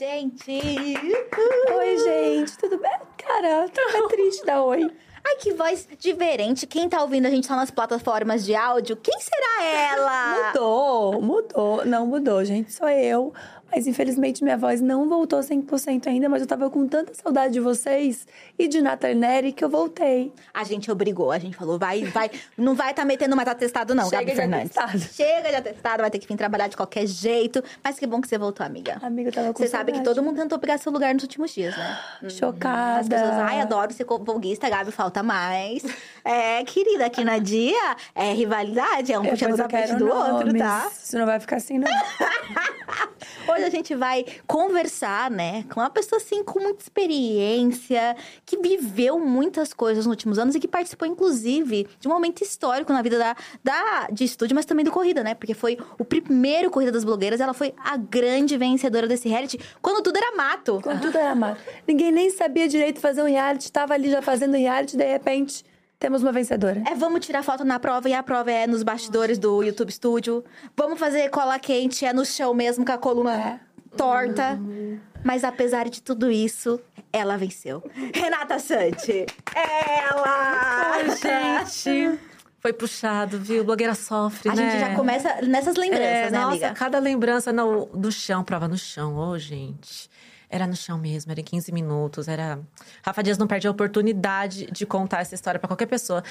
Gente! Oi, gente, tudo bem? Cara, tô até triste da oi. Ai, que voz diferente. Quem tá ouvindo a gente só nas plataformas de áudio, quem será ela? Mudou, mudou. Não mudou, gente, sou eu. Mas infelizmente minha voz não voltou 100% ainda, mas eu tava com tanta saudade de vocês e de Nathan Neri que eu voltei. A gente obrigou, a gente falou, vai, vai, não vai tá metendo mais atestado não, Chega Gabi de Fernandes. atestado. Chega de atestado, vai ter que vir trabalhar de qualquer jeito. Mas que bom que você voltou, amiga. Amiga, eu tava com Você sabe que todo mundo tentou pegar seu lugar nos últimos dias, né? Chocada. As pessoas, ai, adoro ser voguista, Gabi, falta mais. É, querida, aqui na dia é rivalidade, é um puxando o Depois eu tapete quero do outro, nomes. tá? Isso não vai ficar assim, não. Hoje a gente vai conversar, né, com uma pessoa assim com muita experiência, que viveu muitas coisas nos últimos anos e que participou, inclusive, de um momento histórico na vida da, da de estúdio, mas também do Corrida, né? Porque foi o primeiro Corrida das Blogueiras, ela foi a grande vencedora desse reality, quando tudo era mato. Quando tudo era mato. Ninguém nem sabia direito fazer um reality, tava ali já fazendo reality, de repente, temos uma vencedora. É, vamos tirar foto na prova e a prova é nos bastidores do YouTube Studio. Vamos fazer cola quente, é no chão mesmo, com a coluna É. torta. Mas apesar de tudo isso, ela venceu. Renata Sante! Ela! Ai, gente. Foi puxado, viu? Blogueira sofre, A né? gente já começa nessas lembranças, É, né, nossa, amiga? cada lembrança no, do chão, prova no chão. Ô, gente. Era no chão mesmo, era em 15 minutos, era... Rafa Dias não perde a oportunidade de contar essa história pra qualquer pessoa.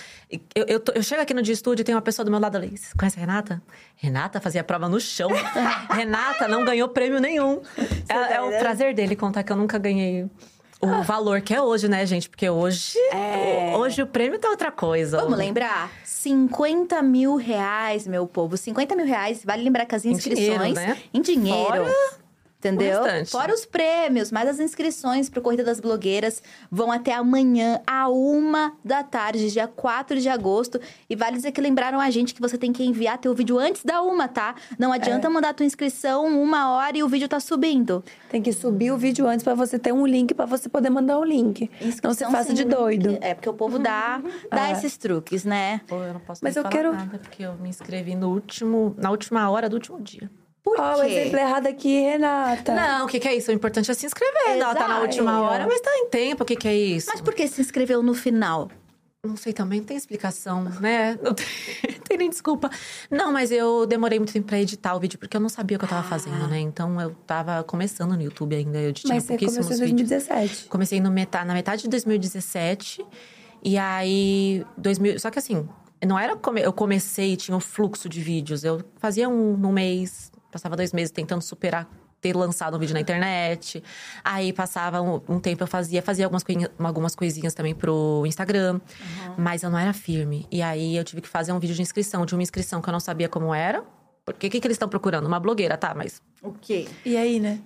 Eu, eu, tô- eu chego aqui no dia estúdio e tem uma pessoa do meu lado ali. "Você Conhece a Renata? Renata fazia prova no chão. Renata não ganhou prêmio nenhum. É, é o prazer dele contar que eu nunca ganhei o valor que é hoje, né, gente? Porque hoje, hoje o prêmio tá outra coisa. Vamos lembrar? 50 mil reais, meu povo. 50 mil reais, vale lembrar que as Em inscrições... dinheiro, né? Em dinheiro. Fora Entendeu? o. Fora os prêmios, mas as inscrições pro Corrida das Blogueiras vão até amanhã, a uma da tarde, dia 4 de agosto. E vale dizer que lembraram a gente que você tem que enviar teu vídeo antes da uma, tá? Não adianta É. mandar tua inscrição uma hora e o vídeo tá subindo. Tem que subir o vídeo antes pra você ter um link pra você poder mandar o link. Não se Inscrição faça de link. doido. É, porque o povo dá, dá É. esses truques, né? Pô, eu não posso Mas nem eu falar quero- nada, porque eu me inscrevi no último, na última hora do último dia. Por Ó, o quê? exemplo errado aqui, Renata. Não, o que, que é isso? O importante é se inscrever. Ela tá na Exato. última hora, mas tá em tempo. O que, que é isso? Mas por que se inscreveu no final? Não sei também, não tem explicação, né? Não tem, tem nem desculpa. Não, mas eu demorei muito tempo pra editar o vídeo, porque eu não sabia o que eu tava fazendo, né? Então eu tava começando no YouTube ainda, eu tinha Mas você pouquíssimos começou em vídeos. 2017. Comecei no meta, na metade de 2017. E aí, 2000, só que assim, não era come, eu comecei e tinha um fluxo de vídeos. Eu fazia um no mês, passava dois meses tentando superar ter lançado um vídeo na internet. Aí passava um, um tempo eu fazia, fazia algumas, coisinhas, algumas coisinhas também pro Instagram, mas eu não era firme. E aí eu tive que fazer um vídeo de inscrição, de uma inscrição que eu não sabia como era. Porque o que, que eles estão procurando? Uma blogueira, tá? Mas O quê? E aí, né?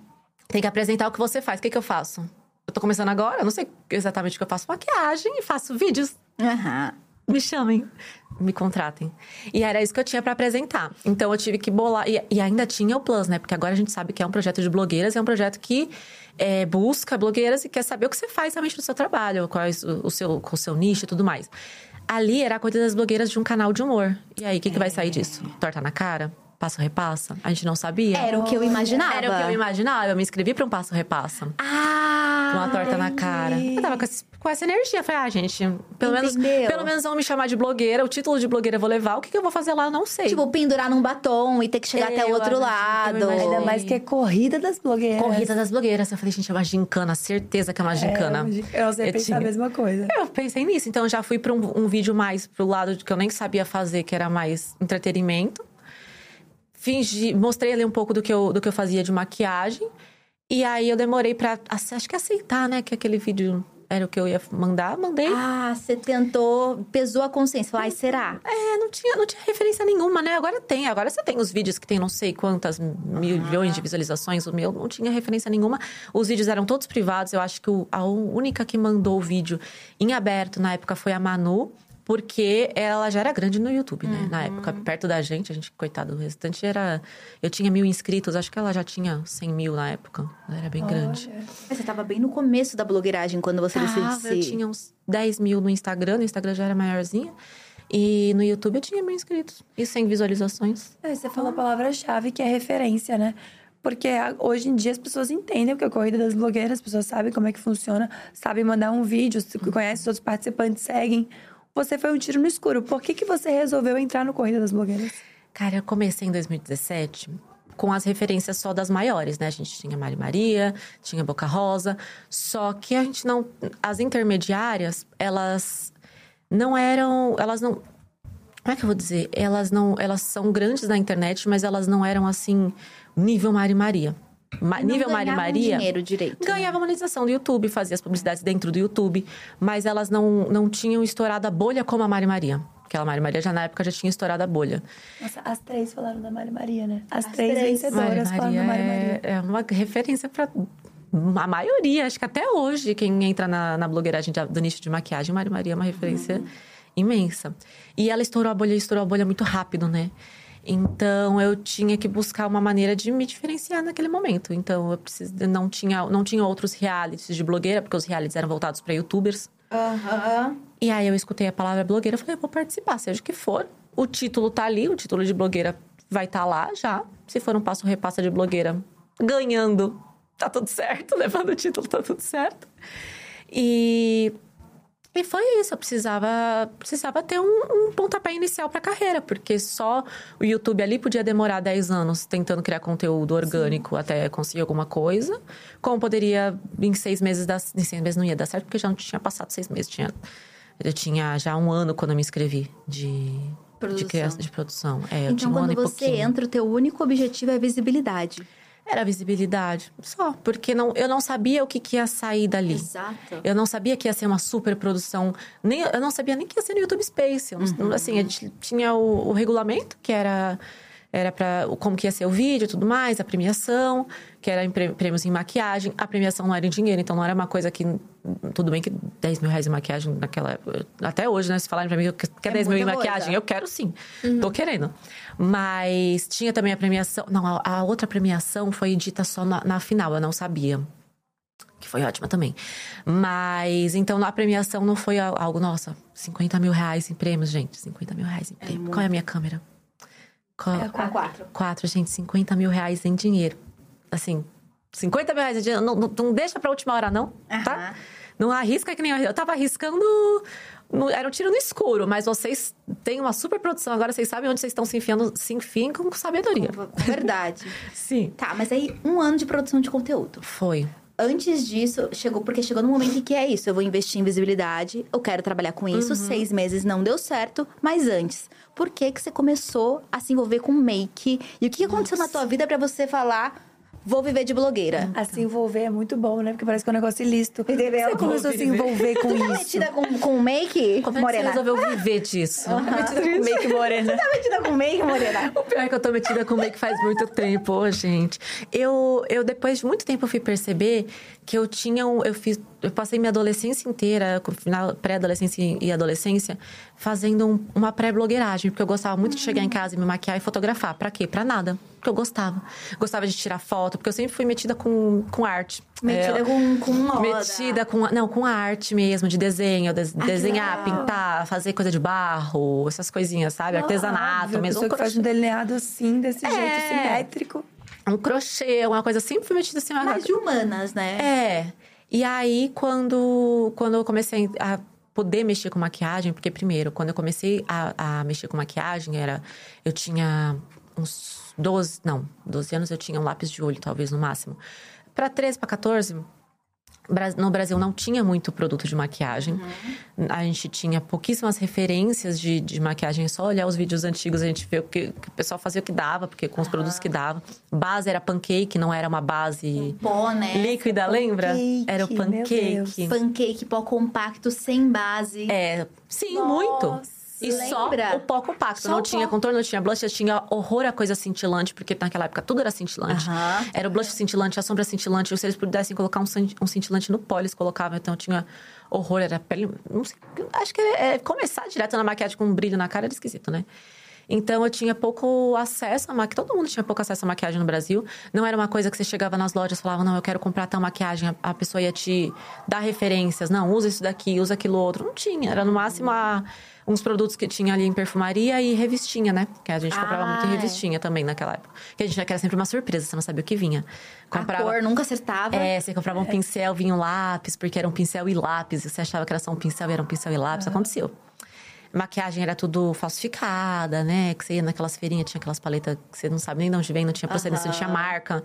tem que apresentar o que você faz. O que, que eu faço? Eu tô começando agora, eu não sei exatamente o que eu faço. Maquiagem e faço vídeos. Aham. Me chamem, me contratem. E era isso que eu tinha pra apresentar. Então eu tive que bolar. E, e ainda tinha o Plus, né? Porque agora a gente sabe que é um projeto de blogueiras, é um projeto que é, busca blogueiras e quer saber o que você faz realmente no seu trabalho, qual é o, seu, o seu nicho e tudo mais. Ali era a coisa das blogueiras de um canal de humor. E aí, o que, que vai sair disso? Torta na cara? Passo repassa? A gente não sabia. Era o que eu imaginava. Era o que eu imaginava. Eu me inscrevi pra um passo repassa. Ah! Com uma torta na cara. Eu tava com, esse- com essa energia. Eu Falei, ah, gente, pelo menos, pelo menos vão me chamar de blogueira. O título de blogueira eu vou levar. O que, que eu vou fazer lá, eu não sei. Tipo, pendurar num batom e ter que chegar É, até o eu outro lado. eu. Ainda mais que é corrida das blogueiras. Corrida das blogueiras. Eu falei, gente, é uma gincana. Certeza que é uma gincana. Eu sei Eu pensar tinha. a mesma coisa. Eu pensei nisso. Então, eu já fui pra um, um vídeo mais pro lado que eu nem sabia fazer, que era mais entretenimento. Fingi, mostrei ali um pouco do que eu, do que eu fazia de maquiagem. E aí, eu demorei pra, ace- acho que aceitar, né? Que aquele vídeo era o que eu ia mandar, mandei. Ah, você tentou, pesou a consciência. Falou, ai, será? É, não tinha, não tinha referência nenhuma, né? Agora tem. Agora você tem os vídeos que tem não sei quantas milhões de visualizações. O meu não tinha referência nenhuma. Os vídeos eram todos privados. Eu acho que o- a única que mandou o vídeo em aberto na época foi a Manu. Porque ela já era grande no YouTube, né? Na época, perto da gente, a gente, coitado, o restante era. Eu tinha mil inscritos, acho que ela já tinha 100 mil na época. Ela era bem grande. Olha. Mas Você tava bem no começo da blogueiragem quando você Tava, decidiu eu se... tinha uns 10 mil no Instagram, no Instagram já era maiorzinha. E no YouTube eu tinha mil inscritos. E 100 visualizações. É, você falou a palavra-chave que é referência, né? Porque hoje em dia as pessoas entendem o que é a corrida das blogueiras, as pessoas sabem como é que funciona, sabem mandar um vídeo, se conhecem os outros participantes, seguem. Você foi um tiro no escuro. Por que, que você resolveu entrar no Corrida das Blogueiras? Cara, eu comecei em 2017 com as referências só das maiores, né? A gente tinha Mari Maria, tinha Boca Rosa, só que a gente não. As intermediárias, elas não eram. Elas não. Como é que eu vou dizer? Elas não. Elas são grandes na internet, mas elas não eram assim, nível Mari Maria. Ma- Não nível Mari Maria. dinheiro direito. né? Ganhava monetização do YouTube, fazia as publicidades dentro do YouTube, mas elas não, não tinham estourado a bolha como a Mari Maria. Aquela Mari Maria já na época já tinha estourado a bolha. Nossa, as três falaram da Mari Maria, né? As, As três, três. vencedoras falaram da Mari Maria. é, é uma referência para a maioria, acho que até hoje, quem entra na, na blogueiragem de- do nicho de maquiagem, Mari Maria é uma referência imensa. E ela estourou a bolha, estourou a bolha muito rápido, né? Então eu tinha que buscar uma maneira de me diferenciar naquele momento. Então eu precis... não tinha não tinha outros realities de blogueira, porque os realities eram voltados para youtubers. Aham. E aí eu escutei a palavra blogueira, eu falei, eu vou participar, seja o que for. O título tá ali, o título de blogueira vai estar lá já. Se for um passo repassa de blogueira ganhando, tá tudo certo, levando o título, tá tudo certo. E e foi isso, eu precisava, precisava ter um, um pontapé inicial para a carreira, porque só o YouTube ali podia demorar 10 anos tentando criar conteúdo orgânico até conseguir alguma coisa. Como poderia, em seis meses, dar, em seis meses não ia dar certo, porque já não tinha passado seis meses. Tinha, eu tinha já um ano quando eu me inscrevi de, de, Produção. criação, de produção. É, eu Então, tinha um quando você pouquinho. entra, o teu único objetivo é visibilidade. Era visibilidade, só. Porque não, eu não sabia o que, que ia sair dali. Exato. Eu não sabia que ia ser uma super produção. Nem, eu não sabia nem que ia ser no YouTube Space. Eu não- Assim, a gente tinha o, o regulamento, que era era para como que ia ser o vídeo e tudo mais, a premiação, que era em prê- prêmios em maquiagem. A premiação não era em dinheiro, então não era uma coisa que. Tudo bem que 10 mil reais em maquiagem naquela época. Até hoje, né? Se falarem pra mim que quer É 10 mil em maquiagem, coisa. eu quero sim. Tô querendo. Mas tinha também a premiação. Não, a, a outra premiação foi dita só na, na final, eu não sabia que foi ótima também. Mas, então, a premiação não foi al- algo, nossa, 50 mil reais em prêmios, gente. 50 mil reais em prêmio. Qual é a minha câmera? Qual? É a A quatro. Quatro, gente, 50 mil reais em dinheiro. Assim, 50 mil reais em dinheiro. Não, não, não deixa pra última hora, não, tá? Aham. Não arrisca que nem eu. Eu tava arriscando. no- era um tiro no escuro, mas vocês têm uma super produção. Agora vocês sabem onde vocês estão se enfiando, se enfiam com sabedoria. Verdade. Sim. tá, mas aí, um ano de produção de conteúdo. Foi. Antes disso, chegou porque chegou no momento em que é isso. Eu vou investir em visibilidade, eu quero trabalhar com isso. Uhum. Seis meses não deu certo, mas antes, por que, que você começou a se envolver com make? E o que que aconteceu na tua vida pra você falar, vou viver de blogueira? A se envolver é muito bom, né? Porque parece que é um negócio ilícito. Entendeu? Você começou a se envolver com Tá isso. metida com, com make, Como é que você Morena? resolveu viver disso? Metida com make morena. Tá metida com make, Morena? O pior é que eu tô metida com make faz muito tempo, ô, gente. Eu, eu, depois de muito tempo, eu fui perceber que eu tinha um. Eu fiz. Eu passei minha adolescência inteira, final pré-adolescência e adolescência, fazendo um- uma pré-blogueiragem. Porque eu gostava muito de chegar em casa e me maquiar e fotografar. Pra quê? Pra nada. Porque eu gostava. Gostava de tirar foto, porque eu sempre fui metida com, com arte. Metida É, com, com moda. Metida com, não, com a arte mesmo, de desenho, des- Ah, desenhar, pintar, fazer coisa de barro, essas coisinhas, sabe? Artesanato, Óbvio, a mesmo. pessoa que faz um delineado assim, desse É. jeito, simétrico. Um crochê, uma coisa sempre fui metida assim. uma- Mais de humanas, né? É. E aí, quando, quando eu comecei a poder mexer com maquiagem, porque primeiro, quando eu comecei a, a mexer com maquiagem, era. Eu tinha uns 12. Não, 12 anos eu tinha um lápis de olho, talvez no máximo. Pra 13, pra 14, Bra- No Brasil não tinha muito produto de maquiagem. A gente tinha pouquíssimas referências de, de maquiagem. É só olhar os vídeos antigos, a gente vê o que, que o pessoal fazia o que dava, porque com os produtos que dava. Base era pancake, não era uma base Pó, né? líquida, lembra? pancake, Era o meu pancake. Pancake, pó compacto, sem base. É, sim, Nossa, muito. E só lembra? o pó compacto. Só não tinha pó. contorno, não tinha blush, tinha horror a coisa cintilante, porque naquela época tudo era cintilante. Era o blush cintilante, a sombra cintilante. Se eles pudessem colocar um, cin- um cintilante no pó, eles colocavam. Então tinha horror, era pele. Não sei, acho que é, começar direto na maquiagem com um brilho na cara era esquisito, né? Então eu tinha pouco acesso à maquiagem. Todo mundo tinha pouco acesso à maquiagem no Brasil. Não era uma coisa que você chegava nas lojas e falava, não, eu quero comprar tal maquiagem. A, a pessoa ia te dar referências. Não, usa isso daqui, usa aquilo outro. Não tinha. Era no máximo a- uns produtos que tinha ali em perfumaria e revistinha, né? Que a gente comprava muito em Ah, é. revistinha também naquela época. Que a gente era sempre uma surpresa, você não sabia o que vinha. A cor nunca acertava. É, você comprava um pincel, vinha um lápis, porque era um pincel e lápis. E você achava que era só um pincel e era um pincel e lápis. Aconteceu. Maquiagem era tudo falsificada, né? Que você ia naquelas feirinhas, tinha aquelas paletas que você não sabe nem de onde vem, não tinha procedência, não tinha marca.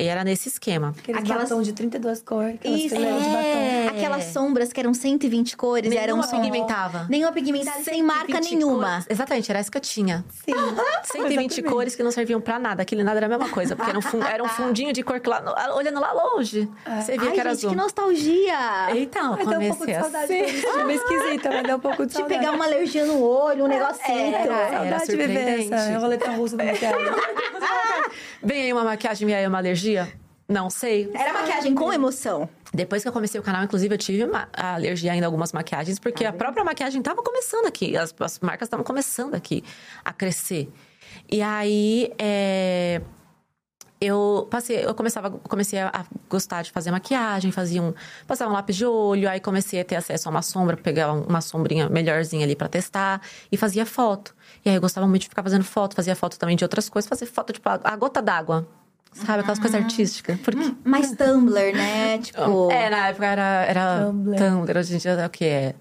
E era nesse esquema. Aqueles Aquelas- batom de 32 cores, aquelas Isso, de é. Aquelas sombras que eram 120 cores, eram Nenhuma som- pigmentava. Nenhuma pigmentada, sem marca 120 nenhuma. cores. Exatamente, era essa que eu tinha. Sim. 120 Exatamente. cores que não serviam pra nada. Aquele nada era a mesma coisa, porque era um, fun- era um fundinho de cor que lá, no- olhando lá longe, você via Ai, que era gente, azul. que nostalgia! Então, eu Mas deu um pouco comecei de a saudade. Foi meio esquisita, mas deu um pouco de De saudade. pegar uma alergia no olho, um negocinho. Era, era Saudade de viver surpreendente. essa roleta russa da maquiagem. Vem aí uma maquiagem e aí uma alergia? Não sei. Era maquiagem com emoção. Depois que eu comecei o canal, inclusive, eu tive alergia ainda a algumas maquiagens, porque a própria maquiagem tava começando aqui. As, as marcas estavam começando aqui a crescer. E aí, é, eu passei, eu começava, comecei a a gostar de fazer maquiagem, fazia um, passava um lápis de olho, aí comecei a ter acesso a uma sombra, pegar uma sombrinha melhorzinha ali pra testar e fazia foto. E aí eu gostava muito de ficar fazendo foto, fazia foto também de outras coisas, fazer foto tipo a, a gota d'água. Sabe, aquelas coisas artísticas. Porque Mais Tumblr, né? Tipo, é, na época era, era Tumblr. Tumblr. Hoje em dia é o que é?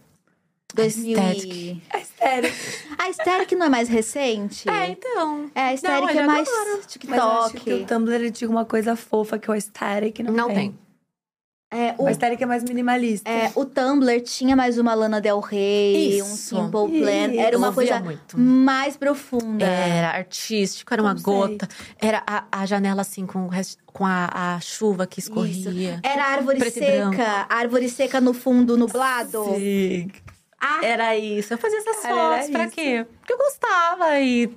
2000 Aesthetic. É sério. A Aesthetic não é mais recente? É, então. É, a Aesthetic Não, é mais agora. Mas eu acho TikTok. que o Tumblr ele tinha uma coisa fofa que o aesthetic não, Não tem. tem. É, O o, aesthetic é mais minimalista. é, o Tumblr tinha mais uma Lana Del Rey, um Isso. Simple Plan. Isso. Era uma coisa muito. mais profunda. Era artístico, era uma gota. Era a, a janela assim com, com a, a chuva que Isso. escorria. Era árvore Preto seca, árvore seca no fundo nublado. Sim. Ah, Era isso. Eu fazia essas Era fotos. Pra isso. quê? Porque eu gostava e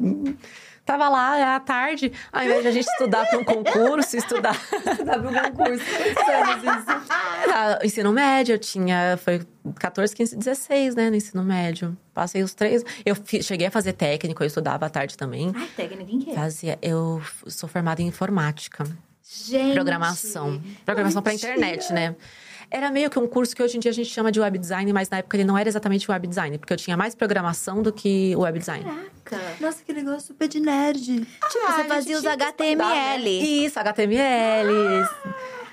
tava lá à tarde. Ao invés de a gente estudar para um concurso, estudar Dá pro concurso. Quantos anos isso? Ah, ensino médio, eu tinha. Foi 14, 15, 16, né? No ensino médio. Passei os três. Eu fi- cheguei a fazer técnico, eu estudava à tarde também. Ai, técnica em quê? Fazia. Eu sou formada em informática, Gente. programação. Programação pra internet, né? Era meio que um curso que hoje em dia a gente chama de web design, mas na época ele não era exatamente web design, porque eu tinha mais programação do que web design. Caraca. Nossa, que negócio super de nerd. Tipo, Ah, você a gente fazia os que estudar, HTML. né? Isso, HTML,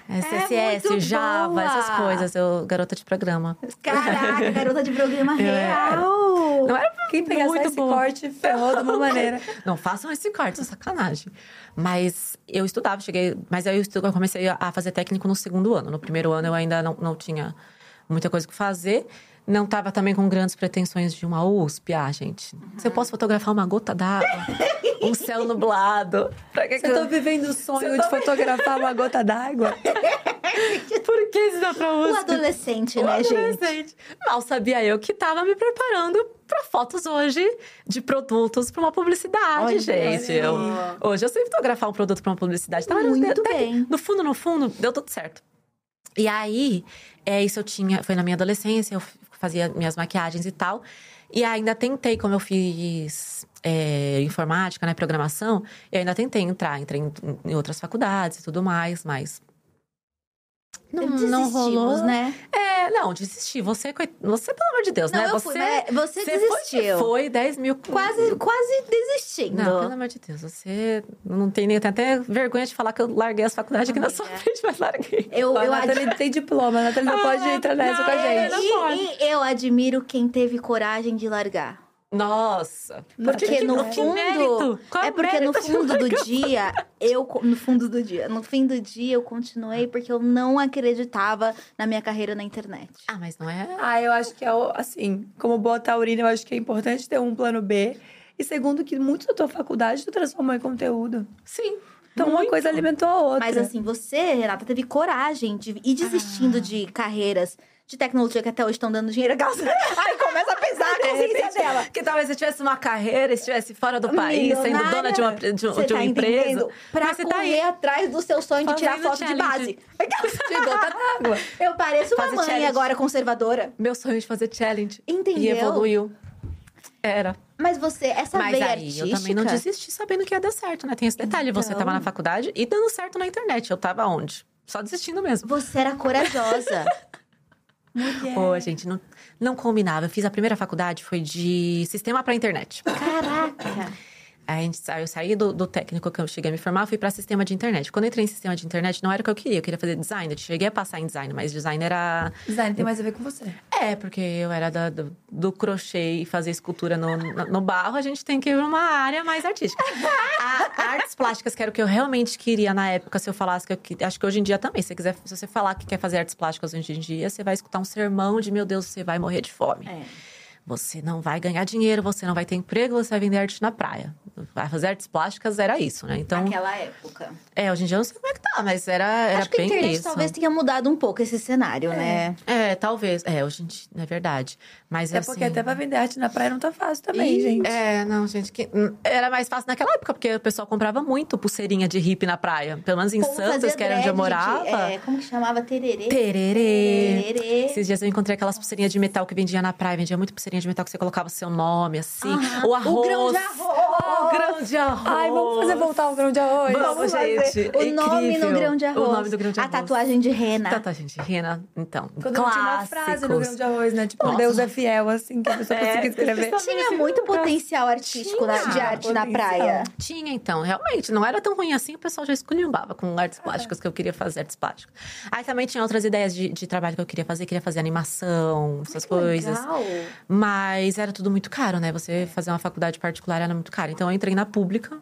CSS, É muito Java, boa. essas coisas. Eu, garota de programa. Caraca, garota de programa real. Não era Quem pegar esse boa. corte ferrou de uma maneira. Não façam esse corte, é sacanagem. Mas eu estudava, cheguei. Mas aí eu, estu- eu comecei a- a fazer técnico no segundo ano. No primeiro ano eu ainda não, não tinha muita coisa que fazer. Não estava também com grandes pretensões de uma USP. Ah, gente. Se eu posso fotografar uma gota d'água, um céu nublado. Pra que que Eu tô vivendo o sonho Você de tá fotografar uma gota d'água. Por que isso dá pra O USP? adolescente, O né, gente? adolescente. Mal sabia eu que tava me preparando para fotos hoje de produtos para uma publicidade, Olha, gente. Eu- hoje eu sei fotografar um produto para uma publicidade. Tava Muito até- bem. No fundo, no fundo, deu tudo certo. E aí, é, isso eu tinha. Foi na minha adolescência, eu fazia minhas maquiagens e tal. E ainda tentei, como eu fiz é, informática, né, programação, eu ainda tentei entrar, entrei em, em outras faculdades e tudo mais, mas. Não, não rolou. né? É, não, desisti. Você, você, pelo amor de Deus, Não, né? você, fui, você foi desistiu. que Foi 10 mil. Quase, quase desistindo. Não, pelo amor de Deus, você não tem nem tem até vergonha de falar que eu larguei as faculdades aqui na sua frente, mas larguei. Eu, A eu, ad- Nathalie tem diploma, a Nathalie não Ah, pode entrar nessa com a não, gente. não E- e eu admiro quem teve coragem de largar. Nossa! Porque que, no que fundo. É porque no fundo do dia, eu. No fundo do dia. No fim do dia, eu continuei porque eu não acreditava na minha carreira na internet. Ah, mas não é. Ah, eu acho que é o- assim, como boa taurina, eu acho que é importante ter um plano B. E segundo, que muito da tua faculdade tu transformou em conteúdo. Sim. Então uma muito. coisa alimentou a outra. Mas assim, você, Renata, teve coragem de ir desistindo Ah. de carreiras de tecnologia que até hoje estão dando dinheiro. Ai, começa a pesar a consciência dela. que talvez você tivesse uma carreira, estivesse fora do país, sendo Milionária. dona de uma, de, de Você tá uma empresa. entendendo? Pra Mas você tá correr aí. atrás do seu sonho de tirar foto de base. De gota d'água. Eu pareço uma Fazer mãe challenge. agora conservadora. Meu sonho de fazer challenge. Entendeu? E evoluiu. Era. Mas você, essa Mas veia aí artística... eu também não desisti sabendo que ia dar certo, né? Tem esse detalhe. Você Então. tava na faculdade e dando certo na internet. Eu tava onde? Só desistindo mesmo. Você era corajosa. Mulher. Pô, gente, não, não combinava. Eu fiz a primeira faculdade, foi de sistema pra internet. Caraca. A gente, eu saí do, do técnico que eu cheguei a me formar, fui pra sistema de internet. Quando eu entrei em sistema de internet, não era o que eu queria. Eu queria fazer design. Eu cheguei a passar em design, mas design era. Design tem mais a ver com você. É, porque eu era da- do, do crochê e fazer escultura no, no, no barro, a gente tem que ir pra uma área mais artística. A, artes plásticas, que era o que eu realmente queria na época, se eu falasse que eu Acho que hoje em dia também. Se você, quiser, se você falar que quer fazer artes plásticas hoje em dia, você vai escutar um sermão de meu Deus, você vai morrer de fome. É. Você não vai ganhar dinheiro, você não vai ter emprego, você vai vender arte na praia. Vai fazer artes plásticas era isso, né? Então, Naquela época. é, hoje em dia eu não sei como é que tá, mas era, era Acho que a bem internet isso. talvez tenha mudado um pouco esse cenário, né? É, talvez. É, hoje em dia, é verdade. Mas É assim... porque até pra vender arte na praia não tá fácil também, Ih, gente. É, não, gente, que, hum, era mais fácil naquela época, porque o pessoal comprava muito pulseirinha de hippie na praia. Pelo menos em Como Santos, que era onde eu dread de- morava. é, como que chamava? Tererê? Tererê. Tererê. Esses dias eu encontrei aquelas pulseirinhas de metal que vendia na praia. Vendia muito pulseirinha de metal que você colocava seu nome, assim. Aham. O arroz. O grão de arroz. Grão de arroz. Ai, vamos fazer voltar o grão de arroz. Vamos, gente. O nome no grão de arroz. O nome do grão de A arroz. tatuagem de rena. Tatuagem de rena. Então, Quando tinha uma frase no grão de arroz, né? Tipo, Nossa. Deus é fiel, assim, que a pessoa É, conseguia escrever. Tinha muito potencial artístico na- de arte na potencial. praia. Tinha, então, realmente. Não era tão ruim assim, o pessoal já esculhambava com artes plásticas, que eu queria fazer artes plásticas. Aí também tinha outras ideias de, de trabalho que eu queria fazer. Queria fazer animação, essas coisas. Legal. Mas era tudo muito caro, né? Você fazer uma faculdade particular era muito caro. Então eu entrei na pública,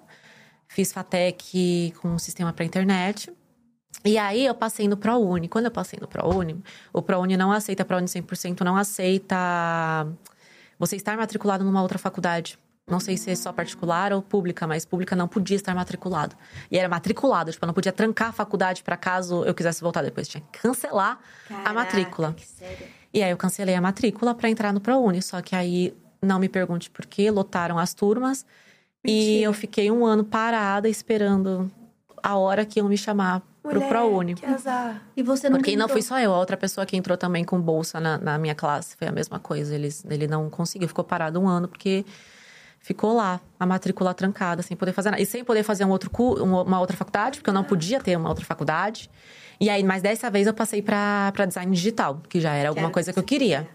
fiz FATEC com um sistema para internet. E aí eu passei no ProUni. Quando eu passei no ProUni, o ProUni não aceita ProUni 100%, não aceita você estar matriculado numa outra faculdade. Não sei se é só particular ou pública, mas pública não podia estar matriculado. E era matriculado, tipo, eu não podia trancar a faculdade para caso eu quisesse voltar depois. Tinha que cancelar a Caraca, matrícula. que sério. E aí eu cancelei a matrícula para entrar no ProUni, só que aí não me pergunte por quê, lotaram as turmas e eu fiquei um ano parada esperando a hora que iam me chamar pro Mulher, ProUni. Que azar. E você não Porque não fui só eu, a outra pessoa que entrou também com bolsa na, na minha classe foi a mesma coisa. Eles, ele não conseguiu, ficou parado um ano porque ficou lá, a matrícula trancada, sem poder fazer nada. E sem poder fazer um outro um- uma outra faculdade, porque eu não podia ter uma outra faculdade. E aí, mas dessa vez eu passei para design digital, que já era alguma era coisa que eu queria.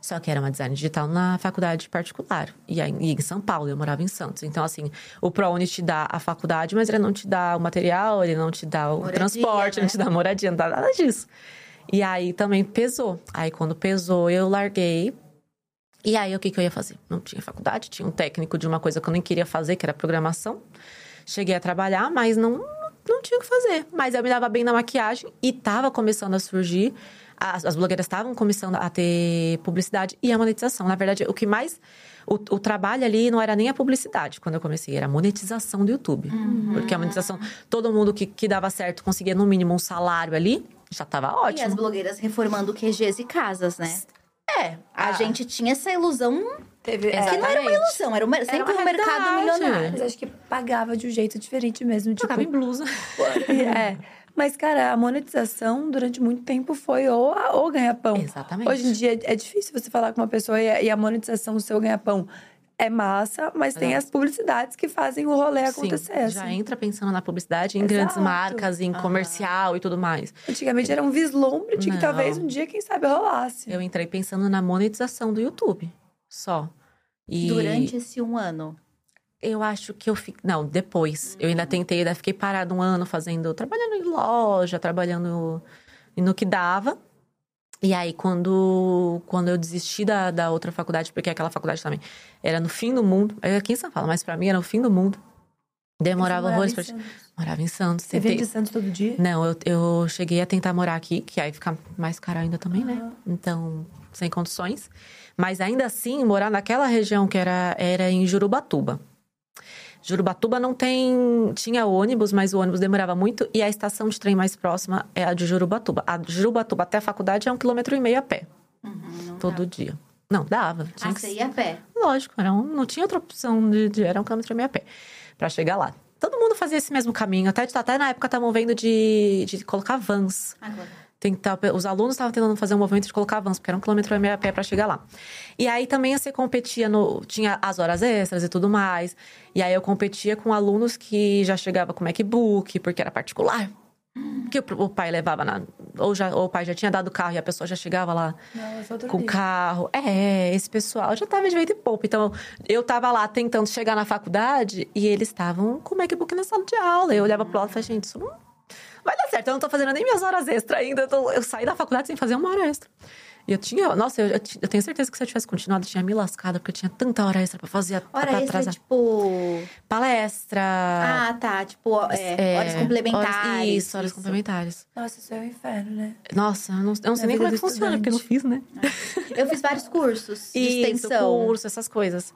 Só que era uma design digital na faculdade particular. E aí, e em São Paulo, eu morava em Santos. Então, assim, o ProUni te dá a faculdade, mas ele não te dá o material, ele não te dá o Moradia, transporte, né? não te dá moradia, não dá nada disso. E aí também pesou. Aí quando pesou, eu larguei. E aí o que, que eu ia fazer? Não tinha faculdade, tinha um técnico de uma coisa que eu nem queria fazer, que era programação. Cheguei a trabalhar, mas não, não tinha o que fazer. Mas eu me dava bem na maquiagem e tava começando a surgir. As, as blogueiras estavam começando a ter publicidade e a monetização. Na verdade, o que mais. O, o trabalho ali não era nem a publicidade quando eu comecei, era a monetização do YouTube. Porque a monetização, todo mundo que, que dava certo conseguia no mínimo um salário ali, já tava E as ótimo. blogueiras reformando QGs e casas, né? É, A gente tinha essa ilusão Teve, que não era uma Exatamente. ilusão, era uma- sempre uma um mercado milionário. Mas acho que pagava de um jeito diferente mesmo. Tipo, Jogava em blusa. é. Mas, cara, a monetização durante muito tempo foi ou, ou ganha-pão. Exatamente. Hoje em dia é difícil você falar com uma pessoa e a, e a monetização do seu ganha-pão é massa, mas tem Exato. as publicidades que fazem o rolê acontecer. Sim, já assim. entra pensando na publicidade, em grandes Exato. marcas, em comercial e tudo mais. Antigamente era um vislumbre de que Não. talvez um dia, quem sabe, rolasse. Eu entrei pensando na monetização do YouTube, só. E Durante esse um ano. Eu acho que eu fiquei. Não, depois. Eu ainda tentei, ainda fiquei parada um ano fazendo. Trabalhando em loja, trabalhando no que dava. E aí, quando, quando eu desisti da, da outra faculdade, porque aquela faculdade também era no fim do mundo, é aqui em São Paulo, mas pra mim era no fim do mundo. Demorava horrores pra. Morava em Santos. Você veio tentei- de Santos todo dia? Não, eu, eu cheguei a tentar morar aqui, que aí fica mais caro ainda também, né? Então, sem condições. Mas ainda assim, morar naquela região que era, era em Jurubatuba. Jurubatuba não tem. Tinha ônibus, mas o ônibus demorava muito. E a estação de trem mais próxima é a de Jurubatuba. A de Jurubatuba até a faculdade é um quilômetro e meio a pé. todo dia. Não, dava. Tinha Ah, que você ia a pé. Lógico, era um- não tinha outra opção de, de era um quilômetro e meio a pé pra chegar lá. Todo mundo fazia esse mesmo caminho. Até, até na época estavam vendo de, de colocar vans. Agora. Tentar, os alunos estavam tentando fazer um movimento de colocar vans, porque era um quilômetro e meio a pé para chegar lá. E aí também você competia no. Tinha as horas extras e tudo mais. E aí eu competia com alunos que já chegava com MacBook, porque era particular. Que o, pai levava na. Ou, já, ou o pai já tinha dado o carro e a pessoa já chegava lá outro com o carro. É, esse pessoal já tava de vento e pouco. Então, eu tava lá tentando chegar na faculdade e eles estavam com o MacBook na sala de aula. Eu olhava pro lado e falei, gente, isso não vai dar certo. Eu não tô fazendo nem minhas horas extras ainda. Eu, tô- eu saí da faculdade sem fazer uma hora extra. E eu tinha, nossa, eu, eu tenho certeza que se eu tivesse continuado, eu tinha me lascado, porque eu tinha tanta hora extra pra fazer, Hora pra extra, atrasar. tipo. Palestra. Ah, tá. Tipo, é, é, horas complementares. horas- isso, horas complementares. Nossa, isso é um inferno, né? Nossa, eu não, eu não sei nem como é que funciona, porque eu não fiz, né? Eu fiz vários cursos de Isso, extensão. curso, essas coisas.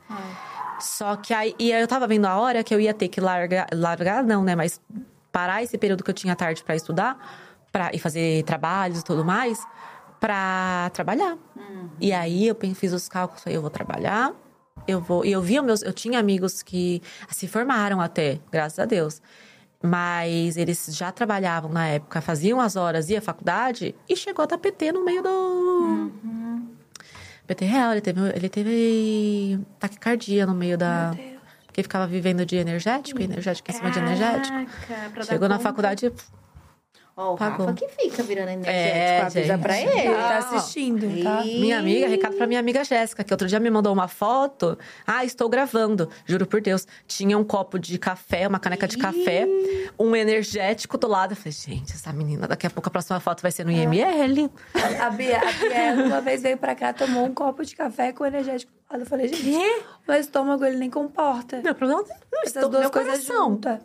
Só que aí, e aí eu tava vendo a hora que eu ia ter que largar, largar não, né? Mas parar esse período que eu tinha tarde pra estudar pra, e fazer trabalhos e tudo mais, pra trabalhar. E aí eu fiz os cálculos, falei, eu vou trabalhar, eu vou. E eu via meus. Eu tinha amigos que se formaram até, graças a Deus. Mas eles já trabalhavam na época, faziam as horas, ia à faculdade e chegou a dar PT no meio do. PT real, ele teve, ele teve taquicardia no meio da. Porque ficava vivendo de energético, energético em cima de energético. Chegou na faculdade. Ó, o Pagou. Rafa que fica virando É, energético. avisa gente. pra Ele ele. tá assistindo, tá? Ih. Minha amiga, recado pra minha amiga Jéssica, que outro dia me mandou uma foto. Ah, estou gravando. Juro por Deus. Tinha um copo de café, uma caneca de café, um energético do lado. Eu falei, gente, essa menina, daqui a pouco a próxima foto vai ser no IML. A Bia, a Bia uma vez veio pra cá, tomou um copo de café com energético do lado. Eu falei, gente, Quê? meu estômago ele nem comporta. Meu problema não Essas duas coisas juntas.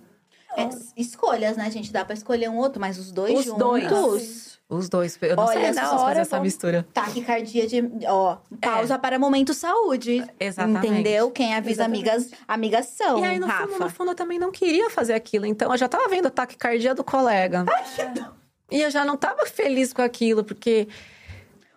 É, escolhas, né, gente? Dá pra escolher um outro, mas os dois Os juntos. dois. Os dois. Eu não Olha, sei as na hora fazem essa mistura. Taquicardia de. Ó, pausa para momento saúde. Exatamente. Entendeu? Quem avisa amigas, amigas são. E aí, no Rafa. fundo, no fundo, eu também não queria fazer aquilo. Então, eu já tava vendo o taquicardia do colega. E eu já não tava feliz com aquilo, porque...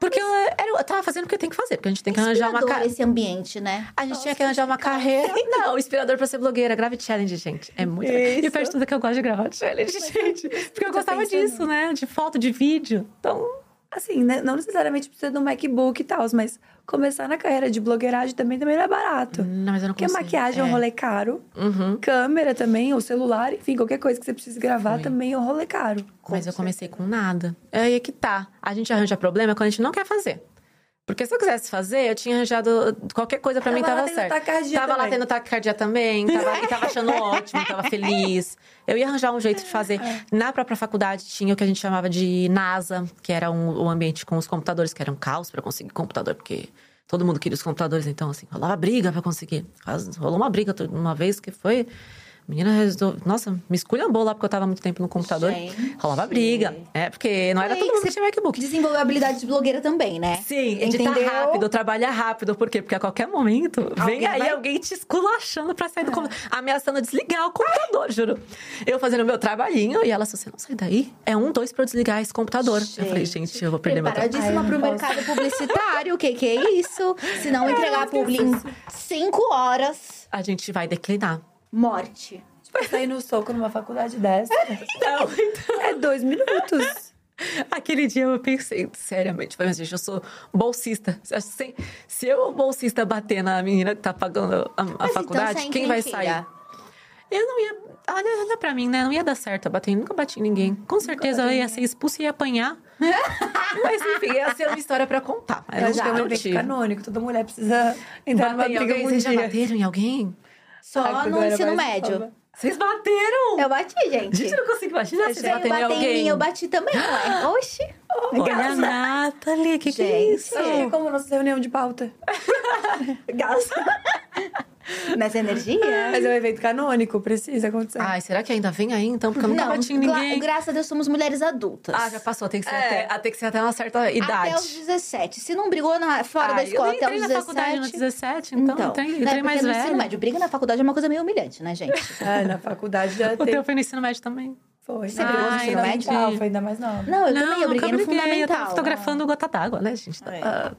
Porque eu, era, eu tava fazendo o que eu tenho que fazer. Porque a gente tem que arranjar uma... Inspirador Ca... esse ambiente, né? A gente tinha que arranjar uma carreira. Não, inspirador pra ser blogueira. Grave challenge, gente. É muito. E o pior de tudo é que eu gosto de gravar challenge, gente. Porque eu gostava pensando. disso, né? De foto, de vídeo. Então. Assim, né, não necessariamente precisa de um MacBook e tal, mas começar na carreira de blogueiragem também, também não é barato. Não, mas eu não Porque consigo. maquiagem é. um rolê caro, Uhum. câmera também, ou celular, enfim, qualquer coisa que você precise gravar Foi. também é um rolê caro. Mas eu comecei com nada. É aí que tá. A gente arranja problema quando a gente não quer fazer. Porque se eu quisesse fazer, eu tinha arranjado qualquer coisa pra Tava mim lá tava certo. tava lá também. tendo taquicardia também, tava, e tava achando ótimo, tava feliz. Eu ia arranjar um jeito de fazer. É. Na própria faculdade tinha o que a gente chamava de NASA, que era um, um ambiente com os computadores, que era um caos pra conseguir computador, porque todo mundo queria os computadores, então assim, rolava briga pra conseguir. Rolou uma briga uma vez que foi. Menina resolveu. Nossa, me esculhambou lá porque eu tava muito tempo no computador. Gente. Rolava briga. É, porque não era Aí todo que mundo que você tinha MacBook. Desenvolveu habilidade de blogueira também, né? Sim, editar Entendeu? rápido, trabalhar rápido. Por quê? Porque a qualquer momento Alguém vem aí vai- alguém te esculachando pra sair do computador. Ameaçando desligar o computador, juro. Eu fazendo meu trabalhinho e ela, se você não sair daí, é um, dois pra eu desligar esse computador. Eu falei, gente, eu vou perder meu trabalho. Preparadíssima Ai, pro posso. mercado publicitário. O que, que é isso? Se não entregar publi em cinco horas, A gente vai declinar. Morte. Tipo, sair no soco numa faculdade dessa Não, então. é dois minutos. Aquele dia eu pensei, seriamente, falei, mas gente, eu sou bolsista. Se, se eu, bolsista, bater na menina que tá pagando a, a Mas faculdade, então, você quem vai sair? Eu não ia. Olha, olha pra mim, né? Não ia dar certo bater. Nunca bati em ninguém. Com certeza eu ia ser expulsa e ia apanhar. Mas enfim, ia ser uma história pra contar. Era Mas um canônico, toda mulher precisa entrar numa Bater em briga alguém? um Vocês já bateram em alguém? Só Ai, no ensino médio. nova. Vocês bateram? Eu bati, gente. Gente, eu não consigo imaginar vocês Veio baterem em bater em alguém. mim, eu bati também, ué. Oxi. Olha Nathalie, que que é Gente. isso? É como nossa reunião de pauta. Nessa energia? Mas é um evento canônico, precisa acontecer. Ai, será que ainda vem aí então? Porque eu nunca bati em gra- ninguém. graças a Deus somos mulheres adultas. Ah, já passou, tem que ser, É. até, ah, tem que ser até uma certa idade. Até os 17. Se não brigou na, fora Ah, da escola eu nem até entrei os na faculdade 17. nos 17, então, entrei, né, entrei porque mais no ensino velha. médio, briga na faculdade é uma coisa meio humilhante, né, gente? Ah, na faculdade já O tem. teu foi no ensino médio também. Foi. Você brigou no Ah, ensino médio? fundamental, Foi ainda mais nova. Não, eu não, também, eu nunca briguei no briguei, Eu fundamental. tava fotografando gota d'água, né, gente? É. Tava,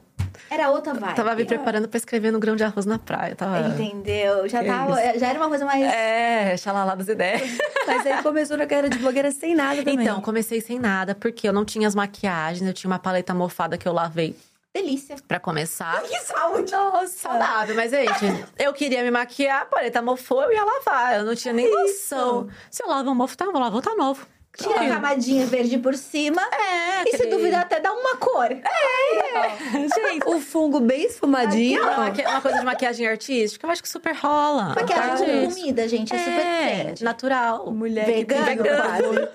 Era outra vibe. tava me preparando pra escrever no grão de arroz na praia. Tava... Entendeu? Já, Que tava, já era uma coisa mais... É, xalala das ideias. Mas aí começou na carreira de blogueira sem nada também. Então, comecei sem nada, porque eu não tinha as maquiagens, eu tinha uma paleta mofada que eu lavei Delícia. pra começar. Que saúde! Nossa. Saudável, mas, gente, eu queria me maquiar, a paleta mofou, eu ia lavar. Eu não tinha nem noção. Se eu lavo um mofo, tá, vou lavar, tá novo. Tira a camadinha verde por cima. É, E se duvidar, até dá uma cor. Gente, o fungo bem esfumadinho. Uma, coisa de maquiagem artística, eu acho que super rola. Maquiagem Tá? com comida, gente. É, super É, trend. natural. Mulher Vegano, que quase.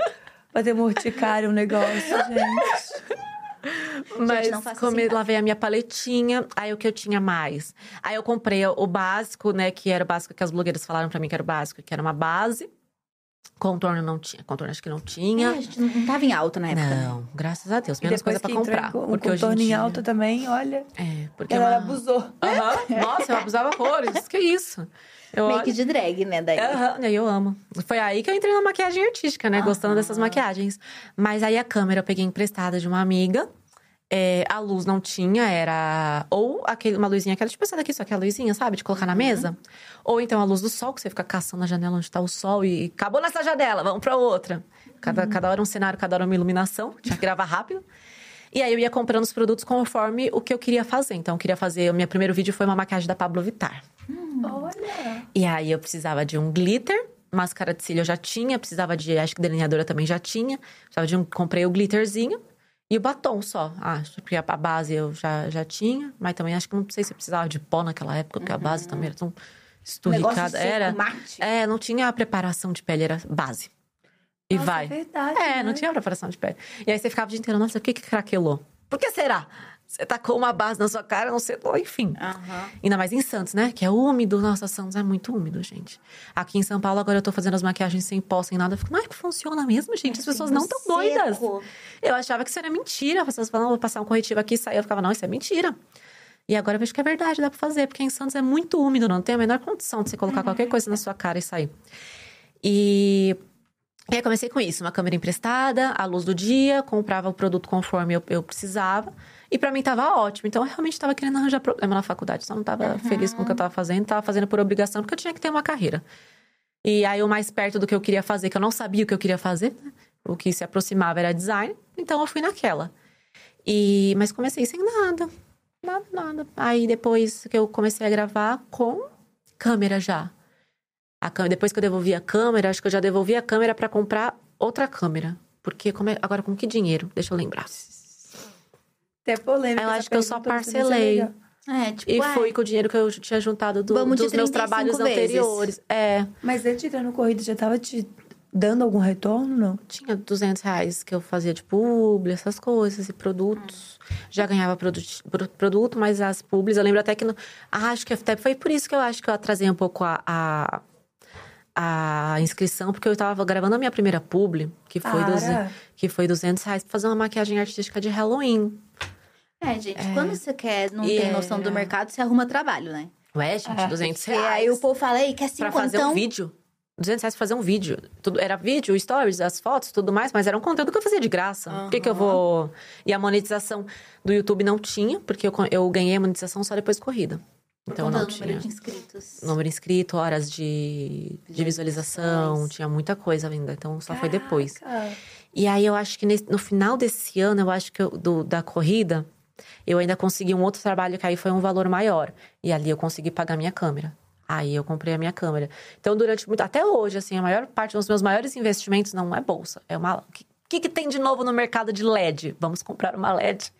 Fazer morticário um negócio, gente. Mas faça come, assim, lavei a minha paletinha, aí o que eu tinha mais? Aí eu comprei o básico, né, que era o básico que as blogueiras falaram pra mim que era o básico, que era uma base. Contorno não tinha, contorno acho que não É, tinha. a gente não, tava em alta na época. né? Não, graças a Deus, menos coisa pra comprar. porque hoje em contorno em dia... alta também, olha. É, porque Ela uma... abusou. Aham. Nossa, eu abusava cores, que isso. Eu Make de drag, né, daí. Aham, aí eu amo. Foi aí que eu entrei na maquiagem artística, né? Gostando dessas maquiagens. Mas aí a câmera eu peguei emprestada de uma amiga. É, a luz não tinha, era ou aquele, uma luzinha que era tipo essa daqui, só que a luzinha, sabe? De colocar na mesa. Ou então a luz do sol, que você fica caçando a janela onde tá o sol e acabou nessa janela, vamos pra outra. Cada, cada hora um cenário, cada hora uma iluminação. Tinha que gravar rápido. E aí eu ia comprando os produtos conforme o que eu queria fazer. Então, eu queria fazer. O meu primeiro vídeo foi uma maquiagem da Pablo Vittar. Olha. E aí eu precisava de um glitter, máscara de cílio eu já tinha, precisava de, acho que delineadora também já tinha. Precisava de um, comprei o glitterzinho e o batom só. Acho, porque a, a base eu já, já tinha, mas também acho que não sei se eu precisava de pó naquela época, porque a base também era tão esturricada. Era. mate. É, não tinha a preparação de pele, era base. E Nossa, vai. É verdade. É, né? não tinha preparação de pele. E aí você ficava o dia inteiro, nossa, o que que craquelou? Por que será? Você tacou uma base na sua cara, não sei, enfim. Aham. Ainda mais em Santos, né? Que é úmido. Nossa, Santos é muito úmido, gente. Aqui em São Paulo, agora eu tô fazendo as maquiagens sem pó, sem nada. Eu fico, mas funciona mesmo, gente? As pessoas não estão doidas. Eu achava que isso era mentira. As pessoas falavam, vou passar um corretivo aqui e sair. Eu ficava, não, isso é mentira. E agora eu vejo que é verdade, dá pra fazer. Porque em Santos é muito úmido, não tem a menor condição de você colocar qualquer coisa na sua cara e sair. E e aí comecei com isso, uma câmera emprestada, à luz do dia, comprava o produto conforme eu, eu precisava. E pra mim tava ótimo. Então eu realmente tava querendo arranjar problema na faculdade. Só não tava feliz com o que eu tava fazendo, tava fazendo por obrigação, porque eu tinha que ter uma carreira. E aí o mais perto do que eu queria fazer, que eu não sabia o que eu queria fazer, né? o que se aproximava era design, então eu fui naquela. E mas comecei sem nada. Nada, nada. Aí depois que eu comecei a gravar com câmera já. A câmera, depois que eu devolvi a câmera, acho que eu já devolvi a câmera pra comprar outra câmera. Porque como é- agora com que dinheiro? Deixa eu lembrar. Até polêmica. Eu acho que eu só é parcelei. É, tipo, E ué, foi com o dinheiro que eu tinha juntado do- dos meus 35 trabalhos vezes. anteriores. É, Mas antes de entrar no corrida, já tava te dando algum retorno, não? tinha 200 reais que eu fazia de publi, essas coisas, e produtos. Já ganhava produ pro- produto, mas as publis, eu lembro até que... No, ah, acho que até foi por isso que eu acho que eu atrasei um pouco a... a a inscrição, porque eu tava gravando a minha primeira publi, que foi, Para. 200, que foi 200 reais, pra fazer uma maquiagem artística de Halloween. É, gente, quando você quer, não E tem noção do mercado, você arruma trabalho, né? Ué, gente, 200 Porque reais. aí o povo fala, ei, quer Pra fazer um vídeo. 200 reais pra fazer um vídeo. Tudo, era vídeo, stories, as fotos, tudo mais, mas era um conteúdo que eu fazia de graça. Por que, que eu vou. E a monetização do YouTube não tinha, porque eu, eu ganhei a monetização só depois de corrida. Então não tinha. número de inscritos. Número inscrito, horas de, de visualização, tinha muita coisa ainda, então só foi depois. Caraca. E aí eu acho que nesse- no final desse ano, eu acho que eu- do- da corrida, eu ainda consegui um outro trabalho que aí foi um valor maior. E ali eu consegui pagar minha câmera. Aí eu comprei a minha câmera. Então, durante muito. Até hoje, assim, a maior parte dos meus maiores investimentos não é bolsa. É uma. O que, que, que tem de novo no mercado de LED? Vamos comprar uma LED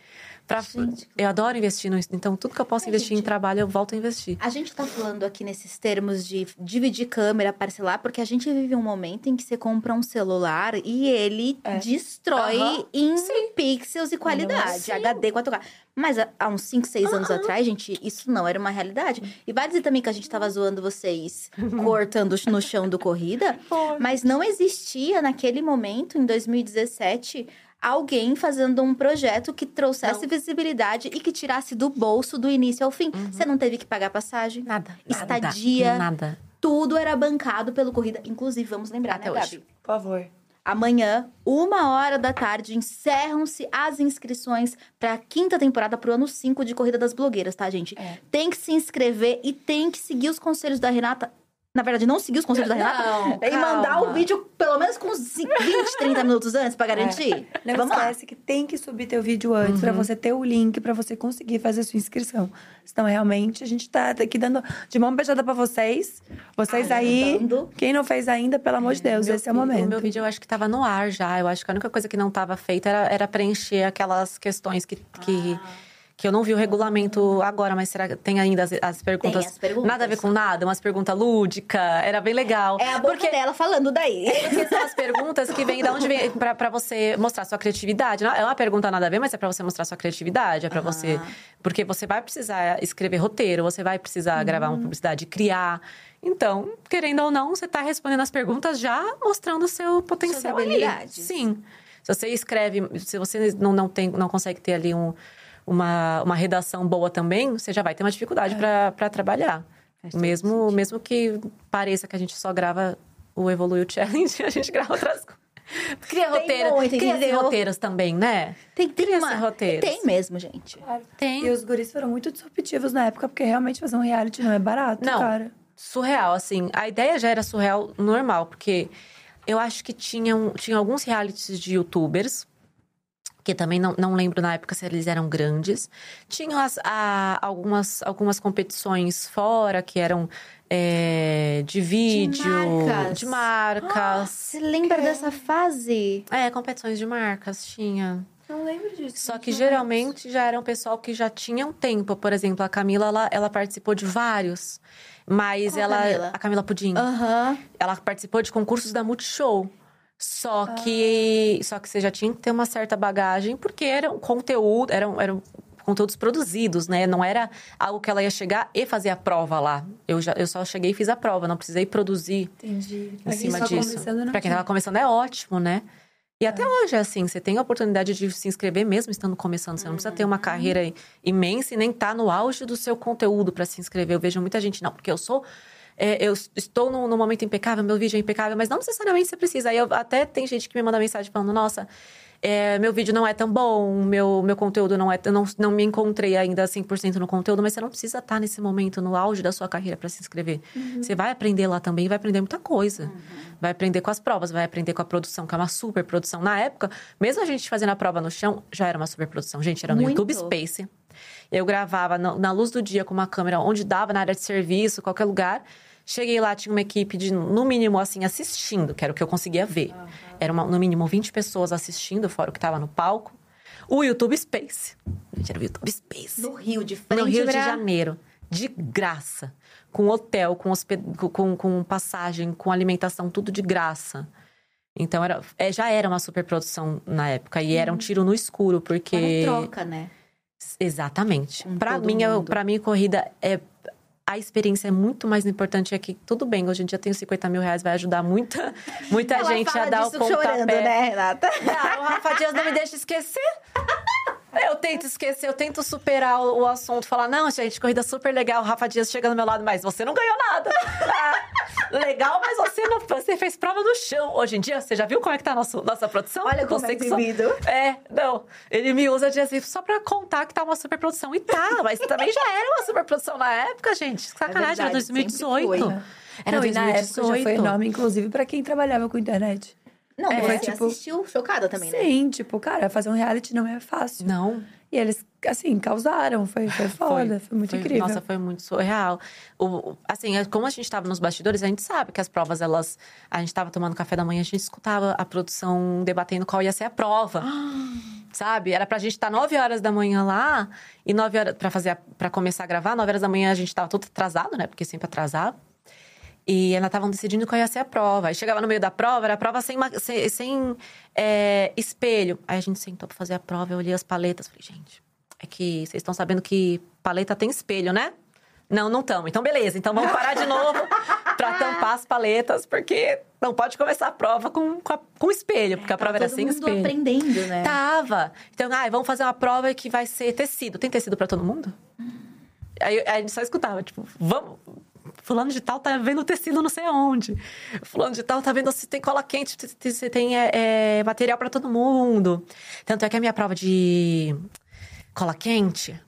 Pra, Gente. eu adoro investir no. Então, tudo que eu posso É, investir em gente. trabalho, eu volto a investir. A gente tá falando aqui nesses termos de dividir câmera, parcelar, porque a gente vive um momento em que você compra um celular e ele É. destrói Aham. em pixels e qualidade, Sim. HD 4K. Mas há- há uns 5, 6 anos atrás, gente, isso não era uma realidade. E vai dizer também que a gente tava zoando vocês cortando no chão do corrida, mas não existia naquele momento, em 2017, alguém fazendo um projeto que trouxesse Não. visibilidade e que tirasse do bolso do início ao fim. Uhum. Você não teve que pagar passagem. Nada. Estadia. Nada. Tudo era bancado pelo corrida. Inclusive, vamos lembrar, Até né, hoje. Gabi? Por favor. Amanhã, uma hora da tarde, encerram-se as inscrições para a quinta temporada pro ano 5 de Corrida das Blogueiras, tá, gente? É. Tem que se inscrever e tem que seguir os conselhos da Renata. Na verdade, não seguir os conselhos da Renata. Não, e mandar o vídeo pelo menos com uns 20, 30 minutos antes pra garantir. Não Vamos lá. esquece que tem que subir teu vídeo antes pra você ter o link pra você conseguir fazer sua inscrição. Senão, realmente, a gente tá aqui dando de mão beijada pra vocês. Vocês aí, quem não fez ainda, pelo amor de Deus, Meu esse é o momento. O meu vídeo eu acho que tava no ar já. Eu acho que a única coisa que não tava feita era, era preencher aquelas questões que, que, que eu não vi o regulamento agora, mas será que tem ainda as, as perguntas? as perguntas. Nada a ver com nada, umas perguntas lúdicas. Era bem legal. É a boca Porque dela falando daí. porque são as perguntas que vêm da onde vem pra, pra você mostrar sua criatividade. Não É uma pergunta nada a ver, mas é pra você mostrar sua criatividade. É pra você. Porque você vai precisar escrever roteiro, você vai precisar gravar uma publicidade, criar. Então, querendo ou não, você tá respondendo as perguntas já mostrando o seu potencial ali. habilidades. Sim. Se você escreve, se você não, não, tem, não consegue ter ali um, uma, uma redação boa também, você já vai ter uma dificuldade pra para trabalhar. Mesmo, mesmo que pareça que a gente só grava o Evolui o Challenge, a gente grava outras coisas. Cria Tem roteiro, muito, cria entendeu? roteiros também, né? Tem, tem Cria uma... roteiros. Tem mesmo, gente. Tem. E os guris foram muito disruptivos na época, porque realmente fazer um reality não é barato, Não. cara. Surreal, assim. A ideia já era surreal normal, porque eu acho que tinham, tinha alguns realities de youtubers, que também não, não lembro na época se eles eram grandes. Tinham as, a- algumas, algumas competições fora, que eram é, de vídeo, marcas. de marcas. Você lembra dessa fase? É, competições de marcas tinha. Não lembro disso. Só que geralmente já era um pessoal que já tinha um tempo. Por exemplo, a Camila, ela, ela participou de vários. Mas Qual ela. Camila? A Camila Pudim. Aham. Ela participou de concursos da Multishow. Só que, só que você já tinha que ter uma certa bagagem, porque era um conteúdo, eram, eram conteúdos produzidos, né? Não era algo que ela ia chegar e fazer a prova lá. Eu, já, eu só cheguei e fiz a prova, não precisei produzir Entendi. em Pra quem cima tá disso. Pra quem tava começando é ótimo, né? E até hoje é assim, você tem a oportunidade de se inscrever mesmo estando começando. Você não precisa ter Uhum. uma carreira imensa e nem estar no auge do seu conteúdo para se inscrever. Eu vejo muita gente, não, porque eu sou. É, eu estou num, num momento impecável, meu vídeo é impecável, mas não necessariamente você precisa. Aí eu- até tem gente que me manda mensagem falando, nossa. é, meu vídeo não é tão bom, meu, meu conteúdo não é. Eu não, não me encontrei ainda 100% no conteúdo, mas você não precisa estar nesse momento, no auge da sua carreira, para se inscrever. Você vai aprender lá também vai aprender muita coisa. Vai aprender com as provas, vai aprender com a produção, que é uma super produção. Na época, mesmo a gente fazendo a prova no chão, já era uma super produção. Gente, era no Muito. YouTube Space. Eu gravava na, na luz do dia com uma câmera onde dava, na área de serviço, qualquer lugar. Cheguei lá, tinha uma equipe de, no mínimo, assim, assistindo, que era o que eu conseguia ver. Era uma- no mínimo 20 pessoas assistindo, fora o que estava no palco. O YouTube Space. Gente, era o YouTube Space. No Rio, de frente No Rio de Janeiro. De graça. Com hotel, com, hosped... com, com passagem, com alimentação, tudo de graça. Então, era, é, já era uma superprodução na época. E era um tiro no escuro, porque... Era troca, né? Exatamente. Todo mim, mundo. pra mim, corrida é. A experiência é muito mais importante aqui. Tudo bem, hoje em dia tenho 50 mil reais, vai ajudar muita, muita Ela gente a dar o disso pontapé. chorando, né, Renata? Não, o Rafa Dias não me deixa esquecer. Eu tento esquecer, eu tento superar o, o assunto, falar, não, gente, corrida super legal, o Rafa Dias chega no meu lado, mas você não ganhou nada. Legal, mas você não você fez prova no chão. Hoje em dia, você já viu como é que tá a nossa, nossa produção? Olha como você é que só-. É, não. Ele me usa de exemplo só pra contar que tá uma super produção. E tá, mas também já era uma super produção na época, gente. Sacanagem, era verdade, sempre 2018. foi. Era não, e na época já 2018. foi enorme, inclusive, pra quem trabalhava com internet. Não, É, você foi tipo- assistiu chocada também, né? Sim, tipo, cara, fazer um reality não é fácil. Não. E eles, assim, causaram. Foi, foi foda, foi, muito incrível. Nossa, foi muito surreal. O, assim, é como a gente tava nos bastidores, a gente sabe que as provas, elas. A gente tava tomando café da manhã, a gente escutava a produção debatendo qual ia ser a prova. sabe? Era pra gente estar 9 horas da manhã lá e 9 horas pra fazer para começar a gravar, 9 horas da manhã a gente tava todo atrasado, né? Porque sempre atrasava. E ainda estavam decidindo qual ia ser a prova. Aí chegava no meio da prova, era a prova sem, sem, sem é, espelho. Aí a gente sentou pra fazer a prova, eu olhei as paletas, falei, gente, é que vocês estão sabendo que paleta tem espelho, né? Não, não estamos. Então, beleza. Então, vamos parar de novo para tampar as paletas, porque não pode começar a prova com, com, a, com espelho, porque a prova era sem espelho. aprendendo, né? Tava. Então, ah, vamos fazer uma prova que vai ser tecido. Tem tecido para todo mundo? Aí, aí a gente só escutava, tipo, vamos, Fulano de tal tá vendo tecido não sei onde. Fulano de tal tá vendo se tem cola quente, se tem é, é, material para todo mundo. Tanto é que a minha prova de cola quente,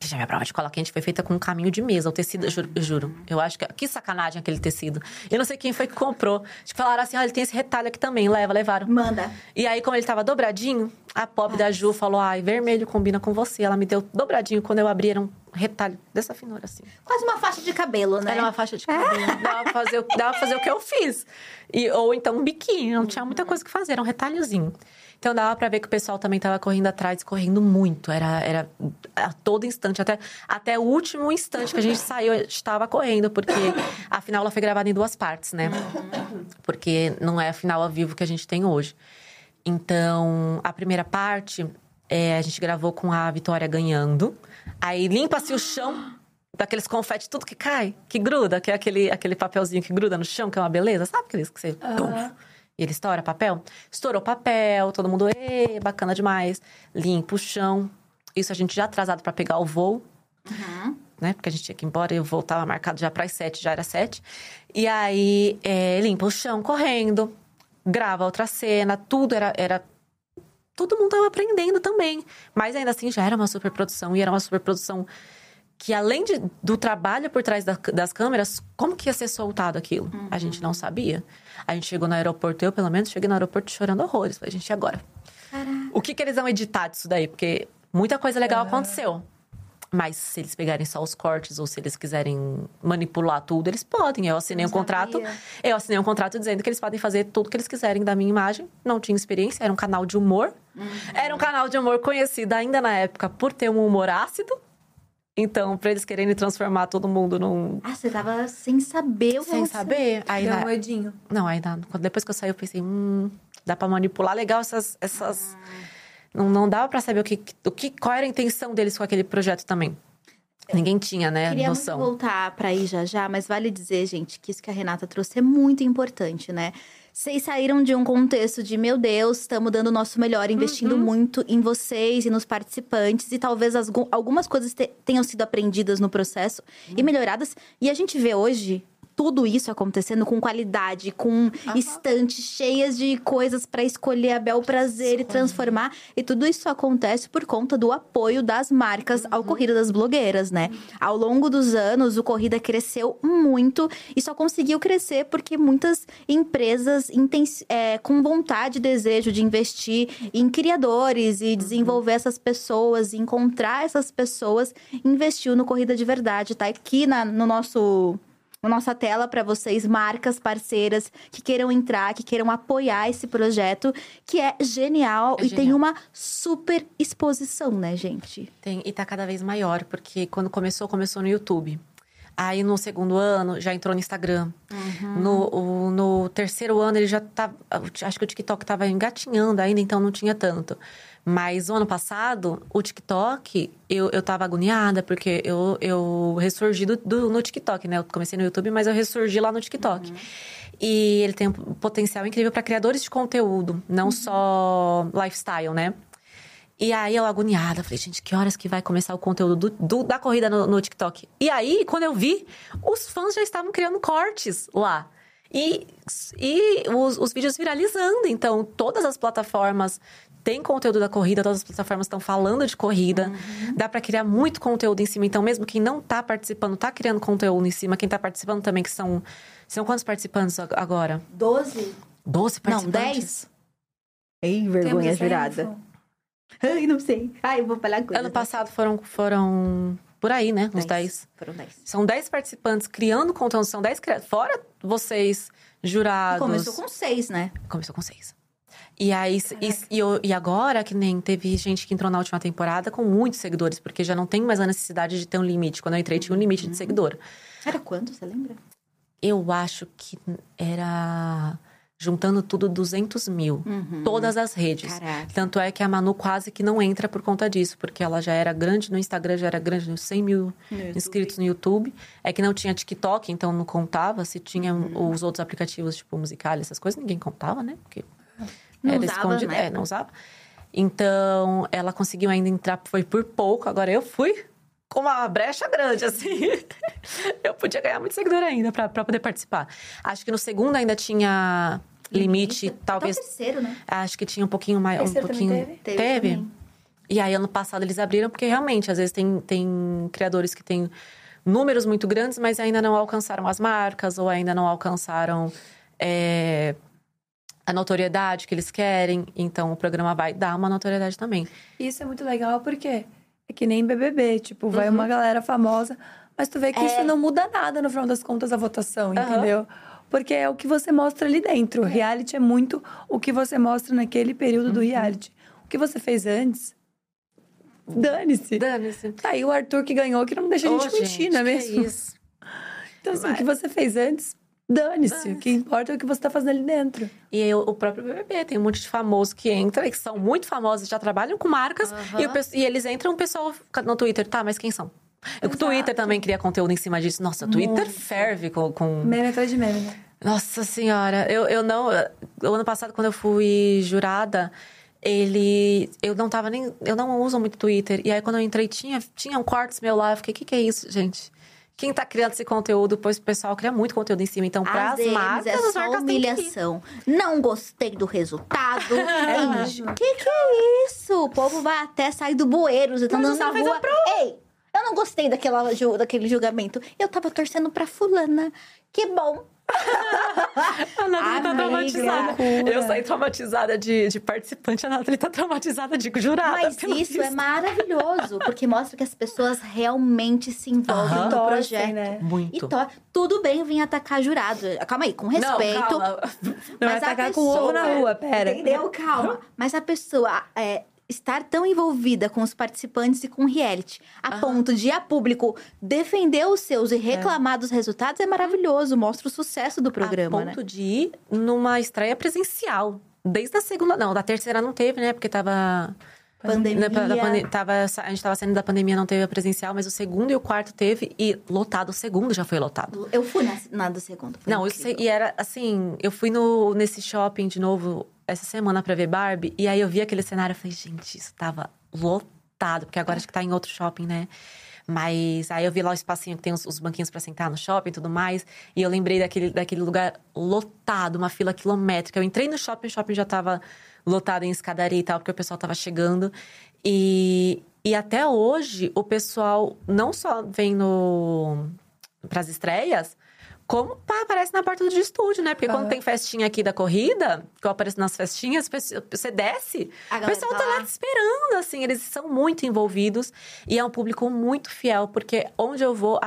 que já minha prova de cola quente foi feita com um caminho de mesa. O tecido, eu juro, eu juro. Eu acho que. Que sacanagem aquele tecido. Eu não sei quem foi que comprou. Que falaram assim: olha, ele tem esse retalho aqui também. Leva, levaram. Manda. E aí, como ele tava dobradinho, a pobre da Ju falou: ai, vermelho combina com você. Ela me deu dobradinho. Quando eu abri, era um retalho dessa finura, assim. Quase uma faixa de cabelo, né? Era uma faixa de cabelo. dava, pra fazer, dava pra fazer o que eu fiz. E, ou então um biquíni. Não tinha muita coisa que fazer. Era um retalhozinho. Então dava para ver que o pessoal também estava correndo atrás, correndo muito. Era, era a todo instante, até, até o último instante que a gente saiu, estava correndo, porque a final ela foi gravada em duas partes, né? Porque não é a final ao vivo que a gente tem hoje. Então, a primeira parte, é, a gente gravou com a Vitória ganhando. Aí limpa-se o chão daqueles confetes, tudo que cai, que gruda, que é aquele, aquele papelzinho que gruda no chão, que é uma beleza. Sabe aqueles que você. Uhum. E ele estoura papel? Estourou papel, todo mundo, ê, bacana demais. Limpa o chão. Isso a gente já atrasado para pegar o voo. Uhum. Né? Porque a gente tinha que ir embora e o voo tava marcado já para as sete, já era sete. E aí, é, limpa o chão correndo, grava outra cena, tudo era, era todo mundo tava aprendendo também. Mas ainda assim já era uma superprodução e era uma superprodução que além de, do trabalho por trás da, das câmeras, como que ia ser soltado aquilo? Uhum. A gente não sabia. A gente chegou no aeroporto, eu pelo menos cheguei no aeroporto chorando horrores. Falei, gente, e agora? Caraca. O que, que eles vão editar disso daí? Porque muita coisa legal uhum. aconteceu. Mas se eles pegarem só os cortes ou se eles quiserem manipular tudo, eles podem. Eu assinei não um sabia. contrato. Eu assinei um contrato dizendo que eles podem fazer tudo que eles quiserem da minha imagem. Não tinha experiência, era um canal de humor. Uhum. Era um canal de humor conhecido ainda na época por ter um humor ácido. Então, pra eles quererem transformar todo mundo num. Ah, você tava sem saber o que Sem saber. Aí Deu um medinho. Não, aí depois que eu saí, eu pensei, hum, dá pra manipular legal essas. essas... Ah. Não, não dava pra saber o que, o que, qual era a intenção deles com aquele projeto também. Ninguém tinha, né, Queria noção. Muito voltar para aí já já, mas vale dizer, gente, que isso que a Renata trouxe é muito importante, né? Vocês saíram de um contexto de, meu Deus, estamos dando o nosso melhor, investindo uhum. muito em vocês e nos participantes, e talvez as, algumas coisas te, tenham sido aprendidas no processo uhum. e melhoradas. E a gente vê hoje tudo isso acontecendo com qualidade, com uhum. estantes cheias de coisas para escolher a bel prazer e transformar. E tudo isso acontece por conta do apoio das marcas uhum. ao Corrida das Blogueiras, né? Uhum. Ao longo dos anos, o Corrida cresceu muito e só conseguiu crescer porque muitas empresas é, com vontade e desejo de investir em criadores e desenvolver essas pessoas, encontrar essas pessoas, investiu no Corrida de Verdade. Tá aqui na, no nosso na nossa tela para vocês marcas parceiras que queiram entrar, que queiram apoiar esse projeto, que é genial é e genial. tem uma super exposição, né, gente? Tem, e tá cada vez maior, porque quando começou, começou no YouTube. Aí no segundo ano já entrou no Instagram. Uhum. No, o, no terceiro ano ele já tá. Acho que o TikTok tava engatinhando ainda, então não tinha tanto. Mas o ano passado, o TikTok, eu, eu tava agoniada, porque eu, eu ressurgi do, do, no TikTok, né? Eu comecei no YouTube, mas eu ressurgi lá no TikTok. Uhum. E ele tem um potencial incrível para criadores de conteúdo, não uhum. só lifestyle, né? E aí eu agoniada, falei, gente, que horas que vai começar o conteúdo do, do, da corrida no, no TikTok? E aí, quando eu vi, os fãs já estavam criando cortes lá. E, e os, os vídeos viralizando. Então, todas as plataformas tem conteúdo da corrida, todas as plataformas estão falando de corrida. Uhum. Dá para criar muito conteúdo em cima. Então, mesmo quem não tá participando, tá criando conteúdo em cima. Quem tá participando também, que são. São quantos participantes agora? Doze. Doze participantes? Não, dez. Ei, vergonha jurada. Ai, não sei. Ai, eu vou falar coisa. Ano passado foram, foram por aí, né? Uns dez. Foram dez. São dez participantes criando conteúdo. São dez criados. Fora vocês, jurados. E começou com seis, né? Começou com seis. E aí, e, e, eu- e agora, que nem teve gente que entrou na última temporada com muitos seguidores, porque já não tem mais a necessidade de ter um limite. Quando eu entrei, tinha um limite de seguidor. Era quanto, você lembra? Eu acho que era. Juntando tudo, 200 mil. Todas as redes. Caraca. Tanto é que a Manu quase que não entra por conta disso, porque ela já era grande no Instagram, já era grande nos 100 mil inscritos no YouTube. É que não tinha TikTok, então não contava. Se tinha Uhum. os outros aplicativos, tipo musical, essas coisas, ninguém contava, né? Porque Não era usava, escondido. né? É, não usava. Então, ela conseguiu ainda entrar, foi por pouco. Agora eu fui com uma brecha grande, assim. eu podia ganhar muito seguidor ainda pra, pra poder participar. Acho que no segundo ainda tinha limite, talvez. Até o terceiro, né? Acho que tinha um pouquinho mais. Um pouquinho... teve? Teve também. E aí, ano passado, eles abriram, porque realmente, às vezes, tem, tem criadores que têm números muito grandes, mas ainda não alcançaram as marcas, ou ainda não alcançaram é, a notoriedade que eles querem. Então, o programa vai dar uma notoriedade também. Isso é muito legal porque é que nem BBB, tipo, vai uma galera famosa, mas tu vê que isso não muda nada no final das contas a votação, entendeu? Porque é o que você mostra ali dentro. O reality é muito o que você mostra naquele período do reality. O que você fez antes, dane-se. Dane-se. Tá aí o Arthur que ganhou, que não deixa a gente Ô, mentir, não é que mesmo? isso. Então, assim, o que você fez antes, dane-se. O que importa é o que você tá fazendo ali dentro. E aí, o próprio BBB tem um monte de famosos que entra e que são muito famosos, já trabalham com marcas. E, o pe- e eles entram, o pessoal fica no Twitter, tá, mas quem são? O Twitter também cria conteúdo em cima disso. Nossa, o Twitter ferve com, com... Meme atrás de meme, né? Nossa senhora, eu, eu não. O ano passado, quando eu fui jurada, ele. Eu não tava nem. Eu não uso muito Twitter. E aí, quando eu entrei, tinha, tinha um cortes meu lá. Eu fiquei, o que, que é isso, gente? Quem tá criando esse conteúdo? Pois o pessoal cria muito conteúdo em cima. Então, para Às as marcas, é só marcas humilhação. Não gostei do resultado. O que, que é isso? O povo vai até sair do bueiro. Você tá andando na rua. Ei, eu não gostei daquela, daquele julgamento. Eu tava torcendo pra fulana. Que bom. A Nathalie tá traumatizada. Eu saí traumatizada de, de participante, a Nathalie tá traumatizada de jurada. Mas isso é maravilhoso, porque mostra que as pessoas realmente se envolvem no Torcem, projeto. né? Muito. E to... tudo bem vir atacar jurado. Calma aí, com respeito. Não, calma. Não é Mas a atacar com o pessoa- ovo na rua, pera. Entendeu? Calma. Mas a pessoa é, estar tão envolvida com os participantes e com o reality, a ponto de a público defender os seus e reclamar dos resultados, é maravilhoso. Mostra o sucesso do programa, a né? ponto de ir numa estreia presencial. Desde a segunda, não, da terceira não teve, né? Porque tava. Pandemia. né, tava, a gente tava saindo da pandemia, não teve a presencial, mas o segundo e o quarto teve, e lotado. O segundo já foi lotado. Eu fui na, na do segundo. Não, eu e era assim, eu fui no, nesse shopping de novo essa semana pra ver Barbie, e aí eu vi aquele cenário e falei, gente, isso tava lotado, porque agora acho que tá em outro shopping, né? Mas aí eu vi lá o espacinho que tem os, os banquinhos pra sentar no shopping e tudo mais, e eu lembrei daquele, daquele lugar lotado, uma fila quilométrica. Eu entrei no shopping, o shopping já tava lotado em escadaria e tal, porque o pessoal tava chegando. E, e até hoje, o pessoal não só vem no pras estreias, como pá, aparece na porta do estúdio, né? Porque quando tem festinha aqui da corrida, que eu apareço nas festinhas, você desce, A o pessoal tá tá lá te esperando, assim, eles são muito envolvidos e é um público muito fiel, porque onde eu vou,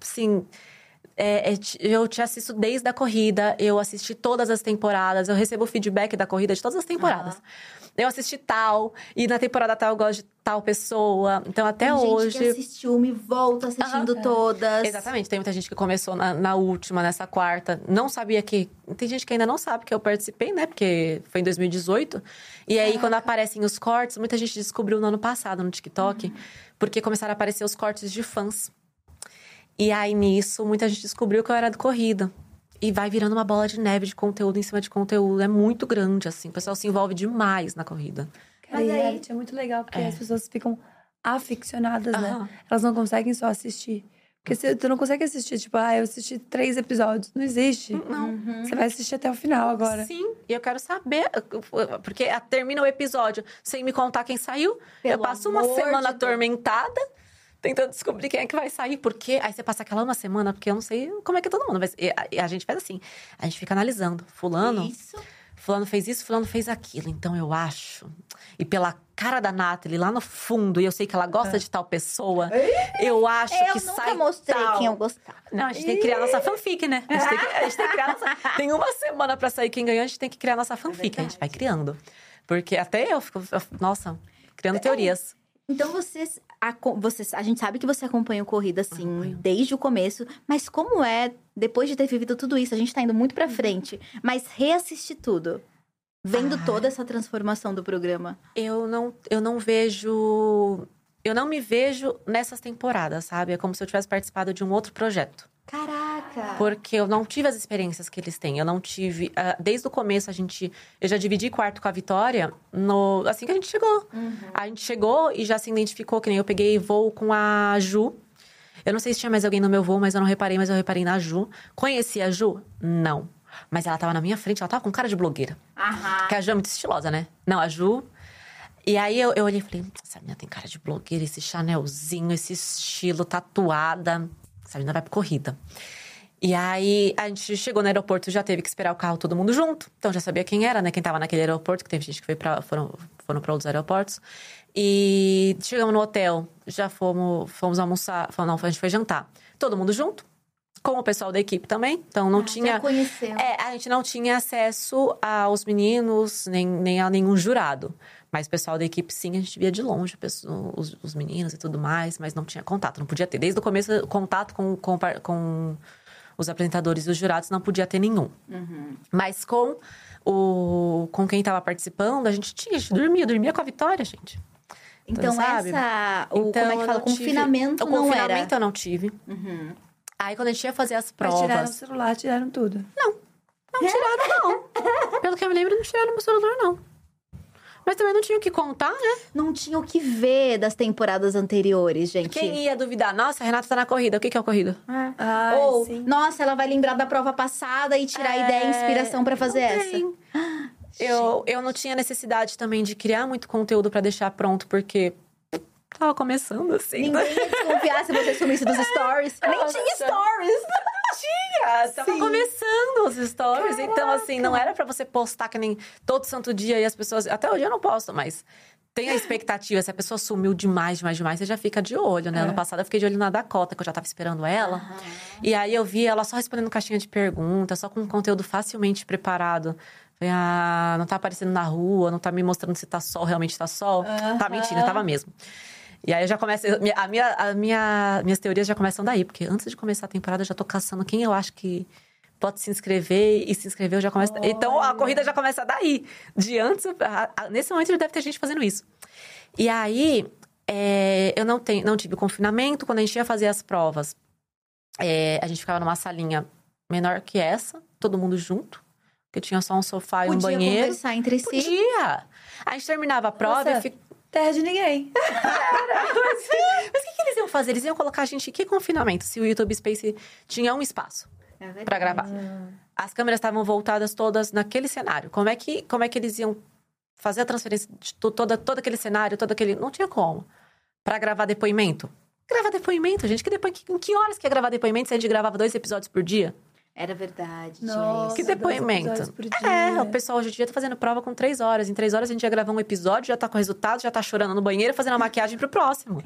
assim. é, é eu te assisto desde a corrida, eu assisti todas as temporadas, eu recebo feedback da corrida de todas as temporadas. Eu assisti tal, e na temporada tal eu gosto de tal pessoa. Então, até Tem gente hoje. que assiste uma e volta assistindo todas. Exatamente, tem muita gente que começou na, na última, nessa quarta, não sabia que. Tem gente que ainda não sabe que eu participei, né? Porque foi em 2018. E aí, quando aparecem os cortes, muita gente descobriu no ano passado no TikTok, porque começaram a aparecer os cortes de fãs. E aí, nisso, muita gente descobriu que eu era de corrida. E vai virando uma bola de neve de conteúdo em cima de conteúdo. É muito grande, assim. O pessoal se envolve demais na corrida. Cara, Mas e aí- reality é muito legal, porque as pessoas ficam aficionadas, né? Elas não conseguem só assistir. Porque se, tu não consegue assistir, tipo, ah, eu assisti três episódios. Não existe. Não. Você vai assistir até o final agora. Sim, e eu quero saber, porque a- termina o episódio sem me contar quem saiu. eu Pelo passo uma semana de Deus. atormentada, tentando descobrir quem é que vai sair, porque aí você passa aquela uma semana, porque eu não sei como é que todo mundo vai. E a, e a gente faz assim, a gente fica analisando. Fulano Isso. Fulano fez isso, fulano fez aquilo. Então eu acho. E pela cara da Nathalie lá no fundo, e eu sei que ela gosta de tal pessoa, eu acho Eu que nunca sai mostrei tal. quem eu gostava. Não, a gente tem que criar nossa fanfic, né? A gente tem que, a gente tem que criar nossa... Tem uma semana pra sair quem ganhou, a gente tem que criar nossa fanfic. a gente vai criando. Porque até eu fico, eu- nossa, criando teorias. Então vocês, aco- vocês, a gente sabe que você acompanha o Corrida assim Acompanho. desde o começo, mas como é depois de ter vivido tudo isso, a gente tá indo muito pra frente, mas reassistir tudo, vendo Ai. toda essa transformação do programa. Eu não, eu não vejo. Eu não me vejo nessas temporadas, sabe? É como se eu tivesse participado de um outro projeto. Caraca. Porque eu não tive as experiências que eles têm. Eu não tive. ah, desde o começo, a gente. Eu já dividi quarto com a Vitória no, assim que a gente chegou. A gente chegou e já se identificou, que nem eu peguei voo com a Ju. Eu não sei se tinha mais alguém no meu voo, mas eu não reparei, mas eu reparei na Ju. Conheci a Ju? Não. Mas ela tava na minha frente, ela tava com cara de blogueira. Aham. Porque a Ju é muito estilosa, né? Não, a Ju. E aí eu, eu olhei e falei: essa menina tem cara de blogueira, esse Chanelzinho, esse estilo, tatuada. Essa menina vai pra corrida. E aí a gente chegou no aeroporto, já teve que esperar o carro todo mundo junto. Então já sabia quem era, né? Quem tava naquele aeroporto, que teve gente que foi pra, foram, foram pra outros aeroportos. E chegamos no hotel, já fomos, fomos almoçar. Não, a gente foi jantar. Todo mundo junto, com o pessoal da equipe também. Então não Ah, tinha. Já conheceu. É, a gente não tinha acesso aos meninos, nem, nem a nenhum jurado. Mas o pessoal da equipe, sim, a gente via de longe pessoa- os, os meninos e tudo mais, mas não tinha contato, não podia ter. Desde o começo, contato com, com, com os apresentadores e os jurados não podia ter nenhum. Mas com o com quem estava participando, a gente tinha, a gente dormia, dormia com a Vitória, gente. Então sabe? essa, o, como é Então, que eu fala, não tive- confinamento o não confinamento era. eu não tive. Uhum. Aí quando a gente ia fazer as Mas provas. tiraram o celular, tiraram tudo. Não tiraram, não. Pelo que eu me lembro, não tiraram meu celular, não. Mas também não tinha o que contar, né? Não tinha o que ver das temporadas anteriores, gente. Quem ia duvidar? Nossa, a Renata tá na corrida. O que que é a corrida? Ai, Ou, sim. nossa, ela vai lembrar da prova passada e tirar ideia e inspiração pra fazer É, não essa. tem. Eu, eu não tinha necessidade também de criar muito conteúdo pra deixar pronto, porque tava começando assim. Ninguém ia desconfiar se você sumisse dos stories. Nem Nossa. tinha stories. tinha! Tava Sim. começando os stories. Então, assim, não era pra você postar que nem todo santo dia e as pessoas. Até hoje eu não posto, mas. Tem a expectativa, se a pessoa sumiu demais, demais, demais, você já fica de olho, né? É. Ano passado eu fiquei de olho na Dakota, que eu já tava esperando ela. E aí eu vi ela só respondendo caixinha de perguntas, só com um conteúdo facilmente preparado. Falei, ah, não tá aparecendo na rua, não tá me mostrando se tá sol, realmente tá sol. Tá mentindo, tava mesmo. E aí eu já começo. A minha, a minha, minhas teorias já começam daí, porque antes de começar a temporada eu já tô caçando quem eu acho que pode se inscrever e se inscrever eu já começo. Então a corrida já começa daí. De antes, a- a- nesse momento já deve ter gente fazendo isso. E aí é, eu não, tenho, não tive confinamento. Quando a gente ia fazer as provas, é, a gente ficava numa salinha menor que essa, todo mundo junto. Que tinha só um sofá e um Podia banheiro. conversar entre si. Podia! A gente terminava a prova Nossa. e fica... Terra de ninguém. Mas, mas o que, que eles iam fazer? Eles iam colocar a gente em que confinamento? Se o YouTube Space tinha um espaço É pra gravar. As câmeras estavam voltadas todas naquele cenário. Como é que, como é que eles iam fazer a transferência de to- toda, todo aquele cenário, todo aquele. Não tinha como. Pra gravar depoimento. Gravar depoimento, gente. Que depois, em que horas que ia gravar depoimento se a gente gravava dois episódios por dia? Era verdade. Nossa, isso. Que depoimento. É, dia. o pessoal hoje em dia tá fazendo prova com três horas. Em três horas a gente ia gravar um episódio, já tá com o resultado, já tá chorando no banheiro, fazendo a maquiagem pro próximo.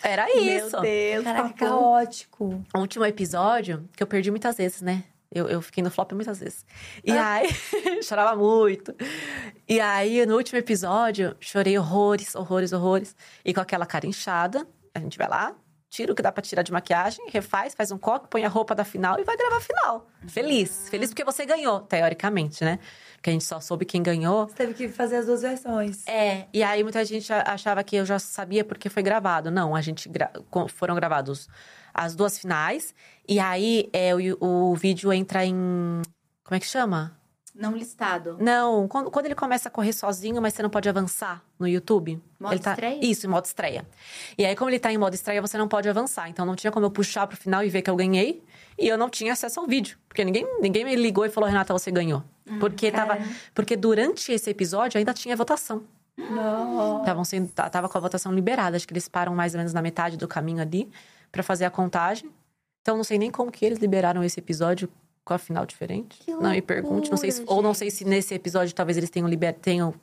Era isso. Meu Deus, Caraca, papo. caótico. O último episódio, que eu perdi muitas vezes, né? Eu, eu fiquei no flop muitas vezes. E aí, chorava muito. E aí, no último episódio, chorei horrores, horrores, horrores. E com aquela cara inchada, a gente vai lá, tira o que dá pra tirar de maquiagem, refaz, faz um coque, põe a roupa da final e vai gravar a final. Feliz. Feliz porque você ganhou, teoricamente, né? Porque a gente só soube quem ganhou. Você teve que fazer as duas versões. É, e aí muita gente achava que eu já sabia porque foi gravado. Não, a gente gra- foram gravados as duas finais. E aí é, o, o vídeo entra em. Como é que chama? Não listado. Não, quando, quando ele começa a correr sozinho, mas você não pode avançar no YouTube. Modo ele tá, estreia? Isso, em modo estreia. E aí, como ele tá em modo estreia, você não pode avançar. Então não tinha como eu puxar pro final e ver que eu ganhei. E eu não tinha acesso ao vídeo. Porque ninguém, ninguém me ligou e falou, Renata, você ganhou. Porque, tava, porque durante esse episódio ainda tinha votação. Não. Sendo, ta- tava com a votação liberada. Acho que eles param mais ou menos na metade do caminho ali pra fazer a contagem. Então não sei nem como que eles liberaram esse episódio ficou a final diferente. Que não me pergunte, não sei se, ou não sei se nesse episódio talvez eles tenham, liber, tenham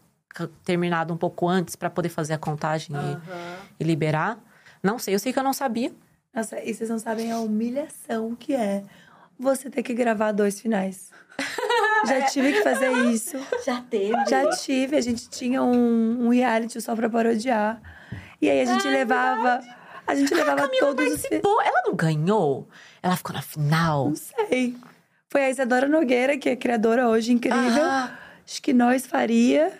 terminado um pouco antes pra poder fazer a contagem e, e liberar. Não sei, eu sei que eu não sabia. Nossa, e vocês não sabem a humilhação que é você ter que gravar dois finais. Já tive que fazer isso. Já teve. Já tive. A gente tinha um, um reality só pra parodiar. E aí a gente levava. A gente levava Camila todos os. Ela não ganhou? Ela ficou na final. Não sei. Foi a Isadora Nogueira, que é criadora hoje, incrível. Ah, Acho que nós faria.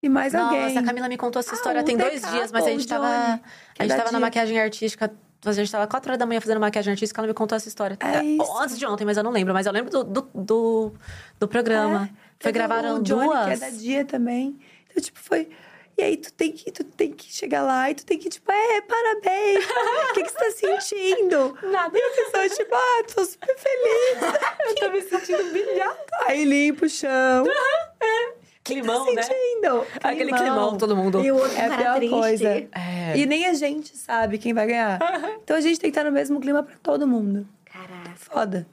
E mais nossa, alguém. a Camila me contou essa Ah, história o tem dois dias, mas a gente tava. A é gente tava na maquiagem artística. A gente tava quatro horas da manhã fazendo maquiagem artística, ela me contou essa história. É. Antes de ontem, mas eu não lembro. Mas eu lembro do, do, do, do programa. Foi Teve gravaram o Johnny, duas. que é da Dia também. Então, tipo, foi... E aí, tu tem que, tu tem que chegar lá e tu tem que, tipo, é, parabéns. O que, que você tá sentindo? Nada. E a pessoa, tipo, ah, tô super feliz. eu tô me sentindo brilhada. Aí limpa o chão. Climão, tá né? sentindo? Aquele climão, todo mundo. E o outro É a pior triste. coisa. É. E nem a gente sabe quem vai ganhar. Então a gente tem que estar no mesmo clima pra todo mundo. Foda.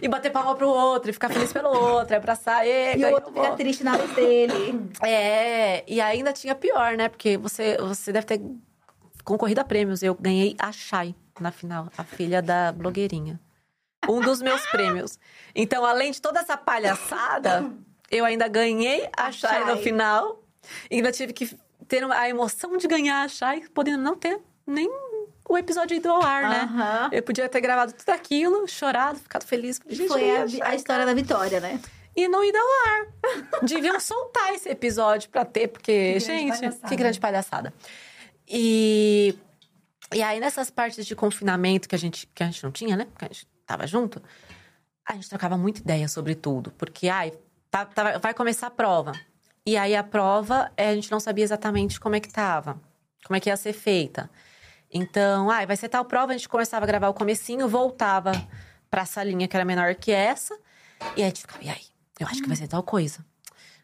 E bater palma pro outro, e ficar feliz pelo outro, é abraçar. E, E o outro fica triste na vez dele. É, e ainda tinha pior, né? Porque você, você deve ter concorrido a prêmios. Eu ganhei a Shai na final, a filha da blogueirinha. Um dos meus prêmios. Então, além de toda essa palhaçada, eu ainda ganhei a, A Shai no final. E ainda tive que ter a emoção de ganhar a Shai, podendo não ter nem o episódio ido ao ar, né? Eu podia ter gravado tudo aquilo, chorado, ficado feliz. Gente, Foi a, a história da vitória, né? e não ir ao ar. Deviam soltar esse episódio pra ter, porque, Que gente, palhaçada. que grande palhaçada. E, e aí, nessas partes de confinamento que a gente, que a gente não tinha, né? Porque a gente tava junto, a gente trocava muita ideia sobre tudo. Porque, ai, tá- tá- vai começar a prova. E aí, a prova, eh, a gente não sabia exatamente como é que tava. Como é que ia ser feita. Então, ai, vai ser tal prova, a gente começava a gravar o comecinho, voltava pra salinha que era menor que essa. E aí a gente ficava, e aí? Eu acho que vai ser tal coisa.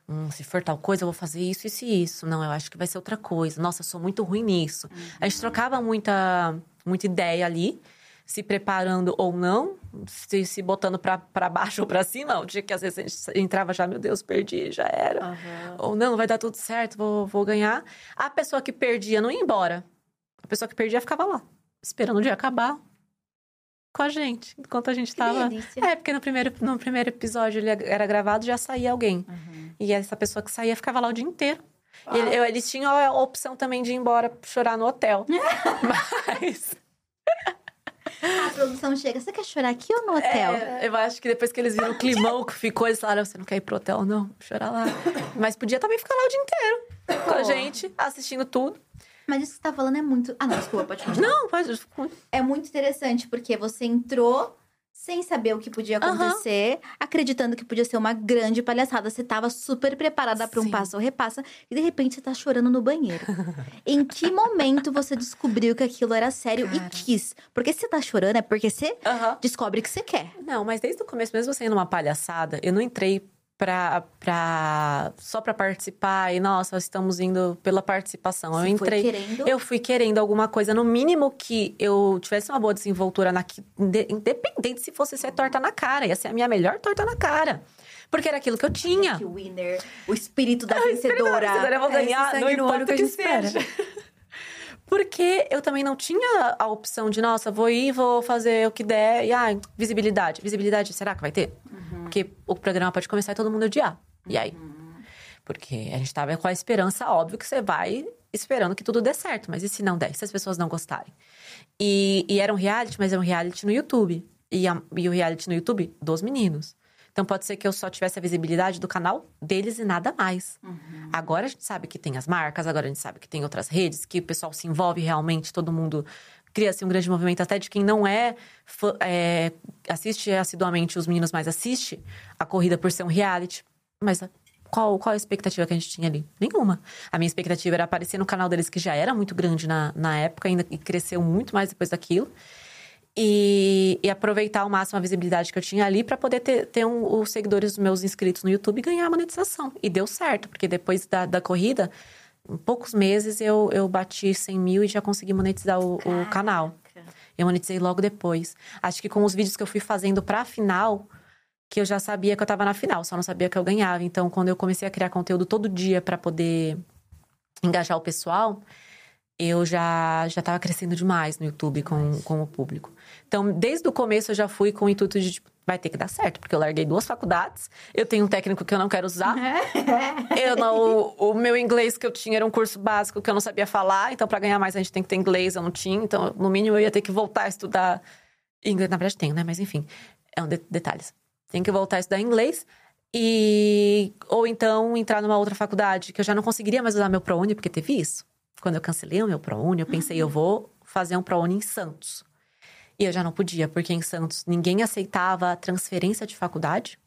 Hum, se for tal coisa, eu vou fazer isso, isso e isso. Não, eu acho que vai ser outra coisa. Nossa, eu sou muito ruim nisso. A gente trocava muita, muita ideia ali, se preparando ou não, se, se botando pra baixo ou pra cima. O dia que às vezes a gente entrava já, meu Deus, perdi, já era. Ou não, vai dar tudo certo, vou, vou ganhar. A pessoa que perdia não ia embora. A pessoa que perdia ficava lá, esperando o dia acabar com a gente, enquanto a gente tava. delícia. É, porque no primeiro, no primeiro episódio ele era gravado, já saía alguém. E essa pessoa que saía ficava lá o dia inteiro. E ele- eu- eles tinham a opção também de ir embora chorar no hotel. Mas. A produção chega, você quer chorar aqui ou no hotel? É, eu acho que depois que eles viram o climão que ficou, eles falaram: você não quer ir pro hotel, não? Chorar lá. Mas podia também ficar lá o dia inteiro com a gente, assistindo tudo. Mas isso que você tá falando é muito. Ah, não, desculpa, pode continuar. Não, pode. É muito interessante, porque você entrou sem saber o que podia acontecer, acreditando que podia ser uma grande palhaçada. Você tava super preparada pra um passo ou repassa, e de repente você tá chorando no banheiro. em que momento você descobriu que aquilo era sério Cara. e quis? Porque se você tá chorando é porque você Aham. descobre que você quer. Não, mas desde o começo, mesmo sendo uma palhaçada, eu não entrei pra, pra, só pra participar e, nossa, estamos indo pela participação. eu Você entrei. foi querendo. Eu fui querendo alguma coisa, no mínimo que eu tivesse uma boa desenvoltura, na, independente se fosse ser torta na cara. Ia ser a minha melhor torta na cara. Porque era aquilo que eu tinha. Que winner, o espírito da Vencedora, vencedora. eu vou É ganhar, sangue não importa o que que seja. Porque eu também não tinha a opção de, nossa, vou ir, vou fazer o que der. E, ai, visibilidade. Visibilidade, será que vai ter? Porque o programa pode começar e todo mundo odiar. E aí? Porque a gente tava com a esperança, óbvio, que você vai esperando que tudo dê certo. Mas e se não der? Se as pessoas não gostarem? E, e era um reality, mas era um reality no YouTube. E, a- e o reality no YouTube dos meninos. Então pode ser que eu só tivesse a visibilidade do canal deles e nada mais. Agora a gente sabe que tem as marcas, agora a gente sabe que tem outras redes, que o pessoal se envolve realmente, todo mundo cria-se um grande movimento, até de quem não é, é, assiste assiduamente os meninos, mas assiste a corrida por ser um reality. Mas a- qual, qual a expectativa que a gente tinha ali? Nenhuma. A minha expectativa era aparecer no canal deles, que já era muito grande na, na época, ainda e cresceu muito mais depois daquilo. E, e aproveitar ao máximo a visibilidade que eu tinha ali para poder ter, ter um- os seguidores dos meus inscritos no YouTube e ganhar a monetização. E deu certo, porque depois da, da corrida, em poucos meses eu, eu bati 100 mil e já consegui monetizar o, o canal. Eu monetizei logo depois. Acho que com os vídeos que eu fui fazendo pra final, que eu já sabia que eu tava na final, só não sabia que eu ganhava. Então, quando eu comecei a criar conteúdo todo dia para poder engajar o pessoal, eu já já estava crescendo demais no YouTube com, com o público. Então, desde o começo eu já fui com o intuito de tipo, vai ter que dar certo, porque eu larguei duas faculdades, eu tenho um técnico que eu não quero usar. eu não, o, meu inglês que eu tinha era um curso básico que eu não sabia falar, então para ganhar mais a gente tem que ter inglês, eu não tinha, então no mínimo eu ia ter que voltar a estudar inglês, na verdade tenho, né, mas enfim, é um de detalhes. Tem que voltar a estudar inglês. E ou então entrar numa outra faculdade que eu já não conseguiria mais usar meu ProUni porque teve isso. Quando eu cancelei o meu ProUni, eu pensei, eu vou fazer um ProUni em Santos. E eu já não podia, porque em Santos ninguém aceitava transferência de faculdade.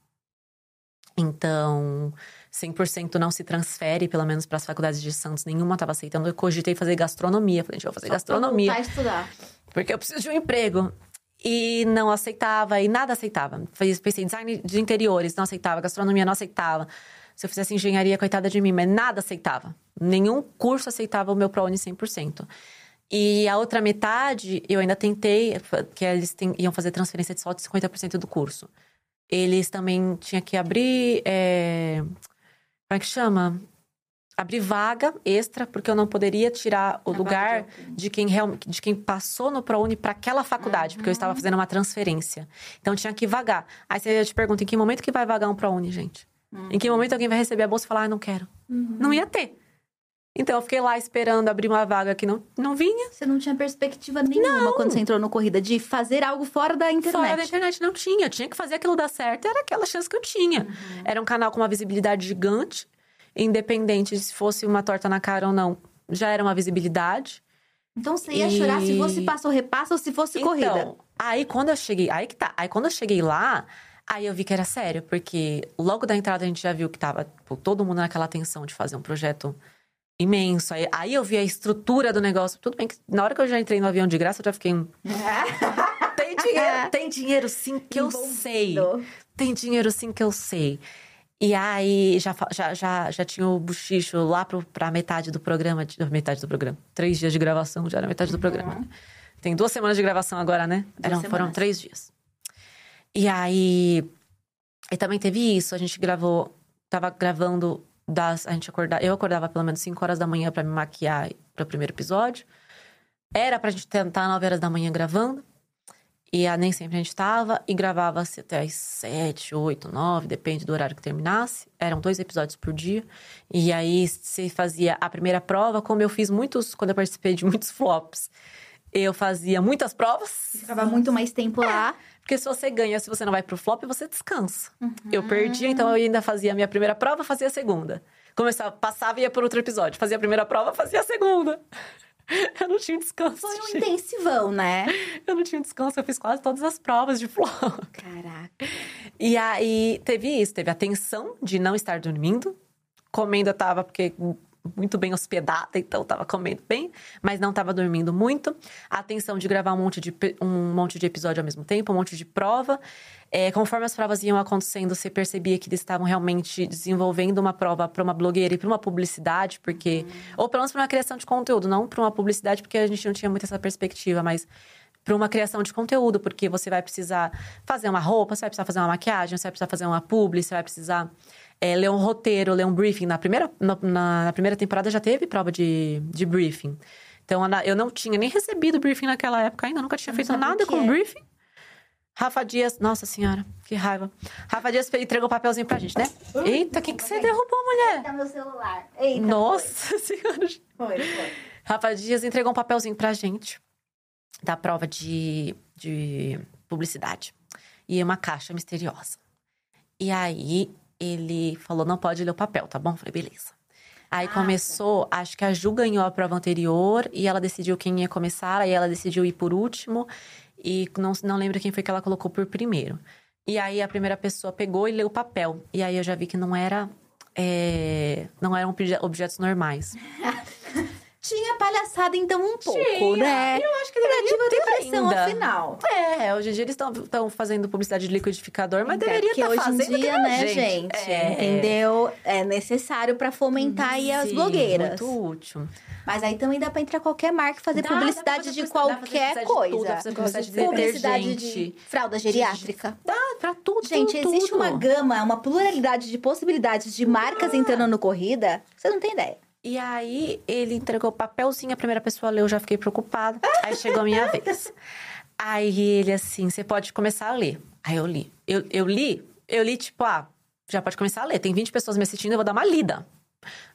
Então, 100% não se transfere, pelo menos para as faculdades de Santos, nenhuma estava aceitando. Eu cogitei fazer gastronomia. Falei, gente, vou fazer Só gastronomia. Pra estudar. Porque eu preciso de um emprego. E não aceitava, e nada aceitava. Pensei em design de interiores, não aceitava. Gastronomia, não aceitava. Se eu fizesse engenharia, coitada de mim, mas nada aceitava. Nenhum curso aceitava o meu ProUni 100%. E a outra metade, eu ainda tentei, que eles iam fazer transferência de só de 50% do curso. Eles também tinham que abrir. É, como é que chama? Abrir vaga extra, porque eu não poderia tirar o a lugar de quem, real, de quem passou no ProUni para aquela faculdade, uhum. porque eu estava fazendo uma transferência. Então tinha que vagar. Aí você te pergunta: em que momento que vai vagar um ProUni, gente? Uhum. Em que momento alguém vai receber a bolsa e falar: ah, não quero? Uhum. Não ia ter. Então eu fiquei lá esperando abrir uma vaga que não, não vinha. Você não tinha perspectiva nenhuma não. quando você entrou no corrida de fazer algo fora da internet. Fora da internet não tinha. tinha que fazer aquilo dar certo, era aquela chance que eu tinha. Uhum. Era um canal com uma visibilidade gigante, independente de se fosse uma torta na cara ou não, já era uma visibilidade. Então você ia e... chorar se fosse passo ou repasso ou se fosse então, corrida. Aí quando eu cheguei, aí que tá. Aí quando eu cheguei lá, aí eu vi que era sério, porque logo da entrada a gente já viu que tava tipo, todo mundo naquela tensão de fazer um projeto imenso. Aí, aí eu vi a estrutura do negócio. Tudo bem que na hora que eu já entrei no avião de graça, eu já fiquei. tem dinheiro, tem dinheiro sim que eu sei. Tem dinheiro sim que eu sei. E aí já, já, já, já tinha o buchicho lá pro, pra metade do programa. De, metade do programa. Três dias de gravação já era metade do uhum. programa. Tem duas semanas de gravação agora, né? Eram, foram três dias. E aí. E também teve isso. A gente gravou. Tava gravando das, a gente acordar, eu acordava pelo menos 5 horas da manhã para me maquiar para o primeiro episódio. Era pra gente tentar 9 horas da manhã gravando. E a, nem sempre a gente tava. E gravava até as 7, 8, 9, depende do horário que terminasse. Eram dois episódios por dia. E aí você fazia a primeira prova, como eu fiz muitos, quando eu participei de muitos flops. Eu fazia muitas provas. Ficava muito mais tempo lá. Porque se você ganha, se você não vai pro flop, você descansa. Uhum. Eu perdia, então eu ainda fazia a minha primeira prova, fazia a segunda. Começava, passava e ia por outro episódio. Fazia a primeira prova, fazia a segunda. Eu não tinha descanso. Foi um gente. intensivão, né? Eu não tinha descanso, eu fiz quase todas as provas de flop. Caraca. E aí teve isso, teve a tensão de não estar dormindo. Comendo eu tava, porque muito bem hospedada, então estava comendo bem, mas não estava dormindo muito. A atenção de gravar um monte de, um monte de episódio ao mesmo tempo, um monte de prova. É, conforme as provas iam acontecendo, você percebia que eles estavam realmente desenvolvendo uma prova para uma blogueira e para uma publicidade, porque. Ou pelo menos para uma criação de conteúdo, não para uma publicidade, porque a gente não tinha muito essa perspectiva, mas para uma criação de conteúdo, porque você vai precisar fazer uma roupa, você vai precisar fazer uma maquiagem, você vai precisar fazer uma publi, você vai precisar é, ler um roteiro, ler um briefing. Na primeira, na, na, primeira temporada já teve prova de, de briefing. Então, eu não tinha nem recebido briefing naquela época ainda, nunca tinha feito nada com é. briefing. Rafa Dias, nossa senhora, que raiva. Rafa Dias entregou o papelzinho pra gente, né? Eita, o que, que você derrubou, mulher? Tá meu celular. Eita, nossa foi. senhora. Foi, foi. Rafa Dias entregou um papelzinho pra gente da prova de, de publicidade. E uma caixa misteriosa. E aí ele falou: não pode ler o papel, tá bom? falei, beleza. Aí ah, começou, tá. acho que a Ju ganhou a prova anterior e ela decidiu quem ia começar, aí ela decidiu ir por último e não, não lembro quem foi que ela colocou por primeiro. E aí a primeira pessoa pegou e leu o papel. E aí eu já vi que não era. É, não eram objetos normais. Tinha palhaçada, então, um pouco, Tinha. né? Eu acho que deveria à ter depressão, ainda. afinal. É, hoje em dia eles estão fazendo publicidade de liquidificador, mas É, deveria porque estar hoje fazendo em dia, né, gente? É. Entendeu? É necessário pra fomentar as blogueiras. Muito útil. Mas aí também dá pra entrar qualquer marca e fazer Dá, publicidade de dá fazer qualquer de coisa. tudo, fazer publicidade de Publicidade de fralda geriátrica. Dá pra tudo, Gente, tudo, existe uma gama, uma pluralidade de possibilidades de marcas entrando no corrida. Você não tem ideia. E aí, ele entregou o papelzinho, a primeira pessoa leu, eu já fiquei preocupada. Aí chegou a minha vez. Aí ele assim, você pode começar a ler. Aí eu li. Eu, eu li, eu li tipo, ah, já pode começar a ler. Tem 20 pessoas me assistindo, eu vou dar uma lida.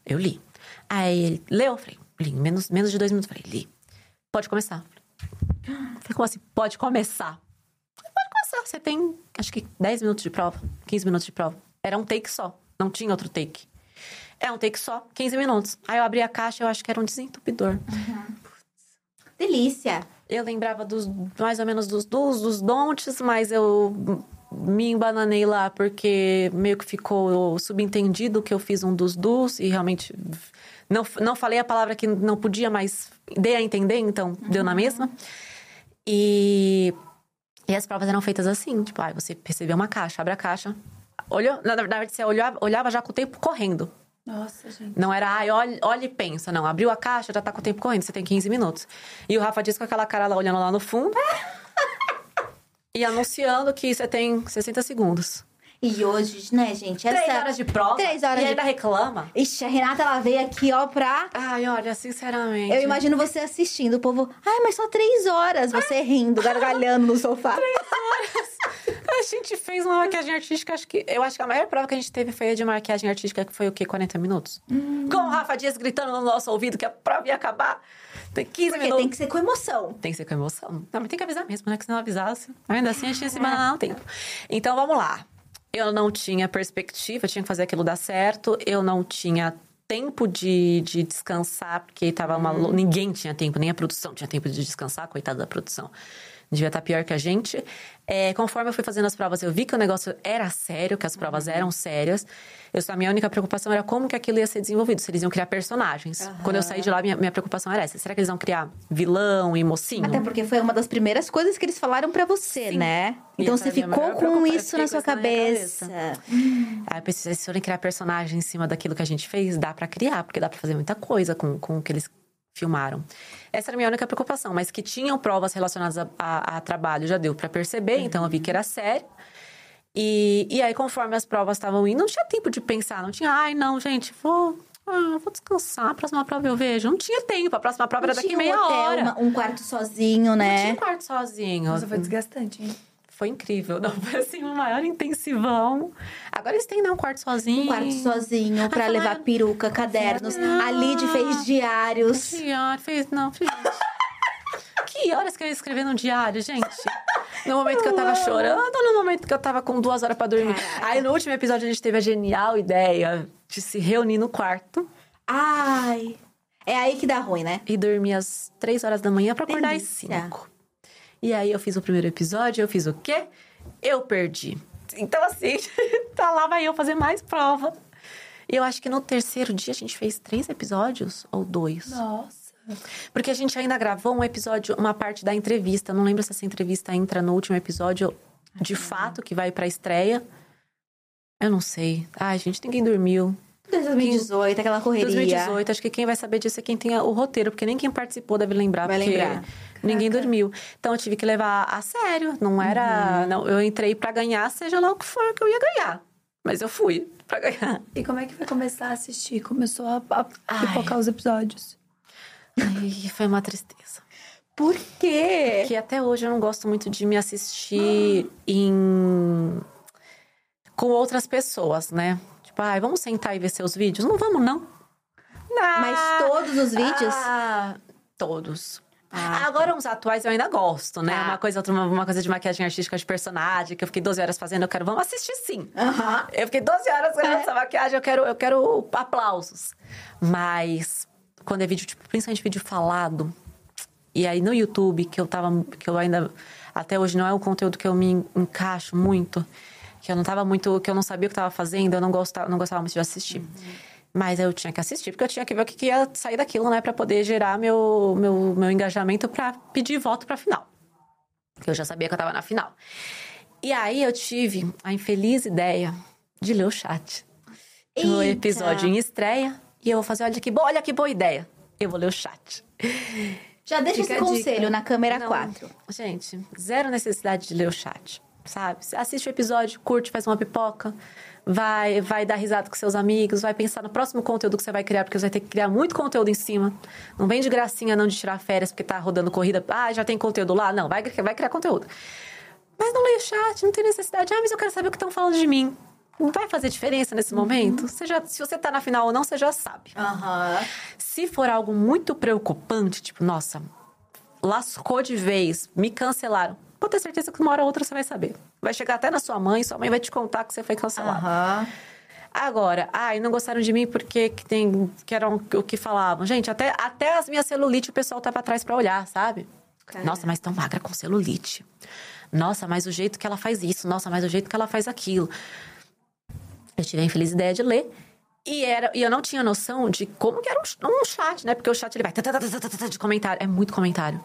Eu li. Aí ele leu, eu falei, li, menos, menos de dois minutos. Eu falei, li. Pode começar. Falei, como assim? Pode começar. Falei, Pode começar. Você tem, acho que 10 minutos de prova, 15 minutos de prova. Era um take só, não tinha outro take. É um take só, 15 minutos. Aí eu abri a caixa, eu acho que era um desentupidor. Delícia. Eu lembrava dos mais ou menos dos dos, dos don'ts, mas eu me embananei lá porque meio que ficou subentendido que eu fiz um dos dos e realmente não, não falei a palavra que não podia, mas dei a entender, então deu na mesma. E, e as provas eram feitas assim, tipo, ah, você recebeu uma caixa, abre a caixa, olhou, na verdade você olhava, olhava já com o tempo correndo. Nossa, gente. Não era, ai, olha, olha e pensa. Não, abriu a caixa, já tá com o tempo correndo, você tem 15 minutos. E o Rafa disse com aquela cara lá olhando lá no fundo. e anunciando que você tem 60 segundos. E hoje, né, gente? Essa... Três horas de prova. Três horas e de ainda reclama. Ixi, a Renata, ela veio aqui, ó, pra... Ai, olha, sinceramente. Eu imagino você assistindo, o povo... Ai, mas só três horas, você rindo, gargalhando no sofá. A gente fez uma maquiagem artística, acho que. Eu acho que a maior prova que a gente teve foi a de maquiagem artística, que foi o quê? 40 minutos? Hum. Com o Rafa Dias gritando no nosso ouvido que a prova ia acabar. Tem 15 Porque minutos. tem que ser com emoção. Tem que ser com emoção. Não, mas tem que avisar mesmo, né? Que se não avisasse. Ainda assim, a gente ia se bananar no tempo. Então, vamos lá. Eu não tinha perspectiva, tinha que fazer aquilo dar certo. Eu não tinha tempo de, de descansar, porque tava uma... lou- Ninguém tinha tempo, nem a produção tinha tempo de descansar, coitada da produção. Devia estar pior que a gente. É, conforme eu fui fazendo as provas, eu vi que o negócio era sério, que as provas eram sérias. Eu, a minha única preocupação era como que aquilo ia ser desenvolvido, se eles iam criar personagens. Quando eu saí de lá, minha, minha preocupação era essa. Será que eles vão criar vilão e mocinho? Até porque foi uma das primeiras coisas que eles falaram pra você, Sim. né? Então você ficou com isso na sua minha cabeça. Aí eu pensei, se forem criar personagem em cima daquilo que a gente fez, dá pra criar, porque dá pra fazer muita coisa com, com o que eles filmaram. Essa era a minha única preocupação, mas que tinham provas relacionadas a, a- a trabalho, já deu pra perceber, então eu vi que era sério. E, e aí, conforme as provas estavam indo, não tinha tempo de pensar, não tinha, ai, não, gente, vou. ah, vou descansar, a próxima prova eu vejo. Não tinha tempo, a próxima prova era daqui Tinha um meia hotel, hora. uma- um quarto sozinho, Não tinha né? quarto sozinho. Nossa, foi desgastante, hein? Foi incrível. Não, foi assim, o maior intensivão. Agora eles têm, né, um quarto sozinho. Um quarto sozinho pra Ai, levar peruca, cadernos. Não. A Lid fez diários. Diário, fez, não, fez. que horas que eu ia escrever no diário, gente? No momento que eu tava chorando, ou no momento que eu tava com duas horas pra dormir. Aí no último episódio a gente teve a genial ideia de se reunir no quarto Ai. É aí que dá ruim, né? e dormir às três horas da manhã pra acordar às Delícia. cinco. E aí eu fiz o primeiro episódio, eu fiz o quê? Eu perdi. Então assim, tá lá vai eu fazer mais prova. E eu acho que no terceiro dia a gente fez três episódios ou dois. Nossa. Porque a gente ainda gravou um episódio, uma parte da entrevista. Não lembro se essa entrevista entra no último episódio de fato, que vai pra estreia. Eu não sei. Ai, gente, ninguém dormiu. 2018, aquela correria. 2018, acho que quem vai saber disso é quem tem o roteiro, porque nem quem participou deve lembrar. Vai porque lembrar. Ninguém dormiu. Então eu tive que levar a sério. Não era. Uhum. Não, eu entrei pra ganhar, seja lá o que for que eu ia ganhar. Mas eu fui pra ganhar. E como é que foi começar a assistir? Começou a, a Ai. pipocar os episódios. E foi uma tristeza. Por quê? Que até hoje eu não gosto muito de me assistir em com outras pessoas, né? Tipo, ai, vamos sentar e ver seus vídeos? Não vamos, não. Não. Mas todos os vídeos? Ah, todos. Ah, Agora, uns atuais eu ainda gosto, né? Tá. Uma coisa, outra, uma, coisa de maquiagem artística de personagem, que eu fiquei 12 horas fazendo, eu quero, vamos assistir sim. Aham. Eu fiquei 12 horas fazendo essa maquiagem, eu quero, eu quero aplausos. Mas quando é vídeo, tipo, principalmente vídeo falado, e aí no YouTube, que eu tava, que eu ainda, até hoje não é o conteúdo que eu me encaixo muito, que eu não tava muito, que eu não sabia o que tava fazendo, eu não gostava, não gostava muito de assistir. Mas eu tinha que assistir, porque eu tinha que ver o que, que ia sair daquilo, né? Pra poder gerar meu, meu, meu engajamento pra pedir voto pra final. Porque eu já sabia que eu tava na final. E aí eu tive a infeliz ideia de ler o chat. No Eita. episódio em estreia. E eu vou fazer, olha que, boa, olha que boa ideia. Eu vou ler o chat. Já deixa Fica esse conselho dica. na câmera Não, 4. Gente, zero necessidade de ler o chat, sabe? Assiste o episódio, curte, faz uma pipoca, vai, vai dar risada com seus amigos, vai pensar no próximo conteúdo que você vai criar, porque você vai ter que criar muito conteúdo em cima. Não vem de gracinha não de tirar férias porque tá rodando corrida. Ah, já tem conteúdo lá. Não, vai, vai criar conteúdo. Mas não leia o chat, não tem necessidade. Ah, mas eu quero saber o que estão falando de mim. Não vai fazer diferença nesse momento? Você já, se você tá na final ou não, você já sabe. Aham. Se for algo muito preocupante, tipo, nossa, lascou de vez, me cancelaram. Pode ter certeza que uma hora ou outra você vai saber. Vai chegar até na sua mãe, sua mãe vai te contar que você foi cancelado. Aham. Agora, ai, não gostaram de mim porque que tem, que eram o que falavam. Gente, até, até as minhas celulite o pessoal tava atrás pra olhar, sabe? Nossa, mas tão magra com celulite. Nossa, mas o jeito que ela faz isso. Nossa, mas o jeito que ela faz aquilo. Eu tive a infeliz ideia de ler. E, era, e eu não tinha noção de como que era um, um chat, né? Porque o chat ele vai tá, tá, tá, tá, tá, tá, de comentário. É muito comentário.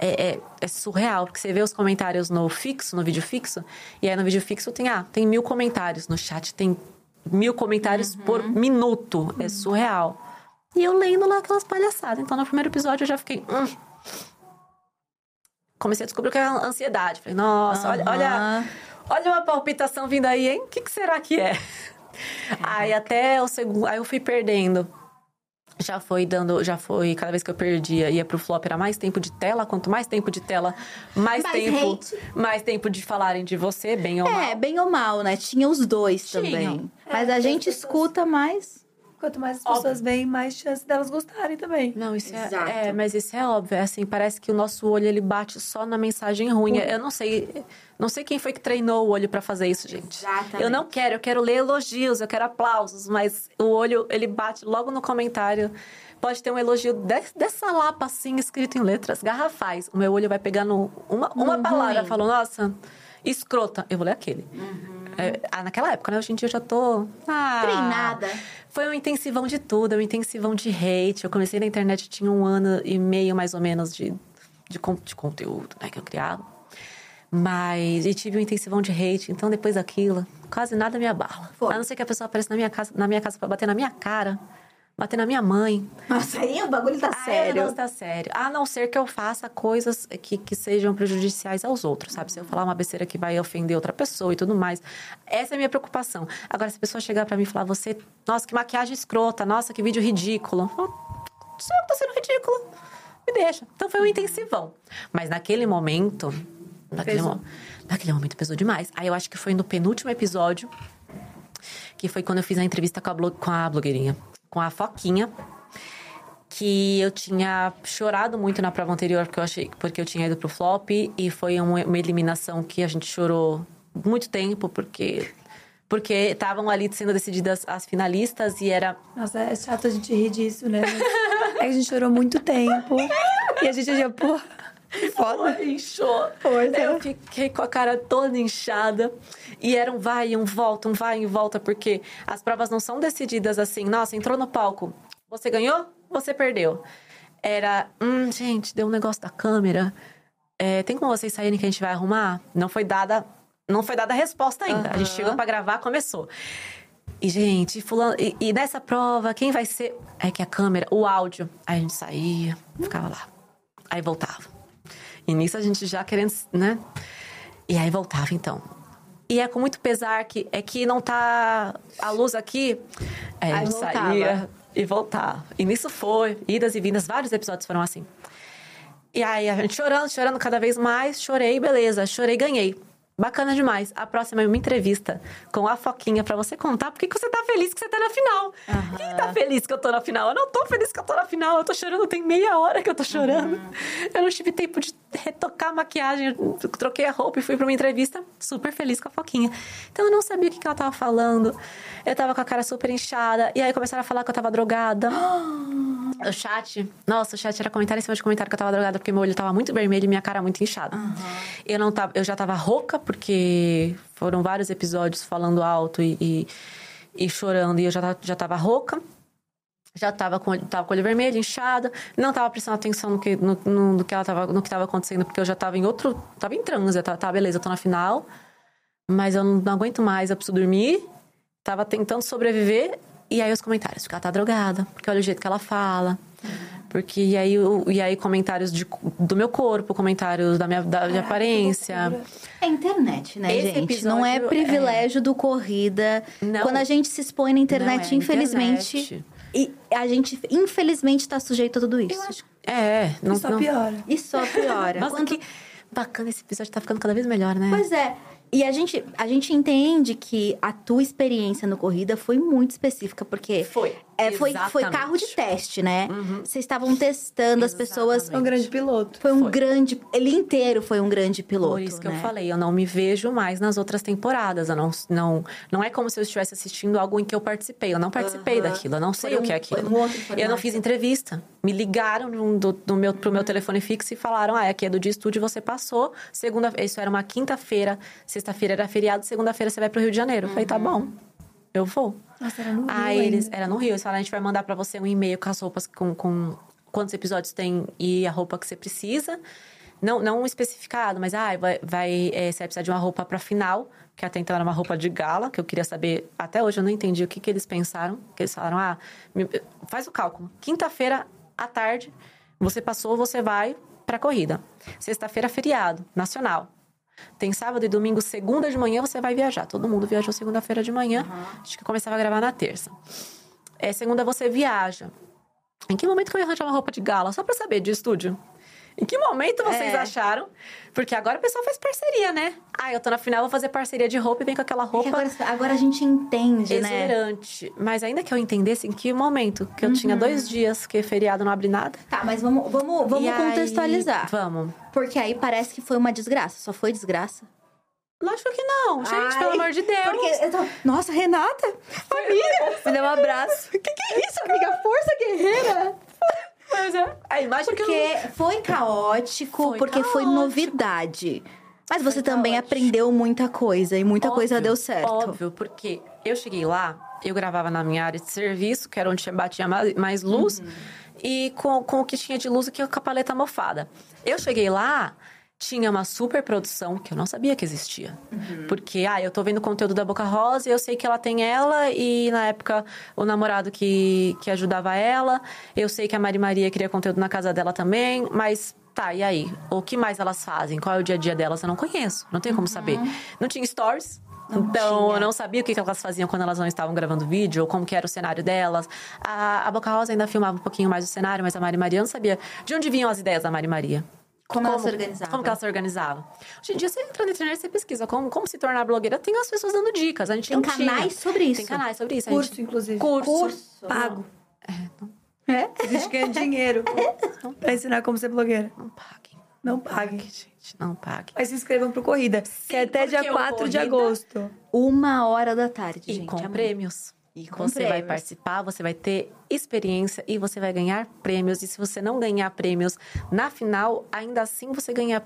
É, é- é surreal, porque você vê os comentários no fixo, no vídeo fixo, e aí no vídeo fixo tem, ah, tem mil comentários. No chat tem mil comentários por minuto. É surreal. E eu lendo lá aquelas palhaçadas. Então, no primeiro episódio, eu já fiquei. "Hum." Comecei a descobrir o que é ansiedade. Falei, nossa, olha, olha, Aham. olha uma palpitação vindo aí, hein? O que, que será que é? Aí até o segundo. Aí eu fui perdendo. Já foi dando, já foi, cada vez que eu perdia, ia pro flop, era mais tempo de tela. Quanto mais tempo de tela, mais, Mais tempo. hate. Mais tempo de falarem de você, bem ou mal. É, bem ou mal, né? Tinha os dois Tinham. também. Mas É, a tem gente escuta mais. Quanto mais as Óbvio. pessoas veem, mais chance delas gostarem também. Não, isso Exato. é, é. Mas isso é óbvio. É assim, parece que o nosso olho ele bate só na mensagem ruim. Eu não sei. Não sei quem foi que treinou o olho pra fazer isso, gente. Exatamente. Eu não quero, eu quero ler elogios, eu quero aplausos, mas o olho, ele bate logo no comentário. Pode ter um elogio de- dessa lapa, assim, escrito em letras garrafais. O meu olho vai pegar no, uma, uma No palavra, falou, nossa, escrota. Eu vou ler aquele. É, ah, naquela época, né? Hoje em dia eu já tô. Ah, Treinada. Foi um intensivão de tudo, um intensivão de hate. Eu comecei na internet, tinha um ano e meio, mais ou menos, de, de, de conteúdo né, que eu criava. Mas, e tive um intensivão de hate. Então, depois daquilo, quase nada me abala. Foi. A não ser que a pessoa apareça na minha casa, na minha casa pra bater na minha cara, bater na minha mãe. Nossa, aí o bagulho tá o sério. negócio tá sério. A não ser que eu faça coisas que, que sejam prejudiciais aos outros, sabe? Se eu falar uma besteira que vai ofender outra pessoa e tudo mais. Essa é a minha preocupação. Agora, se a pessoa chegar pra mim e falar, você, nossa, que maquiagem escrota, nossa, que vídeo ridículo. Sou eu que tô sendo ridículo. Me deixa. Então foi um intensivão. Mas naquele momento. Naquele, mo- naquele momento pesou demais. Aí eu acho que foi no penúltimo episódio, que foi quando eu fiz a entrevista com a, blo- com a blogueirinha, com a Foquinha que eu tinha chorado muito na prova anterior porque eu achei porque eu tinha ido pro flop e foi uma, uma eliminação que a gente chorou muito tempo porque porque estavam ali sendo decididas as finalistas e era Nossa, é chato a gente rir disso, né? É que a gente chorou muito tempo. E a gente já, pô, foda. inchou. Pois é. Eu fiquei com a cara toda inchada. E era um vai e um volta, um vai e um volta, porque as provas não são decididas assim. Nossa, entrou no palco. Você ganhou? Você perdeu. Era, hum, gente, deu um negócio da câmera. É, tem como vocês saírem que a gente vai arrumar? Não foi dada, não foi dada a resposta ainda. A gente chegou pra gravar, começou. E, gente, fulano, e, e nessa prova, quem vai ser? É que a câmera, o áudio. Aí a gente saía, ficava lá. Aí voltava. E nisso a gente já querendo, né? E aí voltava, então. E é com muito pesar que é que não tá a luz aqui. Aí a Aí gente voltava. saía e voltava. E nisso foi, idas e vindas, vários episódios foram assim. E aí a gente chorando, chorando cada vez mais, chorei, beleza, chorei, ganhei. Bacana demais. A próxima é uma entrevista com a Foquinha pra você contar por que você tá feliz que você tá na final. Quem tá feliz que eu tô na final? Eu não tô feliz que eu tô na final. Eu tô chorando, tem meia hora que eu tô chorando. Eu não tive tempo de retocar a maquiagem. Eu troquei a roupa e fui pra uma entrevista super feliz com a Foquinha. Então eu não sabia o que, que ela tava falando. Eu tava com a cara super inchada. E aí começaram a falar que eu tava drogada. O chat, nossa, o chat era comentário em cima de comentário que eu tava drogada porque meu olho tava muito vermelho e minha cara muito inchada. Eu não tava, eu já tava rouca porque foram vários episódios falando alto e, e, e chorando, e eu já, já tava rouca. Já tava com, tava com o olho vermelho, inchada. Não tava prestando atenção no que, no, no- no que ela tava, no que tava acontecendo, porque eu já tava em outro. Tava em transe. Tava, tá, beleza, tô na final. Mas eu não, não aguento mais, eu preciso dormir. Tava tentando sobreviver. E aí os comentários, porque ela tá drogada, porque olha o jeito que ela fala. Porque e aí, e aí comentários de, do meu corpo, comentários da minha da, de aparência. É internet, né, Esse gente? Não é episódio, privilégio do corrida. Não. Quando a gente se expõe na internet, é infelizmente. internet. E a gente, infelizmente, tá sujeito a tudo isso. É, não, Só não... piora. E só piora. Nossa, Quando- que bacana esse episódio, tá ficando cada vez melhor, né? Pois é. E a gente, a gente entende que a tua experiência no corrida foi muito específica, porque Foi, é, foi, foi carro de teste, né? Vocês estavam testando as pessoas. É um grande piloto. Foi um Foi. grande. Ele inteiro foi um grande piloto. Por isso que né? eu falei, eu não me vejo mais nas outras temporadas. Eu não, não, não é como se eu estivesse assistindo algo em que eu participei. Eu não participei Aham. daquilo, eu não sei Foi o que é foi aquilo. um outro eu não fiz entrevista. Me ligaram no- do, do meu, pro meu telefone fixo e falaram: ah, aqui é do dia estúdio, você passou. Segunda, isso era uma quinta-feira, sexta-feira era feriado, segunda-feira você vai pro Rio de Janeiro. Eu falei, tá bom, eu vou. Nossa, era no Rio Aí eles, ainda. era no Rio, eles falaram, a gente vai mandar pra você um e-mail com as roupas, com, com quantos episódios tem e a roupa que você precisa. Não, não especificado, mas ah, vai, vai, é, você vai precisar de uma roupa pra final, que até então era uma roupa de gala, que eu queria saber, até hoje eu não entendi o que, que eles pensaram. Que eles falaram, ah, faz o cálculo. Quinta-feira à tarde, você passou, você vai pra corrida. Sexta-feira, feriado, nacional. Tem sábado e domingo, segunda de manhã, você vai viajar. Todo mundo viajou segunda-feira de manhã. Acho que eu começava a gravar na terça. É, segunda você viaja. Em que momento que eu ia arranjar uma roupa de gala? Só pra saber, de estúdio. Em que momento vocês É. acharam? Porque agora o pessoal faz parceria, né? Ah, eu tô na final, vou fazer parceria de roupa e vem com aquela É roupa agora, agora a gente entende, né? exuberante. Mas ainda que eu entendesse em que momento, que eu tinha Uhum. dois dias que feriado não abre nada. Tá, mas vamos, vamos, vamos E aí- contextualizar. Vamos. Porque aí parece que foi uma desgraça. Só foi desgraça. Lógico que não, gente, Ai, pelo amor de Deus. Tô... Nossa, Renata! Amiga! Me deu um abraço. O que, que é isso, amiga? Força guerreira! Mas é, a imagem que eu Porque foi caótico, Foi porque foi caótico. novidade. Mas você também caótico. aprendeu muita coisa e muita coisa Óbvio, deu certo. Óbvio, porque eu cheguei lá, eu gravava na minha área de serviço, que era onde batia ma- mais luz, Uhum. e com, com o que tinha de luz, que com a paleta mofada. Eu cheguei lá, tinha uma super produção que eu não sabia que existia. Uhum. Porque, ah, eu tô vendo conteúdo da Boca Rosa e eu sei que ela tem ela, e na época o namorado que, que ajudava ela, eu sei que a Mari Maria queria conteúdo na casa dela também, mas tá, e aí? O que mais elas fazem? Qual é o dia a dia delas? Eu não conheço, não tenho como saber. Não tinha stories. Uhum. Não então, tinha. eu não sabia o que que elas faziam quando elas não estavam gravando vídeo, ou como que era o cenário delas. A, a Boca Rosa ainda filmava um pouquinho mais o cenário, mas a Mari Maria eu não sabia de onde vinham as ideias da Mari Maria. Como ela se organizava. Como que ela se organizava. Hoje em dia, você entra na internet, você pesquisa como, como se tornar blogueira. Tem as pessoas dando dicas. A gente Tem não canais tinha. sobre isso. Tem canais sobre isso. Curso, gente... inclusive. Curso. Curso. Pago. É? A gente ganha dinheiro pra ensinar como ser blogueira. Não paguem. Não paguem. Gente, não paguem. Mas se inscrevam pro Corrida, que é até dia porque o 4 de agosto. Uma hora da tarde, E gente. com prêmios. E com você vai prêmios. participar, você vai ter experiência e você vai ganhar prêmios. E se você não ganhar prêmios na final, ainda assim você ganha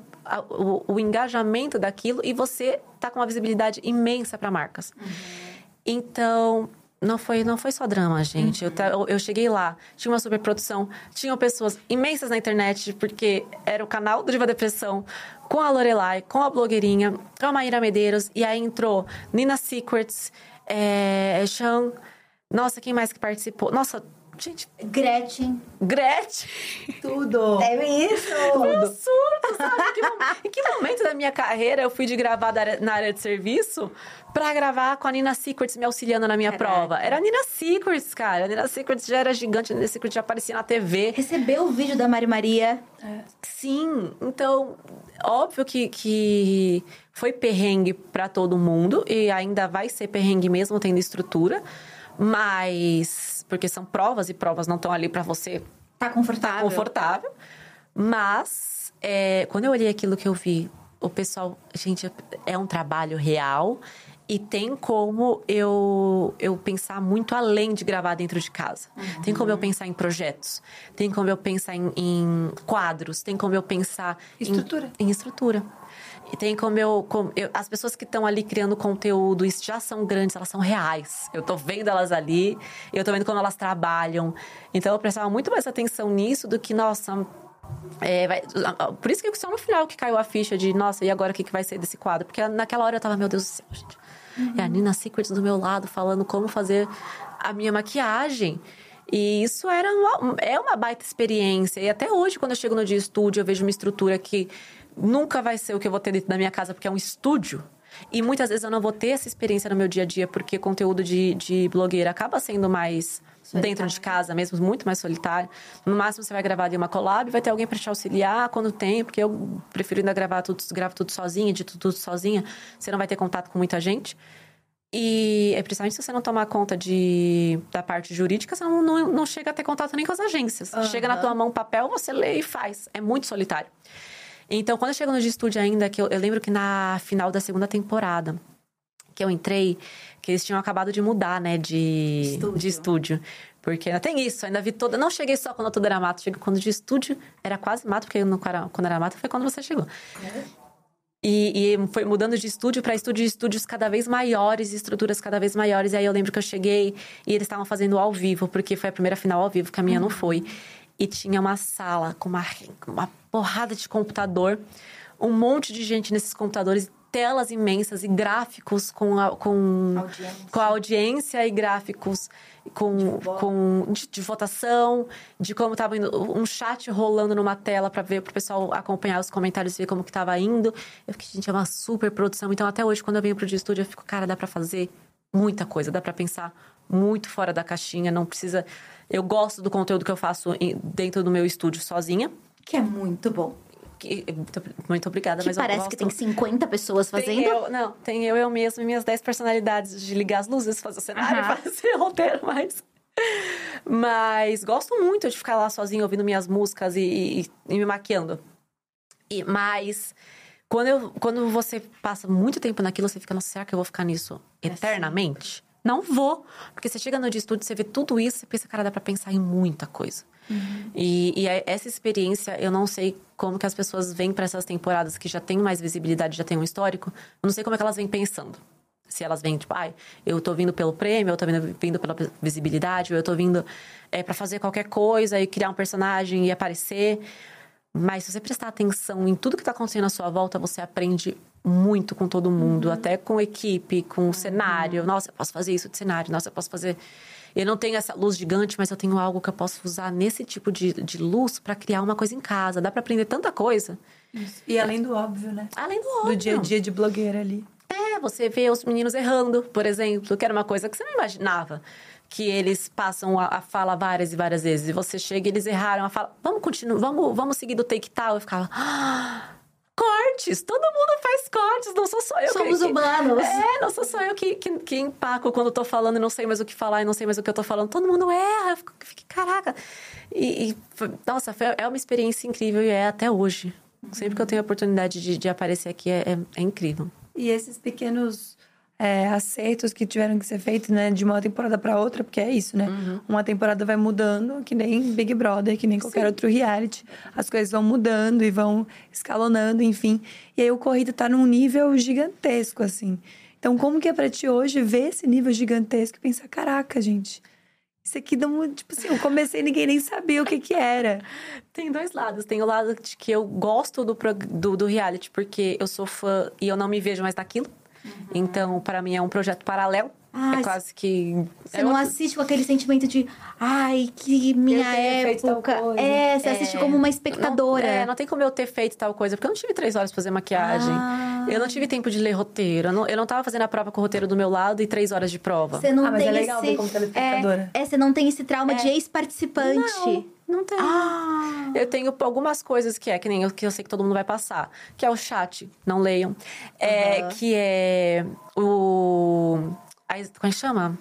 o, o engajamento daquilo e você tá com uma visibilidade imensa para marcas. Então, não foi, não foi só drama, gente. Eu, ta- eu, eu cheguei lá, tinha uma super produção, tinham pessoas imensas na internet, porque era o canal do Diva Depressão, com a Lorelai, com a blogueirinha, com a Maíra Medeiros, e aí entrou Nina Secrets, é, Sean. Nossa, quem mais que participou? Nossa, gente, Gretchen. Gretchen. Tudo. É isso! Foi um surto, sabe? Em que, em que momento da minha carreira eu fui de gravar na área de serviço pra gravar com a Nina Secrets me auxiliando na minha Caraca. prova? Era a Nina Secrets, cara. A Nina Secrets já era gigante, a Nina Secrets já aparecia na TV. Recebeu o vídeo da Mari Maria. Sim, então, óbvio que, que foi perrengue pra todo mundo e ainda vai ser perrengue mesmo tendo estrutura, mas. Porque são provas e provas não estão ali pra você Tá confortável? confortável. Mas, é, quando eu olhei aquilo que eu vi, o pessoal, gente, é um trabalho real e tem como eu, eu pensar muito além de gravar dentro de casa. Tem como eu pensar em projetos, tem como eu pensar em, em quadros, tem como eu pensar em- Estrutura. Em, estrutura. E tem como eu, como eu as pessoas que estão ali criando conteúdo, isso já são grandes, elas são reais. Eu tô vendo elas ali, eu tô vendo como elas trabalham. Então eu prestava muito mais atenção nisso do que, nossa, é, vai, por isso que só no final que caiu a ficha de, nossa, e agora o que, que vai ser desse quadro? Porque naquela hora eu tava, meu Deus do céu, gente. Uhum. É a Nina Secrets do meu lado, falando como fazer a minha maquiagem. E isso era uma, é uma baita experiência. E até hoje, quando eu chego no dia estúdio, eu vejo uma estrutura que nunca vai ser o que eu vou ter dentro da minha casa, porque é um estúdio. E muitas vezes eu não vou ter essa experiência no meu dia a dia, porque conteúdo de, de blogueira acaba sendo mais solitário. dentro de casa mesmo, muito mais solitário. No máximo você vai gravar ali uma collab, vai ter alguém para te auxiliar quando tem, porque eu prefiro ainda gravar tudo, gravo tudo sozinha, de tudo, tudo sozinha. Você não vai ter contato com muita gente. E é principalmente se você não tomar conta de, da parte jurídica, você não, não, não chega a ter contato nem com as agências. Uhum. Chega na tua mão papel, você lê e faz. É muito solitário. Então, quando eu chego no de estúdio ainda, que eu, eu lembro que na final da segunda temporada, que eu entrei, que eles tinham acabado de mudar, né, de estúdio. De estúdio. Porque ainda tem isso, ainda vi toda. Não cheguei só quando tudo era mato, cheguei quando de estúdio era quase mato, porque quando era mato foi quando você chegou. É. E, e, foi mudando de estúdio para estúdio, estúdios cada vez maiores, estruturas cada vez maiores. E aí eu lembro que eu cheguei e eles estavam fazendo ao vivo, porque foi a primeira final ao vivo, que a minha uhum. não foi. E tinha uma sala com uma, uma porrada de computador, um monte de gente nesses computadores, telas imensas e gráficos com a, com, audiência. com a audiência e gráficos com, de, com de, de, votação, de como estava indo, um chat rolando numa tela para ver, para o pessoal acompanhar os comentários e ver como que estava indo. Eu fiquei, gente, é uma super produção. Então, até hoje, quando eu venho pro dia estúdio, eu fico, cara, dá para fazer muita coisa, dá para pensar muito fora da caixinha, não precisa. Eu gosto do conteúdo que eu faço dentro do meu estúdio sozinha. Que é muito bom que, muito obrigada, que mas parece que tem 50 pessoas fazendo. Tem eu, não, tem eu, eu mesmo e minhas 10 personalidades de ligar as luzes, fazer o cenário, uhum. fazer roteiro, mas... Mas gosto muito de ficar lá sozinha ouvindo minhas músicas e, e, e me maquiando. E, mas quando, eu, quando você passa muito tempo naquilo, você fica, nossa, será que eu vou ficar nisso é eternamente? Não vou. Porque você chega no dia estúdio, você vê tudo isso, você pensa, cara, dá pra pensar em muita coisa. Uhum. E, e, essa experiência, eu não sei como que as pessoas vêm para essas temporadas que já tem mais visibilidade, já tem um histórico. Eu não sei como é que elas vêm pensando. Se elas vêm, tipo, ai, ah, eu tô vindo pelo prêmio, eu tô vindo, vindo pela visibilidade, ou eu tô vindo é, para fazer qualquer coisa e criar um personagem e aparecer. Mas se você prestar atenção em tudo que está acontecendo à sua volta, você aprende muito com todo mundo, uhum. até com equipe, com uhum. cenário. Nossa, eu posso fazer isso de cenário, nossa, eu posso fazer. Eu não tenho essa luz gigante, mas eu tenho algo que eu posso usar nesse tipo de, de luz para criar uma coisa em casa. Dá para aprender tanta coisa. Isso. E além do óbvio, né? Além do óbvio. Do dia a dia de blogueira ali. É, você vê os meninos errando, por exemplo, que era uma coisa que você não imaginava. Que eles passam a, a fala várias e várias vezes. E você chega e eles erraram a fala. Vamos continuar, vamos, vamos seguir do take tal. Eu ficava. Ah! Cortes. Todo mundo faz cortes, não sou só eu. Somos que, humanos. É, não sou só eu que, que, que empaco quando tô falando e não sei mais o que falar e não sei mais o que eu tô falando. Todo mundo erra. Eu fico, fico caraca. E, e, nossa, foi, é uma experiência incrível e é até hoje. Sempre que eu tenho a oportunidade de, de aparecer aqui, é, é, é incrível. E esses pequenos é, acertos que tiveram que ser feitos, né, de uma temporada para outra, porque é isso, né? Uhum. Uma temporada vai mudando, que nem Big Brother, que nem qualquer Sim. outro reality. As coisas vão mudando e vão escalonando, enfim. E aí o corrida tá num nível gigantesco, assim. Então, como que é pra ti hoje ver esse nível gigantesco e pensar, caraca, gente, isso aqui não. Tipo assim, eu comecei e ninguém nem sabia o que que era. Tem dois lados. Tem o lado de que eu gosto do, do, do reality, porque eu sou fã e eu não me vejo mais naquilo. Uhum. Então, para mim, é um projeto paralelo. Ah, é quase que. Você é não outro... assiste com aquele sentimento de ai, que minha época. É, você é... assiste como uma espectadora. Não, é, não tem como eu ter feito tal coisa, porque eu não tive três horas pra fazer maquiagem. Ah. Eu não tive tempo de ler roteiro. Eu não, eu não tava fazendo a prova com o roteiro do meu lado e três horas de prova. Você não ah, tem mas é legal esse... como telespectadora. É, é, você não tem esse trauma de é. ex-participante. Não. Não tem. Ah. Eu tenho algumas coisas que é, que nem eu, que eu sei que todo mundo vai passar. Que é o chat, não leiam. É, uhum. Que é o... Como é que chama?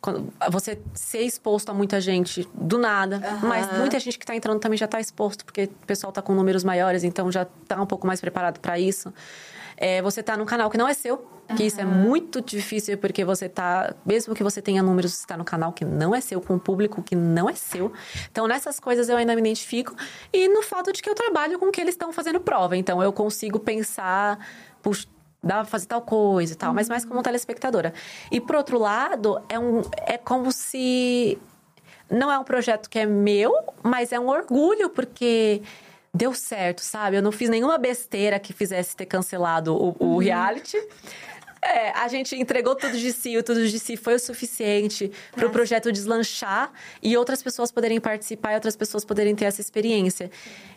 Quando você ser exposto a muita gente do nada. Uhum. Mas muita gente que está entrando também já está exposto, porque o pessoal está com números maiores, então já está um pouco mais preparado para isso. É você tá num canal que não é seu. Que isso é muito difícil, porque você tá... Mesmo que você tenha números, você tá no canal que não é seu, com um público que não é seu. Então, nessas coisas eu ainda me identifico. E no fato de que eu trabalho com o que eles estão fazendo prova. Então, eu consigo pensar... Puxa, dá pra fazer tal coisa e tal, mas mais como telespectadora. E por outro lado, é, um, é como se não é um projeto que é meu, mas é um orgulho, porque deu certo, sabe? Eu não fiz nenhuma besteira que fizesse ter cancelado o, o reality. É, a gente entregou tudo de si, o tudo de si foi o suficiente para o projeto deslanchar e outras pessoas poderem participar e outras pessoas poderem ter essa experiência.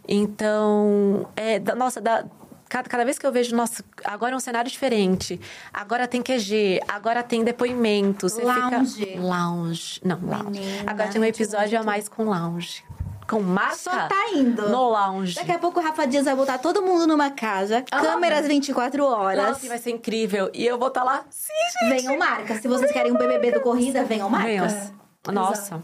Então, é, da- nossa, dá, cada, cada vez que eu vejo, nossa, agora é um cenário diferente, agora tem QG, agora tem depoimento, você Lounge. fica... Lounge. Não, lounge. Menina, agora tem um episódio a mais com lounge. Com marca Só tá indo. no lounge. Daqui a pouco o Rafa Dias vai botar todo mundo numa casa, câmeras 24 horas. Nossa, vai ser incrível. E eu vou estar lá. Sim, gente. Venham marcas. Se vocês querem um BBB do Corrida, venham marcas. Venham. Nossa.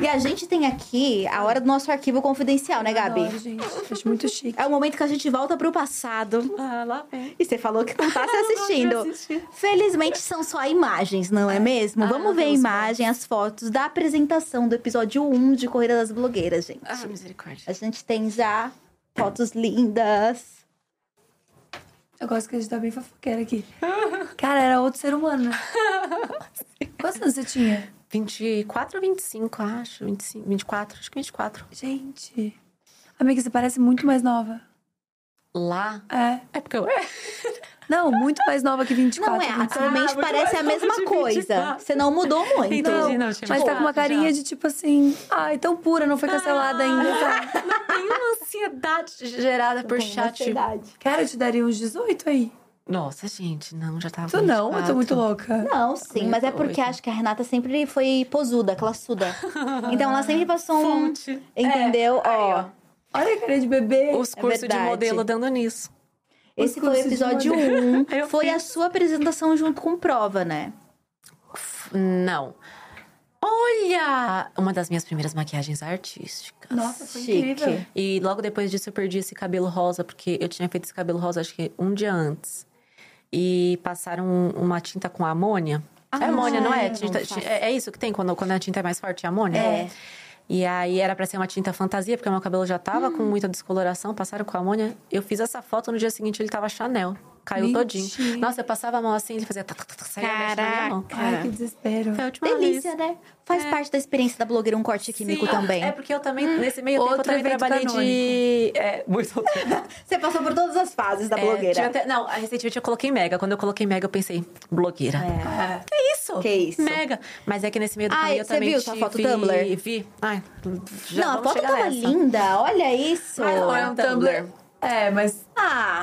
E a gente tem aqui a hora do nosso arquivo confidencial, né, Gabi? Adoro, gente. Acho muito chique. É o momento que a gente volta pro passado. Ah, lá vem. E você falou que não tá se assistindo. Felizmente são só imagens, não é mesmo? Ah, Vamos ver a imagem, as fotos da apresentação do episódio 1 de Corrida das Blogueiras, gente. Ah, misericórdia. A gente tem já fotos lindas. Eu gosto que a gente tá bem fofoqueira aqui. Cara, era outro ser humano, né? Quantos anos você tinha? 24 ou 25, acho. 25, 24, acho que 24. Gente. Amiga, você parece muito mais nova. Lá. É. É porque eu. Não, muito mais nova que 24. Não é, 25. atualmente Ah, parece a mesma coisa. 24. Você não mudou muito. Entendi, não, tinha Mas tá com uma carinha já. de tipo assim, ai, tão pura, não foi cancelada ainda, sabe? Tem uma ansiedade gerada por Tem chat. ansiedade. Cara, eu te daria uns 18 aí. Nossa, gente, não, já tava. Tu não, eu tô 24. muito louca. Não, sim, mas é porque acho que a Renata sempre foi posuda, classuda. Então ela sempre passou um. Fonte. Entendeu? É, aí, ó. Olha a cara de bebê. Os cursos de modelo dando nisso. Esse foi o episódio modelo. 1. Eu Foi a fiz. sua apresentação junto com prova, né? Não. Olha! Uma das minhas primeiras maquiagens artísticas. Nossa, foi Chique. incrível. E logo depois disso eu perdi esse cabelo rosa, porque eu tinha feito esse cabelo rosa acho que um dia antes. E passaram um- uma tinta com amônia. é amônia, não é? não Tinta- é? é isso que tem quando, quando a tinta é mais forte, é amônia? É. E aí era pra ser uma tinta fantasia, porque meu cabelo já tava Hum. com muita descoloração, passaram com amônia. Eu fiz essa foto, no dia seguinte ele tava Chanel. Caiu Mentira. todinho. Nossa, eu passava a mão assim, ele fazia... tá, tá, tá, tá, saía mão. Ai, que desespero. Foi a última Delícia, vez. né? Faz parte da experiência da blogueira um corte químico Sim, também. É porque eu também, nesse meio tempo, eu Outro também trabalhei de... É, muito outro Você passou por todas as fases da É, blogueira. até- não, recentemente eu coloquei mega. Quando eu coloquei mega, eu pensei, blogueira. É. Que isso? Que isso? Mega. Mas é que nesse meio do Ai, caminho eu você também viu sua foto Tumblr? Vi. Ai, já não, a foto tava nessa. linda. Olha isso. Mas não é um Tumblr. É, mas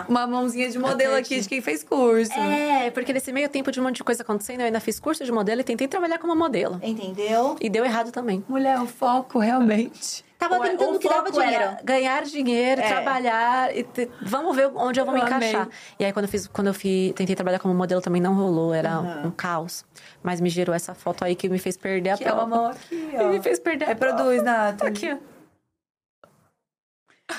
uma mãozinha de modelo aqui de quem fez curso. É, porque nesse meio tempo de um monte de coisa acontecendo, eu ainda fiz curso de modelo e tentei trabalhar como modelo. entendeu? E deu errado também. Mulher, o foco realmente. Tava O- tentando o que dava dinheiro. ganhar dinheiro, É. trabalhar e te- vamos ver onde eu vou me Eu amei. encaixar. E aí quando eu fiz, quando eu fi- tentei trabalhar como modelo também não rolou, era um caos. Mas me gerou essa foto aí que me fez perder a Que é prova. uma mão aqui, E ó. me fez perder a É prova. produz, Nathalie. Aqui, ó.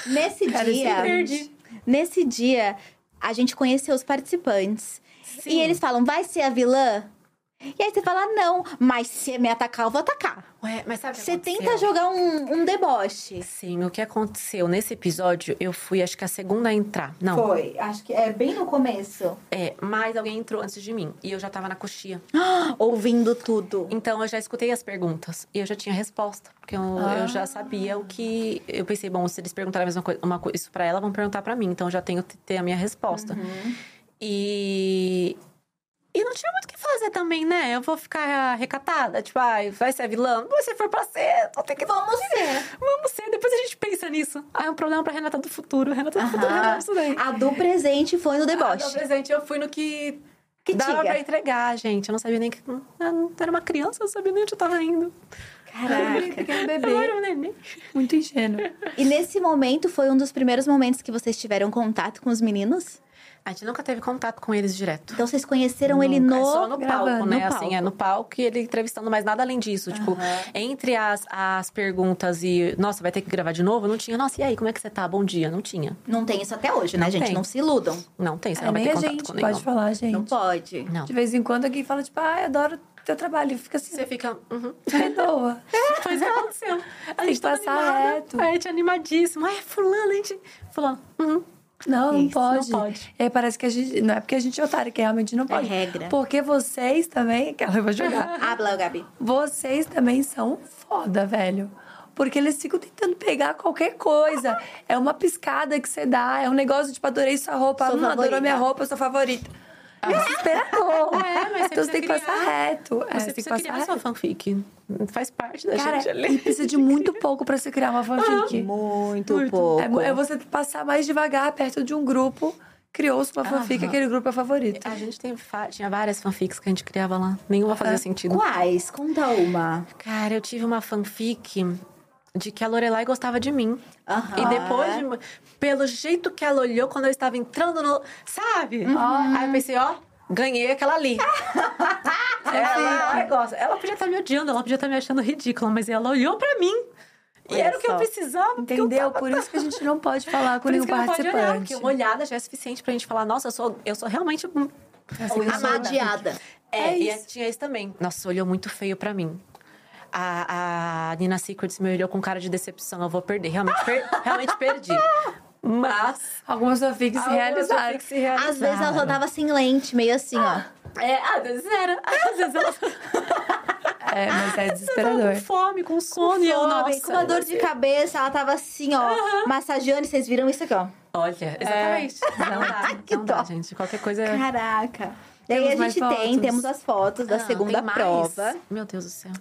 Nesse Cara, dia, esse perdi. Nesse dia, a gente conheceu os participantes. Sim. E eles falam, vai ser a vilã? E aí você fala, não, mas se me atacar, eu vou atacar. Ué, mas sabe Você tenta jogar um, um deboche. Sim, o que aconteceu nesse episódio, eu fui acho que a segunda a entrar. Não, Foi, acho que é bem no começo. é, mas alguém entrou antes de mim e eu já tava na coxia. Ouvindo tudo. Então eu já escutei as perguntas e eu já tinha resposta, porque eu, eu já sabia o que eu pensei, bom, se eles perguntarem a mesma coisa, uma coisa isso para ela, vão perguntar para mim, então eu já tenho que ter a minha resposta. E e não tinha muito o que fazer também, né? Eu vou ficar recatada, tipo, ai, vai ser a vilã? Mas se for pra ser, vou ter que Vamos ser. Vamos ser, depois a gente pensa nisso. Ah, é um problema pra Renata do futuro. Renata do futuro resolve isso daí. A do presente foi no deboche. no presente eu fui no que Que dava diga. pra entregar, gente. Eu não sabia nem que. Eu era uma criança, eu não sabia nem onde eu tava indo. Caraca. Pequeno Eu bebê. era um neném. Muito ingênuo. E nesse momento foi um dos primeiros momentos que vocês tiveram contato com os meninos? A gente nunca teve contato com eles direto. Então vocês conheceram ele Nunca, no. é só no gravando, palco, né? no Assim, é no palco e ele entrevistando, mas nada além disso. Tipo, entre as, as perguntas e, nossa, vai ter que gravar de novo, não tinha, nossa, e aí, como é que você tá? Bom dia. Não tinha. Não tem isso até hoje, né, Não gente? tem. Não se iludam. Não tem, você Aí não vai ter a contato gente com pode nenhum. falar, gente. Não pode. Não. De vez em quando alguém fala, tipo, ai, adoro teu trabalho. Fica assim, Você fica. Uhum. perdoa. Pois é, aconteceu. A gente tá passar animada. reto. A gente é animadíssimo. Ai, fulano, a gente. Fulano. Uhum. Não, não pode. não pode. Aí parece que a gente. Não é porque a gente é otário, que realmente não pode. regra. Porque vocês também. Que ela vai jogar. Habla, Gabi. vocês também são foda, velho. Porque eles ficam tentando pegar qualquer coisa. É uma piscada que você dá, é um negócio tipo, adorei sua roupa, Sou hum, adorou minha roupa, sou favorita. É desesperador. É, mas você então você tem que precisa passar criar. reto. É, Você tem que precisa passar criar sua reto. fanfic. Faz parte da Cara, gente e ali. precisa de muito pouco pra você criar uma fanfic. Muito, pouco. É, mu- é você passar mais devagar perto de um grupo, criou-se uma fanfic, Aham. aquele grupo é favorito. A gente tem, fa- tinha várias fanfics que a gente criava lá. Nenhuma fazia sentido. Quais? Conta uma. Cara, eu tive uma fanfic de que a Lorelai gostava de mim. Aham. E depois, de- pelo jeito que ela olhou quando eu estava entrando no. Sabe? Aí eu pensei, ó, ganhei aquela ali. ela, ela gosta. Ela podia estar me odiando, ela podia estar me achando ridícula, mas ela olhou pra mim. E Olha era o que eu só. precisava. porque eu Entendeu? tava- Por isso que a gente não pode falar com nenhum não pode olhar, participante. porque uma olhada já é suficiente pra gente falar, nossa, eu sou, eu sou realmente. um- Amadiada. É, É e tinha isso também. Nossa, olhou muito feio pra mim. A, a Nina Secrets me olhou com cara de decepção. Eu vou perder. Realmente, per- realmente perdi. Mas. Algumas fanfics se realizaram. se realizaram. Às vezes ela só dava assim lente, meio assim, ó. É, às vezes era. Às vezes ela É, mas é tava desesperador. com fome, com sono. eu, Fome, nossa. com uma dor de cabeça, ela tava assim, ó, massageando. E vocês viram isso aqui, ó. Olha, exatamente. Não dá, Que não dá, dó. gente. Qualquer coisa é... Caraca. Daí Temos a gente tem, temos as fotos da Ah, segunda tem mais? prova, Meu Deus do céu.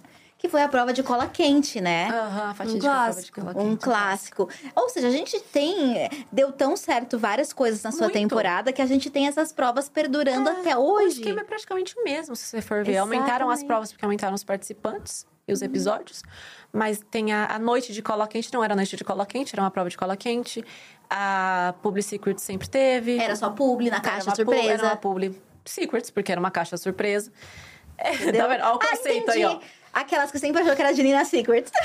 Que foi a prova de cola quente, né? Aham, a fatídica Um prova de clássico. cola Um quente. clássico. Ou seja, a gente tem. Deu tão certo várias coisas na sua Muito. temporada que a gente tem essas provas perdurando até O hoje. esquema é praticamente o mesmo, se você for ver. Aumentaram as Exatamente. provas porque aumentaram os participantes e os episódios. Mas tem a, a noite de cola quente, não era noite de cola quente, era uma prova de cola quente. A Public Secret sempre teve. Era só publi na Era caixa pu- surpresa. Era uma Public Secrets, porque era uma caixa surpresa. É, tá vendo? Olha o Ah, conceito aí, ó. Aquelas que sempre achou que era de Nina Secrets.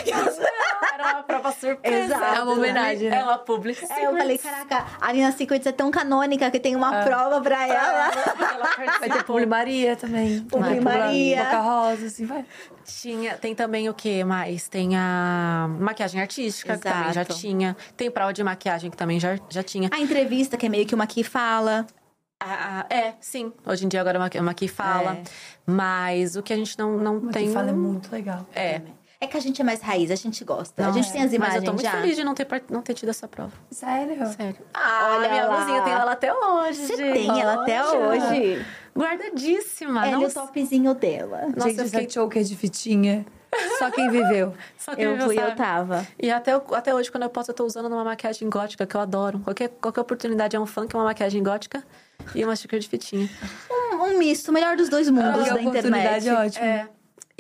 Era uma prova surpresa. Exato. É uma homenagem, né? É uma Public Secrets. É, eu falei, caraca, a Nina Secrets é tão canônica que tem uma prova pra ela. Ela Vai ter. Publi Maria também. Publi Maria. Boca Rosa, assim, vai. Tinha, tem também o que mais? Tem a maquiagem artística, que também já Exato. tinha. Tem prova de maquiagem, que também já, já tinha. A entrevista, que é meio que uma que fala. A- a- é, sim. Hoje em dia agora é uma, uma que fala. É. Mas o que a gente não, não Uma tem. que fala é muito legal. É. É que a gente é mais raiz, a gente gosta. a Não, gente é. tem as Mas imagens eu tô muito já. feliz de não ter, part- não ter tido essa prova. Sério? Sério. Ah, Olha minha eu tenho ela até hoje, Você gente. tem ela até hoje. Guardadíssima. Ela e o topzinho dela. Nossa, Gente, eu fiquei- choker de fitinha. Só quem viveu. só que Eu fui, eu sabe. tava. E até, o- até hoje, quando eu posso, eu tô usando uma maquiagem gótica, que eu adoro. Qualquer, qualquer oportunidade é um funk, uma maquiagem gótica e uma xícara de fitinha. Um, um misto, o melhor dos dois mundos Qualquer da internet. é ótimo. É.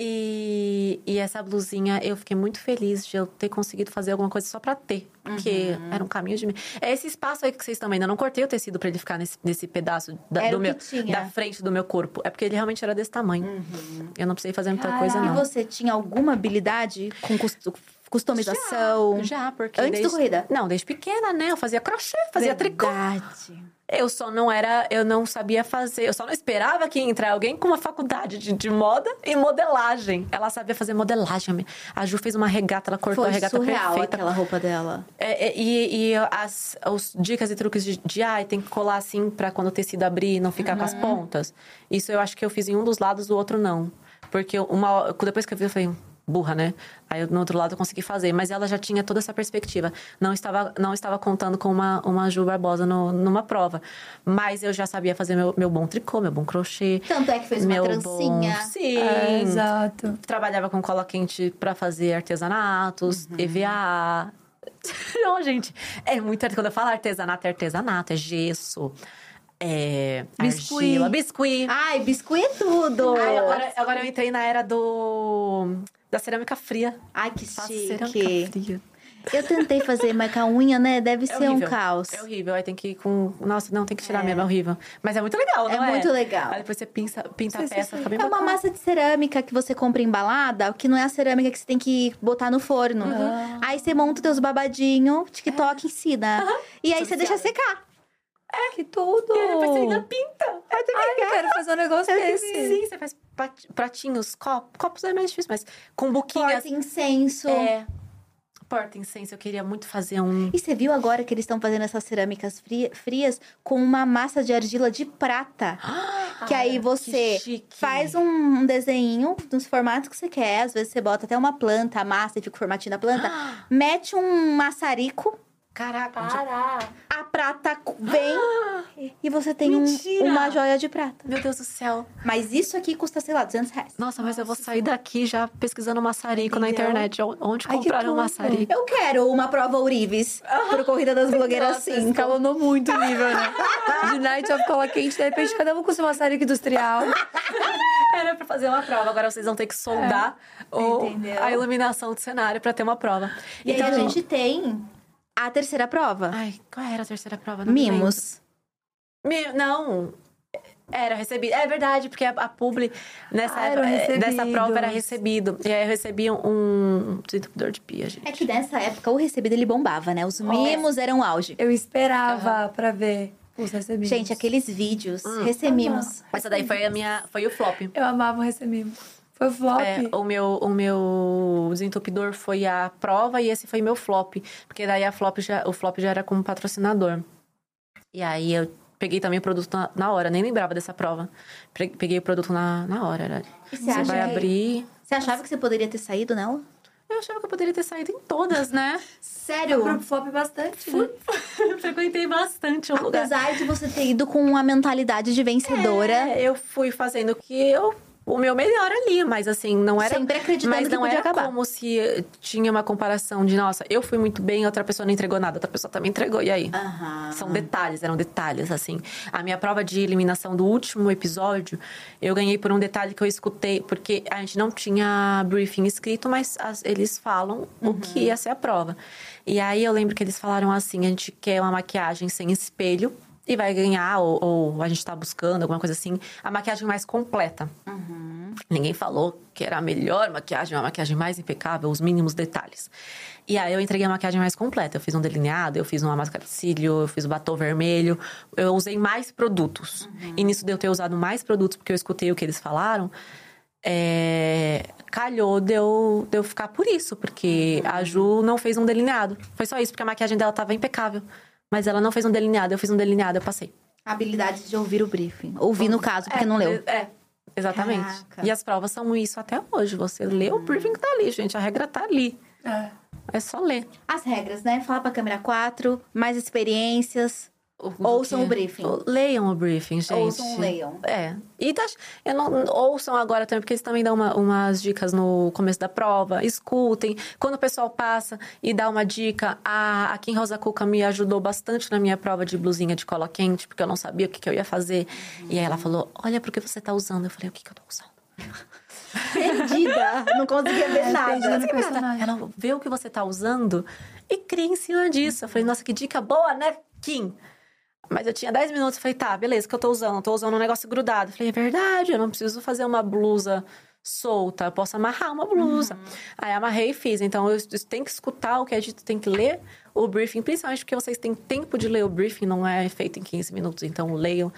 E, e essa blusinha, eu fiquei muito feliz de eu ter conseguido fazer alguma coisa só pra ter. Porque Uhum. era um caminho de mim. É esse espaço aí que vocês também ainda não cortei o tecido pra ele ficar nesse, nesse pedaço da, do meu, da frente do meu corpo. É porque ele realmente era desse tamanho. Uhum. Eu não precisei fazer muita Caraca. coisa, E não. você tinha alguma habilidade com custo- customização? Já, porque. Antes desde, da corrida? Não, desde pequena, né? Eu fazia crochê, fazia tricô. Verdade. Eu só não era, eu não sabia fazer, eu só não esperava que ia entrar alguém com uma faculdade de, de moda e modelagem. Ela sabia fazer modelagem. A Ju fez uma regata, ela cortou Foi a regata surreal perfeita. aquela roupa dela. É, é, e e as os dicas e truques de, de ai, tem que colar assim pra quando o tecido abrir e não ficar com as Uhum. pontas. Isso eu acho que eu fiz em um dos lados, o outro não. Porque uma, depois que eu vi, eu falei, burra, né? Aí no outro lado eu consegui fazer. Mas ela já tinha toda essa perspectiva. Não estava, não estava contando com uma, uma Ju Barbosa no- numa prova. Mas eu já sabia fazer meu, meu bom tricô, meu bom crochê. Tanto é que fez uma meu trancinha. Bom... Sim. É, exato. Trabalhava com cola quente pra fazer artesanatos, Uhum. EVA. Não, gente, é muito. Quando eu falo artesanato, é artesanato, é gesso, é Biscuit. argila, biscuit. Ai, biscuit é tudo! Ai, agora, agora eu entrei na era do da cerâmica fria. Ai, que Faço chique. cerâmica fria. Eu tentei fazer marcar unha, né? Deve É ser um horrível. caos. É horrível. Aí tem que ir com. Nossa, não, tem que tirar mesmo, é horrível. Mas é muito legal, É não é? muito legal. Aí depois você pinta, pinta a peça, sim. fica bem É uma massa de cerâmica que você compra embalada, que não é a cerâmica que você tem que botar no forno. Aí você monta teus babadinhos, TikTok ensina. E aí Sou você deixa viciada. Secar. Que tudo! E você ainda pinta. Ai, eu quero fazer um negócio desse. Sim, você faz pratinhos, copos. Copos é mais difícil, mas com buquinhas. Porta incenso. É. Porta incenso, eu queria muito fazer um. E você viu agora que eles estão fazendo essas cerâmicas fri- frias com uma massa de argila de prata? que aí você chique. faz um, um desenho nos formatos que você quer. Às vezes você bota até uma planta, a massa e fica o formatinho da planta. mete um maçarico, Caraca, a prata vem e você tem um- uma joia de prata. meu Deus do céu. Mas isso aqui custa, sei lá, 200 reais. Nossa, mas eu vou sair daqui já pesquisando maçarico na Entendeu? internet. Onde Ai, que comprar um tudo. maçarico? Eu quero uma prova Ourives pro Corrida das Blogueiras Nossa, 5. escalonou muito o nível, né? De Night of Cola Quente, de repente cada um com seu maçarico industrial. Era pra fazer uma prova. Agora vocês vão ter que soldar Entendeu? a iluminação do cenário pra ter uma prova. E então, aí a gente tem a terceira prova. Ai, qual era a terceira prova? Não me. Mimos. Mi- Não. Era recebido. É verdade, porque a, a publi nessa, Ah, eram época- dessa prova era recebido. E aí eu recebia um desentupidor de pia, gente. É que nessa época o recebido ele bombava, né? Os mimos eram o auge. Eu esperava pra ver os recebidos. Gente, aqueles vídeos, recebimos. Essa daí foi a minha. Foi o flop. Eu amava o recebimos. Foi o flop. É, o meu, o meu desentupidor foi a prova e esse foi meu flop. Porque daí a flop já, o flop já era como patrocinador. E aí eu peguei também o produto na, na hora, nem lembrava dessa prova. Pe- Peguei o produto na, na hora. Era, E você você vai que- abrir. Você achava que você poderia ter saído nela? Eu achava que eu poderia ter saído em todas, né? Sério? O grupo flop bastante, né? Eu frequentei bastante o lugar. Apesar de você ter ido com uma mentalidade de vencedora, É, eu fui fazendo o que eu o meu melhor ali, mas assim, não era sempre acreditando mas que não podia era acabar. como se tinha uma comparação de, nossa, eu fui muito bem, outra pessoa não entregou nada, outra pessoa também entregou, e aí? Aham. São detalhes, eram detalhes, assim. A minha prova de eliminação do último episódio, eu ganhei por um detalhe que eu escutei, porque a gente não tinha briefing escrito, mas as- eles falam o que ia ser a prova. E aí eu lembro que eles falaram assim: a gente quer uma maquiagem sem espelho. E vai ganhar, ou, ou a gente tá buscando alguma coisa assim, a maquiagem mais completa. Ninguém falou que era a melhor maquiagem, uma maquiagem mais impecável, os mínimos detalhes. E aí eu entreguei a maquiagem mais completa. Eu fiz um delineado, eu fiz uma máscara de cílio, eu fiz o batom vermelho. Eu usei mais produtos. E nisso de eu ter usado mais produtos, porque eu escutei o que eles falaram, é, calhou de eu, de eu ficar por isso, porque a Ju não fez um delineado. Foi só isso, porque a maquiagem dela tava impecável. Mas ela não fez um delineado, eu fiz um delineado, eu passei. Habilidade de ouvir o briefing. Ouvir no caso, porque não leu. É, exatamente. Caraca. E as provas são isso até hoje. Você lê o briefing que tá ali, gente. A regra tá ali. É. É só ler. As regras, né? Fala pra câmera 4, mais experiências. Ouçam o briefing. Leiam o briefing, gente. Ouçam, leiam. É. E tá, eu não, ouçam agora também, porque eles também dão uma- umas dicas no começo da prova. Escutem. Quando o pessoal passa e dá uma dica, a, a Kim Rosa Cuca me ajudou bastante na minha prova de blusinha de cola quente, porque eu não sabia o que, que eu ia fazer. E aí ela falou: Olha, por que você tá usando? Eu falei: O que, que eu tô usando? Perdida. não conseguia ver nada. perdida no personagem. Ela vê o que você tá usando e cria em cima disso. Eu falei, nossa, que dica boa, né, Kim? Mas eu tinha 10 minutos, eu falei, tá, beleza, o que eu tô usando? Tô usando um negócio grudado. Eu falei, é verdade, eu não preciso fazer uma blusa solta, eu posso amarrar uma blusa. Aí amarrei e fiz. Então, eu tenho que escutar o que a gente tem que ler o briefing, principalmente porque vocês têm tempo de ler o briefing, não é feito em 15 minutos, então leiam.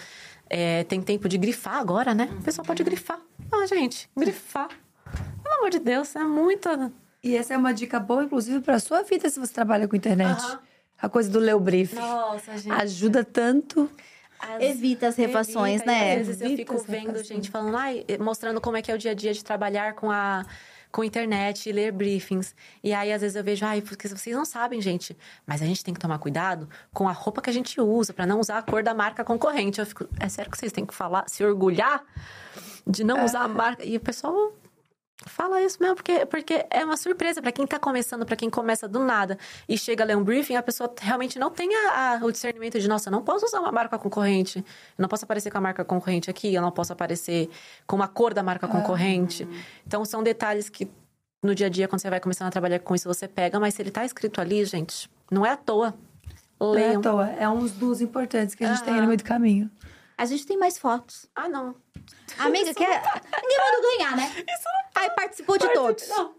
É, tem tempo de grifar agora, né? O pessoal pode grifar. Ah, gente, grifar. Pelo amor de Deus, é muito. E essa é uma dica boa, inclusive, pra sua vida se você trabalha com internet. Aham. A coisa do ler o briefing. Nossa, gente. Ajuda tanto. As- Evita as refações, Evita, e né? Às vezes eu Evita fico as vendo refações. gente falando, ai, mostrando como é que é o dia a dia de trabalhar com a com internet e ler briefings. E aí, às vezes, eu vejo, ai, porque vocês não sabem, gente. Mas a gente tem que tomar cuidado com a roupa que a gente usa, pra não usar a cor da marca concorrente. Eu fico, é sério que vocês têm que falar, se orgulhar de não usar a marca. E o pessoal Fala isso mesmo, porque, porque é uma surpresa para quem tá começando, para quem começa do nada e chega a ler um briefing, a pessoa realmente não tem a- a- o discernimento de, nossa, eu não posso usar uma marca concorrente, eu não posso aparecer com a marca concorrente aqui, eu não posso aparecer com uma cor da marca concorrente. Então, são detalhes que no dia a dia, quando você vai começando a trabalhar com isso, você pega, mas se ele tá escrito ali, gente, não é à toa. Não é Leiam. à toa. É uns dos importantes que a gente tem no meio do caminho. A gente tem mais fotos. Ah, não. Amiga, quer... ninguém mandou ganhar, né? Isso não Aí participou de todos. Não.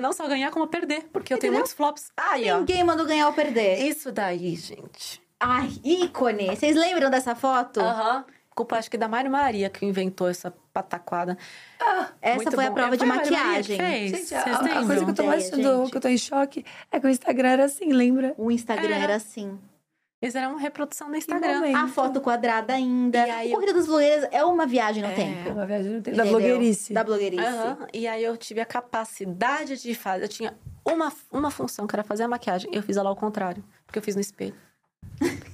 Não só ganhar, como perder. Porque eu tenho muitos flops. Aí, ó. Ninguém mandou ganhar ou perder. Isso daí, gente. Ai, ícone. Vocês lembram dessa foto? Aham. Culpa, acho que da Mari Maria que inventou essa pataquada. Essa Muito foi a bom. prova de a Mari Maria maquiagem. que fez. Gente, a, Vocês a coisa que eu tô mais gente. que eu tô em choque é que o Instagram era assim, lembra? O Instagram É. era assim. Eles eram uma reprodução do Instagram. A foto quadrada ainda. E aí O Corrida das Blogueiras é uma viagem no É. É tempo. uma viagem no tempo. Da Entendeu? blogueirice. Da blogueirice. Aham. E aí eu tive a capacidade de fazer. Eu tinha uma, uma função, que era fazer a maquiagem. Eu fiz ela ao contrário. Porque eu fiz no espelho.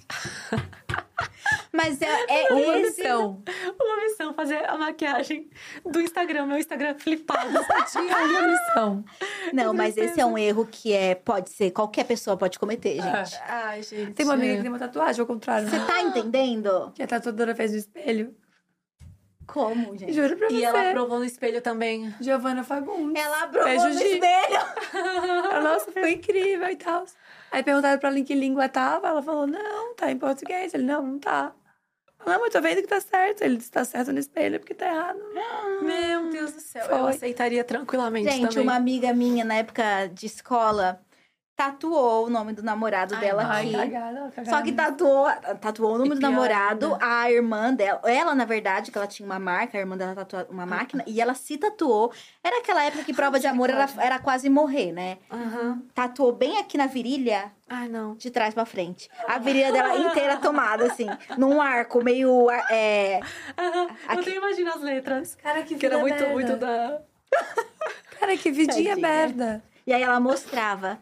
Mas é, é Uma esse... missão. Uma missão, fazer a maquiagem do Instagram. Meu Instagram flipado. Tinha uma missão. Não, mas esse é um erro que é pode ser qualquer pessoa pode cometer, É. gente. Ai, gente. Tem uma amiga que tem uma tatuagem ao contrário. Você tá entendendo? Que a tatuadora fez no espelho. Como, gente? Juro pra E você. ela provou no espelho também. Giovana Fagundes. Ela aprovou Beijo, no Gi. espelho. Nossa, foi incrível e tal. Aí perguntaram pra ela em que língua tava. Ela falou, não, tá em português. Ele, não, não tá. Não, mas tô vendo que tá certo. Ele disse, tá certo no espelho, porque tá errado. Meu Deus do céu. Eu Foi. aceitaria tranquilamente Gente, também. uma amiga minha na época de escola tatuou o nome do namorado Ai, dela ai, aqui. cagada, cagada. Só que tatuou, tatuou o nome E do namorado, ainda. a irmã dela. Ela, na verdade, que ela tinha uma marca, a irmã dela tatuou uma máquina, e ela se tatuou. Era aquela época que prova de amor era, era quase morrer, né? Aham. Tatuou bem aqui na virilha, Ai, não. de trás pra frente. A virilha dela inteira tomada, assim, num arco meio. É, Aham. Eu Aqui. nem imagino as letras. Cara, que Que era vida muito, merda. muito da. Cara, que vidinha Tadinha. merda. E aí ela mostrava.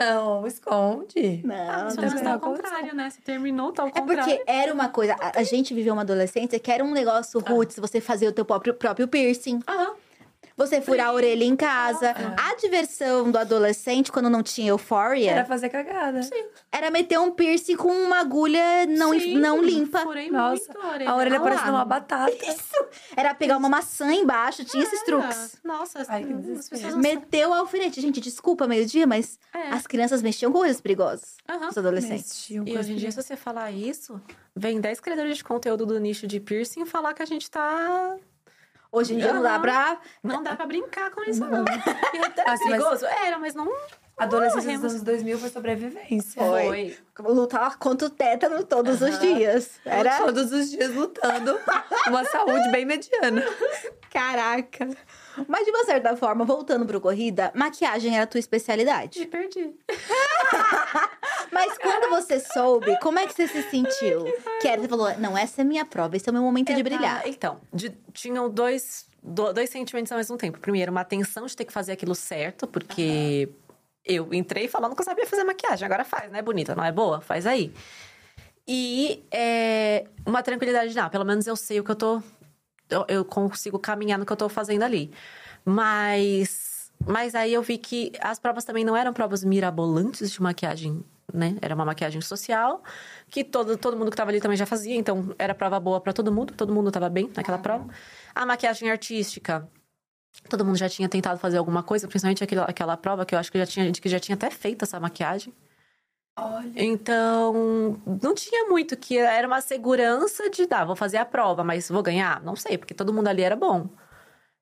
Não, esconde. Não, Ah, tá não. ao contrário, né? Se terminou, tá ao É contrário. porque era uma coisa. A, a gente viveu uma adolescência que era um negócio roots, você fazer o teu próprio, próprio piercing. Aham. Você furar a orelha em casa. A diversão do adolescente, quando não tinha euphoria, Era era, fazer cagada. meter um piercing com uma agulha não, Sim, não limpa. Furei Nossa, muito a orelha. a orelha Ah parecendo lá. uma batata. Era pegar uma maçã embaixo, tinha esses Era. truques. Nossa, Ai, que as pessoas não Meteu o alfinete. Gente, desculpa, meio-dia, mas É. as crianças mexiam com coisas perigosas. Aham. Os adolescentes. Mexiam E hoje em dia, se você falar isso, vem 10 criadores de conteúdo do nicho de piercing falar que a gente tá. Hoje em dia não dá pra. Não dá pra brincar com isso, não. E é tão Nossa, mas- perigoso? Era, mas não. Adolescência Morremos. dos anos 2000 foi sobrevivência. Foi. Lutar contra o tétano todos os dias. Era. Todos os dias lutando. Uma saúde bem mediana. Caraca. Mas de uma certa forma, voltando pro corrida, maquiagem era a tua especialidade. Me perdi. Mas quando você soube, como é que você se sentiu? Que era, você falou, não, essa é minha prova, esse é o meu momento de brilhar. Ah, Então, de- tinham dois, do- dois sentimentos ao mesmo tempo. Primeiro, uma tensão de ter que fazer aquilo certo, porque eu entrei falando que eu sabia fazer maquiagem. Agora faz, né? Bonita, não é boa? Faz aí. E é, uma tranquilidade, não, pelo menos eu sei o que eu tô. Eu, consigo caminhar no que eu tô fazendo ali. Mas. Mas aí eu vi que as provas também não eram provas mirabolantes de maquiagem, né? Era uma maquiagem social, que todo, todo mundo que tava ali também já fazia, então era prova boa pra todo mundo, todo mundo tava bem naquela prova. A maquiagem artística, todo mundo já tinha tentado fazer alguma coisa, principalmente aquela, aquela prova que eu acho que já tinha gente que já tinha até feito essa maquiagem. Olha. Então, não tinha muito que era uma segurança de, dar, vou fazer a prova, mas vou ganhar? Não sei, porque todo mundo ali era bom.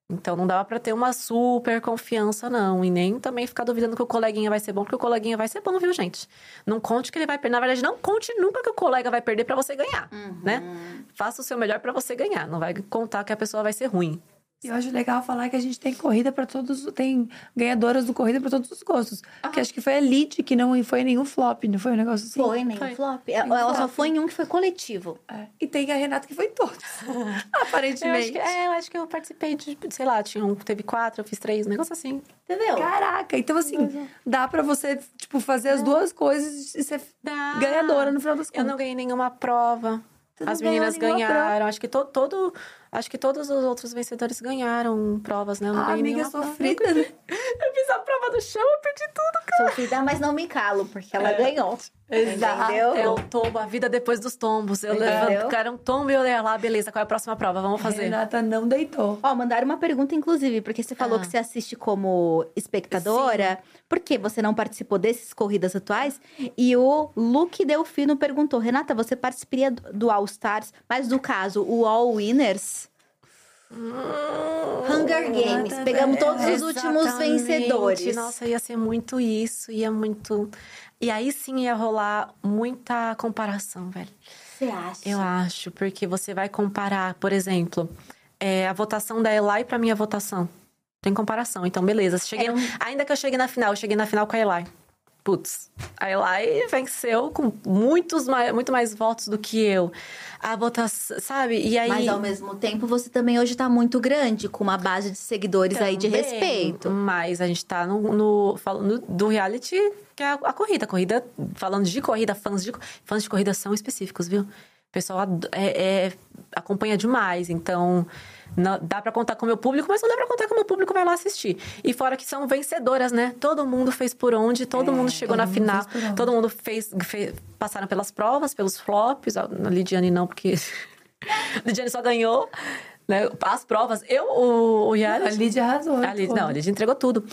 Então não dava pra ter uma super confiança, não. E nem também ficar duvidando que o coleguinha vai ser bom, porque o coleguinha vai ser bom, viu, gente? Não conte que ele vai perder. Na verdade, não conte nunca que o colega vai perder pra você ganhar, né? Faça o seu melhor pra você ganhar. Não vai contar que a pessoa vai ser ruim. E eu acho legal falar que a gente tem corrida pra todos, tem ganhadoras do corrida pra todos os gostos. Que acho que foi a Elite que não foi nenhum flop, não foi um negócio assim? Foi, nem Foi. flop. Ela ela só flop. foi em um que foi coletivo. É. E tem a Renata que foi em todos. Eu Aparentemente. acho, que, é, eu acho que eu participei de, sei lá, tinha um, teve quatro, eu fiz três, um negócio assim. Entendeu? Caraca, então assim, dá pra você, tipo, fazer as duas coisas e ser Dá. ganhadora no final das Eu contas. não ganhei nenhuma prova. Não As meninas ganharam. Acho que todo, todo Acho que todos os outros vencedores ganharam provas, né? Eu não Ah, amiga sofrida, né? Eu fiz a prova do chão, eu perdi tudo, cara. Sofrida, mas não me calo, porque ela ganhou. Entendeu? É o tombo, a vida depois dos tombos. Eu Entendeu? levanto, cara, um tombo e eu ia lá, beleza, qual é a próxima prova? Vamos fazer. Renata não deitou. Ó, mandaram uma pergunta, inclusive, porque você falou Ah. que você assiste como espectadora. Por que você não participou desses corridas atuais? E o Luke Delfino perguntou: Renata, você participaria do do All Stars, mas no caso, o All Winners? Hunger Games. Pegamos é, todos os últimos Exatamente. vencedores. Nossa, ia ser muito isso, ia muito. E aí sim ia rolar muita comparação, velho. Você acha? Eu acho, porque você vai comparar, por exemplo, é, a votação da Eli pra minha votação. Tem comparação. Então, beleza. Cheguei, Era um- Ainda que eu cheguei na final, eu cheguei na final com a Eli. Putz, a Eli venceu com muitos mais, muito mais votos do que eu. A votação, sabe? E aí. Mas ao mesmo tempo, você também hoje tá muito grande, com uma base de seguidores aí de Também, respeito. Mas a gente tá no, no- falando do reality, que é a, a corrida. A corrida, falando de corrida, fãs de, fãs de corrida são específicos, viu? O pessoal é- é- acompanha demais, então não- dá pra contar com o meu público, mas não dá pra contar com o meu público vai lá assistir. E fora que são vencedoras, né? Todo mundo fez por onde, todo mundo chegou todo na mundo final, fez todo mundo fez, fe- passaram pelas provas, pelos flops. A Lidiane não, porque a Lidiane só ganhou. Né? As provas, eu, o, o A reality. Lídia arrasou. A Lidia, não, a Lidia entregou tudo.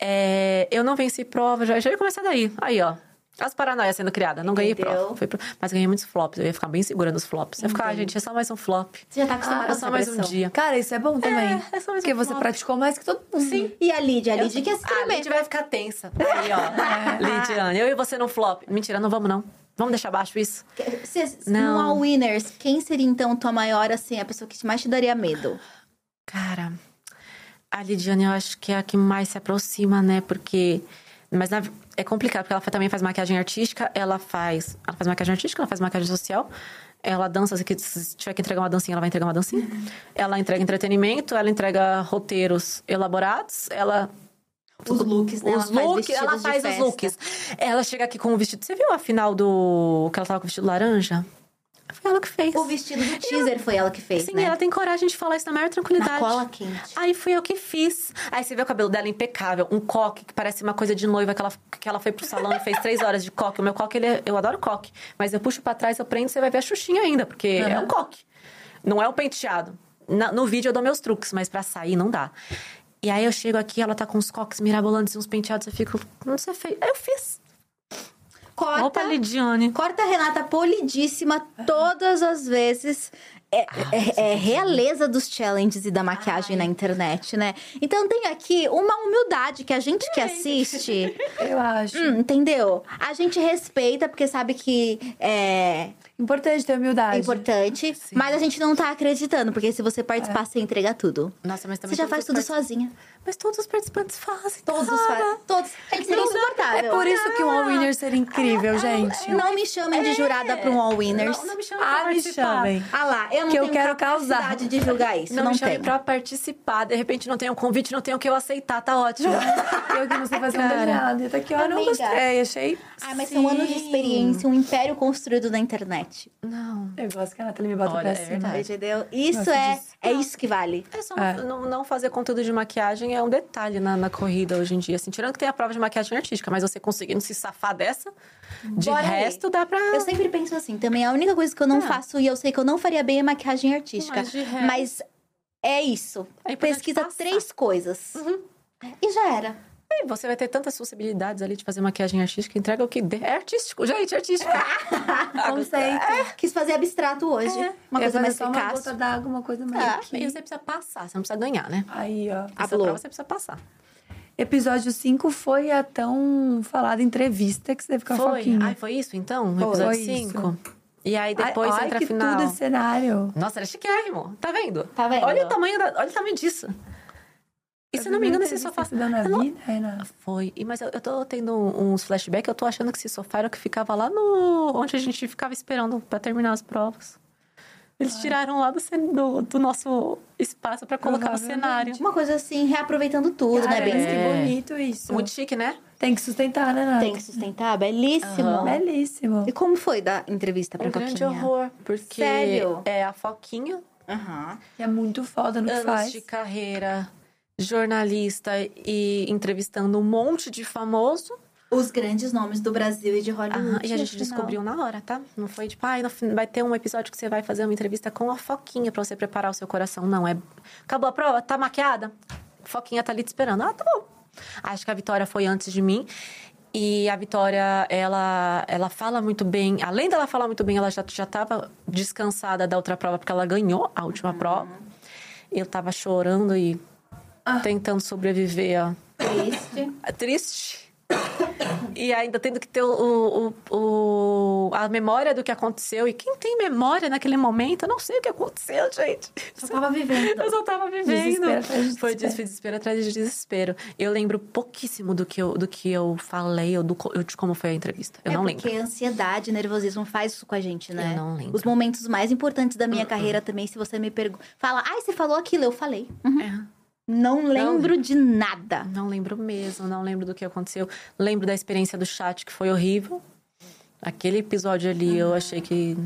É, eu não venci prova, já, já ia começar daí. Aí, ó. As paranoias sendo criadas. Não ganhei prova. Pro- Mas ganhei muitos flops. Eu ia ficar bem segura nos flops. Eu ia ficar, ah, gente, é só mais um flop. Você já tá acostumada Ah, com é só mais um dia. Cara, isso é bom também. é só mais um porque você flop. praticou mais que todo mundo. Sim. E a Lídia? A Lídia que é Ah, a tremer. Lidia vai ficar tensa. Aí, ó. Lidiane, eu e você no flop. Mentira, não vamos, não. Vamos deixar baixo isso? Se, Não. All Winners, quem seria então tua maior, assim, a pessoa que mais te daria medo? Cara, a Lidiane eu acho que é a que mais se aproxima, né? Porque. Mas na- é complicado, porque ela também faz maquiagem artística, ela faz. Ela faz maquiagem artística, ela faz maquiagem social. Ela dança, se tiver que entregar uma dancinha, ela vai entregar uma dancinha. Ela entrega entretenimento, ela entrega roteiros elaborados, ela Os looks, né? os ela faz ela faz os looks. Ela chega aqui com o vestido. Você viu a final do. que ela tava com o vestido laranja? Foi ela que fez. O vestido do teaser foi ela que fez, Sim, né? ela tem coragem de falar isso na maior tranquilidade. Na cola quente. Aí fui eu que fiz. Aí você vê o cabelo dela impecável, um coque que parece uma coisa de noiva que ela, que ela foi pro salão e fez três horas de coque. O meu coque, ele é- eu adoro coque. Mas eu puxo pra trás, eu prendo, você vai ver a xuxinha ainda, porque é um coque. Não é um penteado. Na- no vídeo eu dou meus truques, mas pra sair não dá. E aí eu chego aqui, ela tá com uns coques mirabolantes e uns penteados, eu fico, não sei, fez. Aí eu fiz. Corta, Opa, Lidiane. corta a Renata polidíssima todas as vezes. É, é- é realeza dos challenges e da maquiagem na internet, né? Então tem aqui uma humildade que a gente que assiste, Eu acho. hum, entendeu? A gente respeita, porque sabe que é, Importante ter é humildade. importante, mas a gente não tá acreditando, porque se você participar, você entrega tudo. Nossa, mas também Você já faz tudo partici- sozinha. Mas todos os participantes fazem. Todos cara. fazem. Todos. É que seria insuportável. É por isso que um All Winner seria incrível, gente. Não me chamem de jurada para um All Winners. Não, não me chama pra Ah, me participar. chamem. Ah lá, eu não Que eu tenho quero capacidade causar. de julgar isso. Não, Não, me chame tenho. pra participar. De repente não tem um convite, não tem o que eu aceitar, tá ótimo. Eu que não sei fazer um desenhado. Até aqui, ó, não Amiga. gostei. Achei. Ah, mas são anos de Sim. experiência, um império construído na internet. Não. Eu gosto que a Nathalie me bota Olha, pra é cima. verdade. Entendeu? Isso Gosto é, disso. é isso que vale. É só É. Não, não fazer conteúdo de maquiagem é um detalhe na, na corrida hoje em dia. Assim, tirando que tem a prova de maquiagem artística, mas você conseguindo se safar dessa, de Bora aí. resto dá pra. Eu sempre penso assim, também a única coisa que eu não Ah. faço e eu sei que eu não faria bem é maquiagem artística. Mas de resto- Mas é isso. É Pesquisa três coisas. E já era. E você vai ter tantas possibilidades ali de fazer maquiagem artística, entrega o que der. É artístico, gente, é artístico. Conceito. Quis fazer abstrato hoje. Uma Eu ia coisa mais só uma eficaz. gota d'água, uma coisa mais Ah, aqui. E você precisa passar, você não precisa ganhar, né? Aí, ó. Hablou. prova você precisa passar. Episódio 5 foi a tão falada entrevista que você teve com a Foi? Foquinha. Ai, foi isso então? Foi. Episódio Foi isso. 5? E aí depois ai, entra ai, a que final. tudo esse cenário. Nossa, era chiquérrimo. Tá vendo? Tá vendo? Olha o tamanho, da- olha o tamanho disso. E se não me engano, esse sofá. Eu não- vida, Renata? Foi. E, mas eu, eu tô tendo uns flashbacks, eu tô achando que esse sofá era o que ficava lá no. onde a gente ficava esperando pra terminar as provas. Eles tiraram lá do, do, do nosso espaço pra colocar no Provavelmente. cenário. Uma coisa assim, reaproveitando tudo, Cara, né? Bem assim. que É. bonito isso. Muito chique, né? Tem que sustentar, né, Nath? Tem que sustentar, belíssimo. Aham. Belíssimo. E como foi da entrevista pra Um grande Foquinha? horror. Porque Sério? é a Foquinha Aham. Que é muito foda no que Anos faz. de carreira, jornalista e entrevistando um monte de famoso. Os grandes nomes do Brasil e de Hollywood. Aham, e a gente descobriu na hora, tá? Não foi tipo, ai, fim- vai ter um episódio que você vai fazer uma entrevista com a Foquinha pra você preparar o seu coração. Não, é. Acabou a prova? Tá maquiada? Foquinha tá ali te esperando. Ah, tá bom. Acho que a Vitória foi antes de mim. E a Vitória, ela, ela fala muito bem. Além dela falar muito bem, ela já, já tava descansada da outra prova, porque ela ganhou a última prova. Eu tava chorando e tentando sobreviver a Triste. é triste. E ainda tendo que ter o, o- o- a memória do que aconteceu. E quem tem memória naquele momento, eu não sei o que aconteceu, gente. Só tava vivendo. Eu só tava vivendo. Desespero Foi desespero. des- desespero atrás de desespero. Eu lembro pouquíssimo do que eu, do que eu falei ou do, de como foi a entrevista. Eu é não porque lembro. ansiedade, nervosismo faz isso com a gente, né? Eu não lembro. Os momentos mais importantes da minha carreira também, se você me pergunta. Fala, ai, você falou aquilo, eu falei. Uhum. É. Não lembro de nada. Não lembro mesmo, não lembro do que aconteceu. Lembro da experiência do chat, que foi horrível. Aquele episódio ali, eu achei que.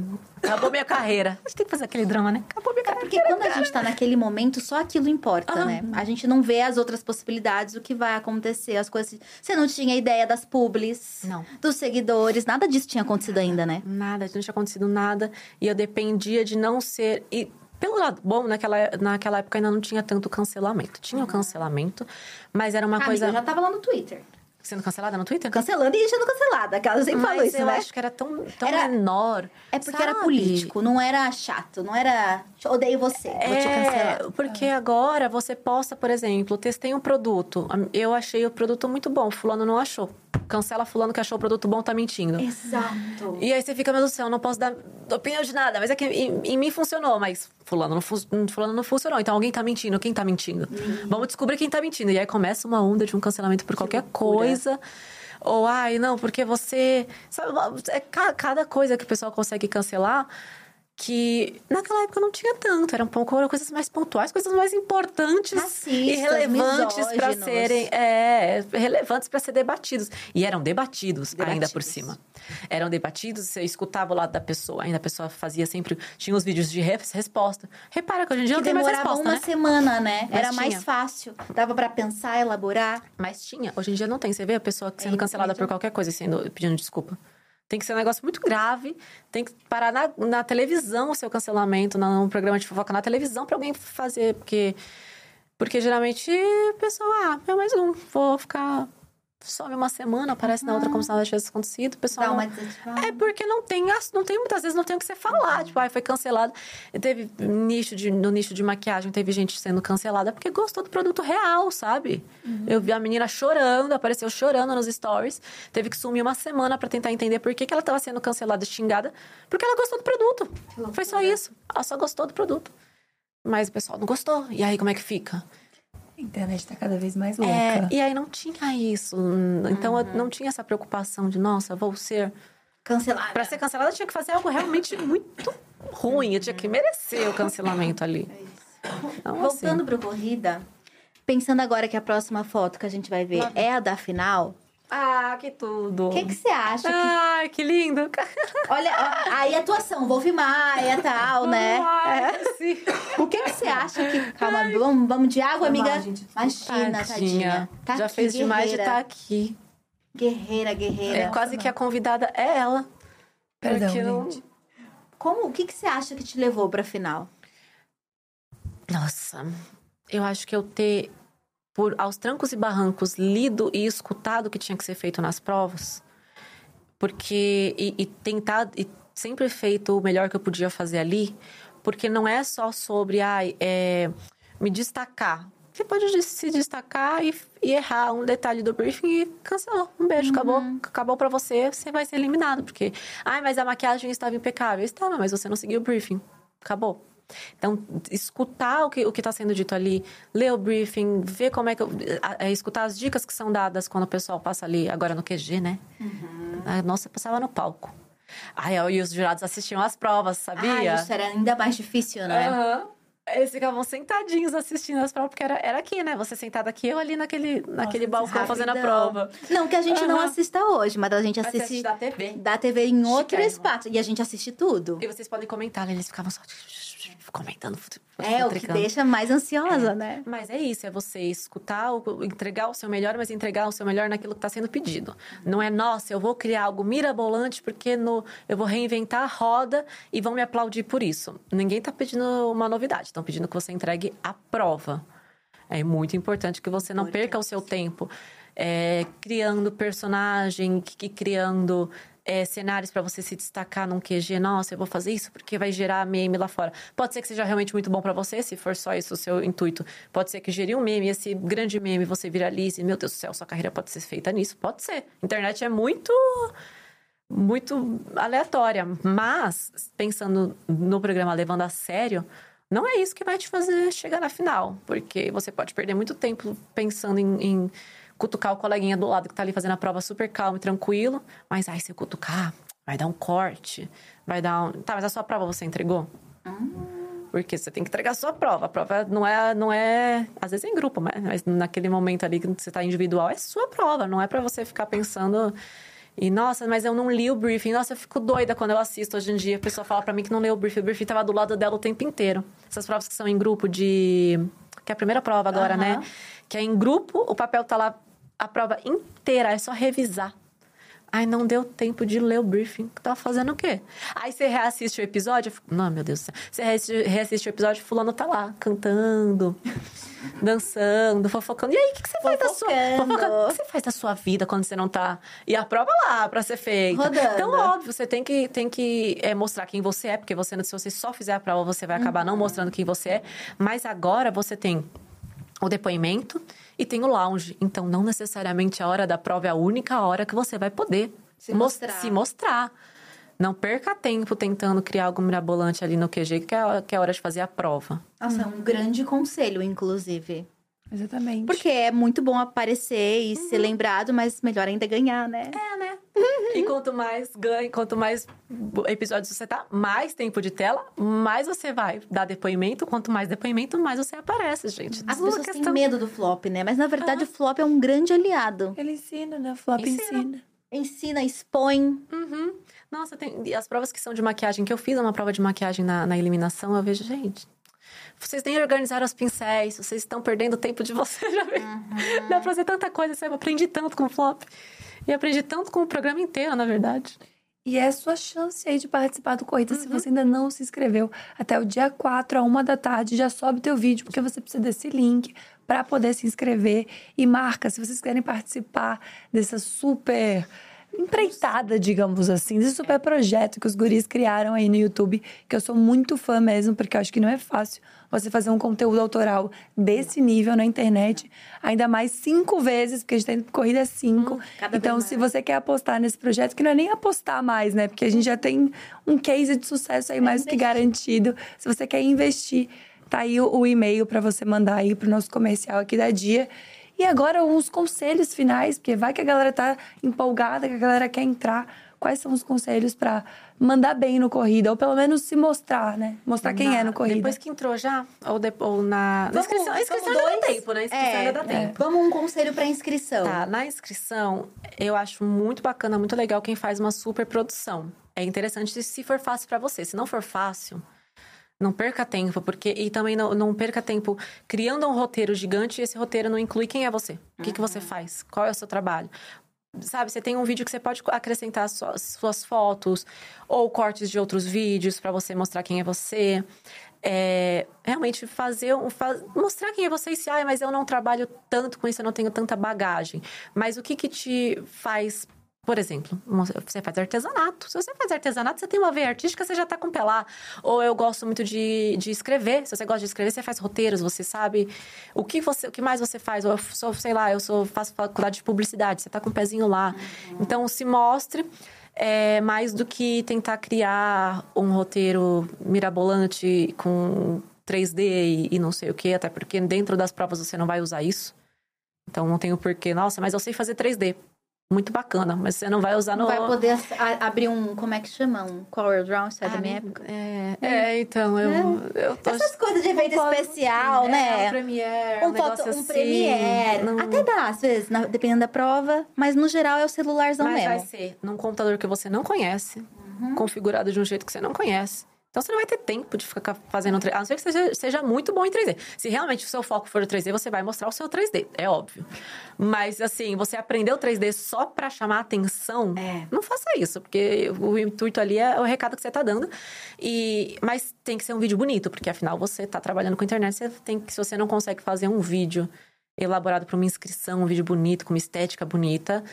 Acabou minha carreira. A gente tem que fazer aquele drama, né? Acabou minha É carreira. porque quando a gente tá naquele momento, só aquilo importa, Ah. né? A gente não vê as outras possibilidades, o que vai acontecer, as coisas. Você não tinha ideia das publis, Não. dos seguidores, nada disso tinha acontecido ainda, né? Nada, não tinha acontecido nada. E eu dependia de não ser. E pelo lado bom, naquela, naquela época ainda não tinha tanto cancelamento. Tinha o cancelamento, mas era uma Amiga, coisa. eu já tava lá no Twitter. Sendo cancelada no Twitter? Cancelando e sendo cancelada. Aquela sempre mas falo isso, eu né? acho que era tão, tão Era- menor. É porque era sabe? político, não era chato, não era. Odeio você, vou te cancelar. É, porque agora você posta, por exemplo, testei um produto. Eu achei o produto muito bom, fulano não achou. Cancela fulano que achou o produto bom, tá mentindo. Exato. E aí você fica, meu Deus do céu, não posso dar opinião de nada. Mas é que em, em mim funcionou, mas fulano não, fu- fulano não funcionou. Então alguém tá mentindo. Quem tá mentindo? Vamos descobrir quem tá mentindo. E aí começa uma onda de um cancelamento por qualquer loucura. coisa. Ou, ai, não, porque você... Sabe, é ca- cada coisa que o pessoal consegue cancelar que naquela época não tinha tanto. Eram pouco eram coisas mais pontuais, coisas mais importantes Racistas, e relevantes para serem é, relevantes para ser debatidos. E eram debatidos, ainda por Debatidos. cima. Eram debatidos, você escutava o lado da pessoa, ainda a pessoa fazia sempre. Tinha os vídeos de res- resposta. Repara que hoje em dia Que não tem mais demorava resposta, uma né? semana, né? Mas Era mais tinha. fácil. Dava pra pensar, elaborar. Mas tinha. Hoje em dia não tem. Você vê a pessoa sendo É, cancelada por qualquer coisa sendo, pedindo desculpa. Tem que ser um negócio muito grave. Tem que parar na, na televisão o seu cancelamento, num programa de fofoca na televisão pra alguém fazer. Porque, porque geralmente a pessoa, ah, é mais um. Vou ficar. Some uma semana, aparece na outra como se nada tivesse acontecido. O pessoal. Dá uma é porque não tem, não tem muitas vezes não tem o que você falar. Tipo, ai, foi cancelado. Teve nicho de, no nicho de maquiagem, teve gente sendo cancelada porque gostou do produto real, sabe? Eu vi a menina chorando, apareceu chorando nos stories. Teve que sumir uma semana pra tentar entender por que, que ela tava sendo cancelada xingada. Porque ela gostou do produto. Foi só isso. Ela só gostou do produto. Mas o pessoal não gostou. E aí, como é que fica? A internet tá cada vez mais louca. É, e aí não tinha isso. Então eu não tinha essa preocupação de, nossa, vou ser Cancelada. Pra ser cancelada, eu tinha que fazer algo realmente muito ruim. Eu tinha que merecer o cancelamento ali. Então, Voltando assim, pro corrida, pensando agora que a próxima foto que a gente vai ver é a da final, Ah, que tudo. o que que você acha? que- Ai, que lindo. Olha, ó, aí a atuação, Wolf Maia e tal, né? Ai, sim. O que que você acha que... Calma, vamos, vamos de água, amiga? Vamos, gente. Imagina, tadinha. Tá Já aqui, fez demais de guerreira. estar aqui. Guerreira, guerreira. É, quase que a convidada é ela. Perdão, Porque gente. Como, o que que você acha que te levou pra final? Nossa, eu acho que eu ter, por aos trancos e barrancos, lido e escutado o que tinha que ser feito nas provas, porque e, e tentado e sempre feito o melhor que eu podia fazer ali, porque não é só sobre ai, é, me destacar. Você pode se destacar e, e errar um detalhe do briefing e cancelou. Um beijo, acabou. Acabou pra você, você vai ser eliminado. Porque, ai, mas a maquiagem estava impecável. Estava, mas você não seguiu o briefing. Acabou. Então, escutar o que o está sendo dito ali, ler o briefing, ver como é que. eu- a- a- escutar as dicas que são dadas quando o pessoal passa ali, agora no QG, né? A nossa passava no palco. Ai, e os jurados assistiam às provas, sabia? Ah, isso era ainda mais difícil, né? Aham. Eles ficavam sentadinhos assistindo as provas, porque era, era aqui, né? Você sentada aqui, eu ali naquele, naquele balcão fazendo a Rapidão. prova. Não que a gente não Aham. assista hoje, mas a gente assiste assiste da TV. da TV em outro espaço. E a gente assiste tudo. E vocês podem comentar, né? eles ficavam só comentando. É, o que deixa mais ansiosa, É. né? Mas é isso, é você escutar, entregar o seu melhor, mas entregar o seu melhor naquilo que está sendo pedido. Não é, nossa, eu vou criar algo mirabolante porque no, eu vou reinventar a roda e vão me aplaudir por isso. Ninguém está pedindo uma novidade, estão pedindo que você entregue a prova. É muito importante que você não perca o seu tempo é, criando personagem, que, que criando é, cenários para você se destacar num QG. Nossa, eu vou fazer isso porque vai gerar meme lá fora. Pode ser que seja realmente muito bom para você, se for só isso o seu intuito. Pode ser que gere um meme, esse grande meme você viralize. Meu Deus do céu, sua carreira pode ser feita nisso. Pode ser. Internet é muito muito aleatória, mas pensando no programa levando a sério, não é isso que vai te fazer chegar na final, porque você pode perder muito tempo pensando em, em cutucar o coleguinha do lado que tá ali fazendo a prova super calmo e tranquilo, mas aí se eu cutucar, vai dar um corte, vai dar um... Tá, mas a sua prova você entregou? Porque você tem que entregar a sua prova. A prova não é, não é às vezes é em grupo, mas- mas naquele momento ali que você está individual, é sua prova. Não é para você ficar pensando. E, nossa, mas eu não li o briefing. Nossa, eu fico doida quando eu assisto hoje em dia. A pessoa fala para mim que não leu o briefing. O briefing tava do lado dela o tempo inteiro. Essas provas que são em grupo de. Que é a primeira prova agora, Aham. né? Que é em grupo, o papel tá lá a prova inteira, é só revisar. Ai, não deu tempo de ler o briefing. Tava fazendo o quê? Aí você reassiste o episódio. Não, meu Deus do céu. Você reassiste, reassiste o episódio, fulano tá lá, cantando, dançando, fofocando. E aí, o que, que você faz da sua... Fofocando. Fofoca- O que você faz da sua vida quando você não tá... E a prova lá pra ser feita. Rodando. Então, óbvio, você tem que, tem que é, mostrar quem você é. Porque você, se você só fizer a prova, você vai acabar Uhum. não mostrando quem você é. Mas agora você tem o depoimento e tem o lounge. Então, não necessariamente a hora da prova é a única hora que você vai poder Se mos- mostrar. se mostrar. Não perca tempo tentando criar algo mirabolante ali no QG, que é, a- que é a hora de fazer a prova. Nossa, é um grande conselho, inclusive. Exatamente. Porque é muito bom aparecer e ser Uhum. lembrado, mas melhor ainda ganhar, né? É, né? E quanto mais ganha, quanto mais episódios você tá, mais tempo de tela, mais você vai dar depoimento. Quanto mais depoimento, mais você aparece, gente. As pessoas têm questão- medo do flop, né? Mas na verdade o flop é um grande aliado. Ele ensina, né? O Flop Ensina. ensina. Ensina, expõe. Uhum. Nossa, tem e as provas que são de maquiagem, que eu fiz uma prova de maquiagem na, na eliminação, eu vejo, gente. Vocês nem organizaram os pincéis, vocês estão perdendo tempo de vocês. Vi. Dá pra fazer tanta coisa, sabe? Eu aprendi tanto com o flop. E aprendi tanto com o programa inteiro, na verdade. E é a sua chance aí de participar do Corrida Uhum. se você ainda não se inscreveu. Até o dia 4, a uma da tarde, já sobe teu vídeo, porque você precisa desse link para poder se inscrever. E marca, se vocês querem participar dessa super empreitada, digamos assim, desse super projeto que os guris criaram aí no YouTube, que eu sou muito fã mesmo, porque eu acho que não é fácil você fazer um conteúdo autoral desse nível na internet, ainda mais cinco vezes, porque a gente tá indo Corrida 5. cada então, se você quer apostar nesse projeto, que não é nem apostar mais, né? Porque a gente já tem um case de sucesso aí mais do que garantido. Se você quer investir, tá aí o, o e-mail para você mandar aí pro nosso comercial aqui da Dia. E agora os conselhos finais, porque vai que a galera tá empolgada, que a galera quer entrar. Quais são os conselhos para mandar bem no corrida ou pelo menos se mostrar, né? Mostrar quem Na- é no corrida. Depois que entrou já, ou, de- ou na, na Vamos- inscrição. A inscrição vamos ainda dá dois? tempo, né? A inscrição É, ainda dá tempo. Vamos um conselho pra inscrição. Tá, na inscrição, eu acho muito bacana, muito legal quem faz uma super produção. É interessante se for fácil pra você. Se não for fácil, não perca tempo, porque e também não, não perca tempo criando um roteiro gigante e esse roteiro não inclui quem é você. O que, que você faz? Qual é o seu trabalho? Sabe, você tem um vídeo que você pode acrescentar suas, suas fotos ou cortes de outros vídeos pra você mostrar quem é você. É, realmente fazer um, fa- mostrar quem é você e se, ah, mas eu não trabalho tanto com isso, eu não tenho tanta bagagem. Mas o que que te faz, por exemplo, você faz artesanato. Se você faz artesanato, você tem uma veia artística, você já tá com pé lá. Ou eu gosto muito de, de escrever. Se você gosta de escrever, você faz roteiros, você sabe o que você, o que mais você faz. Ou eu sou, sei lá, eu sou faço faculdade de publicidade, você tá com o pezinho lá. Então se mostre é, mais do que tentar criar um roteiro mirabolante com 3D e, e não sei o que, até porque dentro das provas você não vai usar isso. Então não tem o porquê. Nossa, mas eu sei fazer 3D. Muito bacana, mas você não vai usar no. vai poder abrir um, como é que chama? Um Corel Draw, isso é da minha época. É, é, então, eu, eu tô. Essas coisas de efeito Concordo especial, É, um né? Premiere, Um, um, foto, um assim, Premiere. não- Até dá, às vezes, na- dependendo da prova. Mas no geral é o celularzão Mas vai mesmo. ser num computador que você não conhece, Uhum. configurado de um jeito que você não conhece. Então você não vai ter tempo de ficar fazendo 3D. A não ser que seja, seja muito bom em 3D. Se realmente o seu foco for o 3D, você vai mostrar o seu 3D, é óbvio. Mas assim, você aprendeu 3D só para chamar atenção, É. não faça isso, porque o intuito ali é o recado que você tá dando. E mas tem que ser um vídeo bonito, porque afinal você tá trabalhando com internet, você tem que se você não consegue fazer um vídeo elaborado para uma inscrição, um vídeo bonito, com uma estética bonita,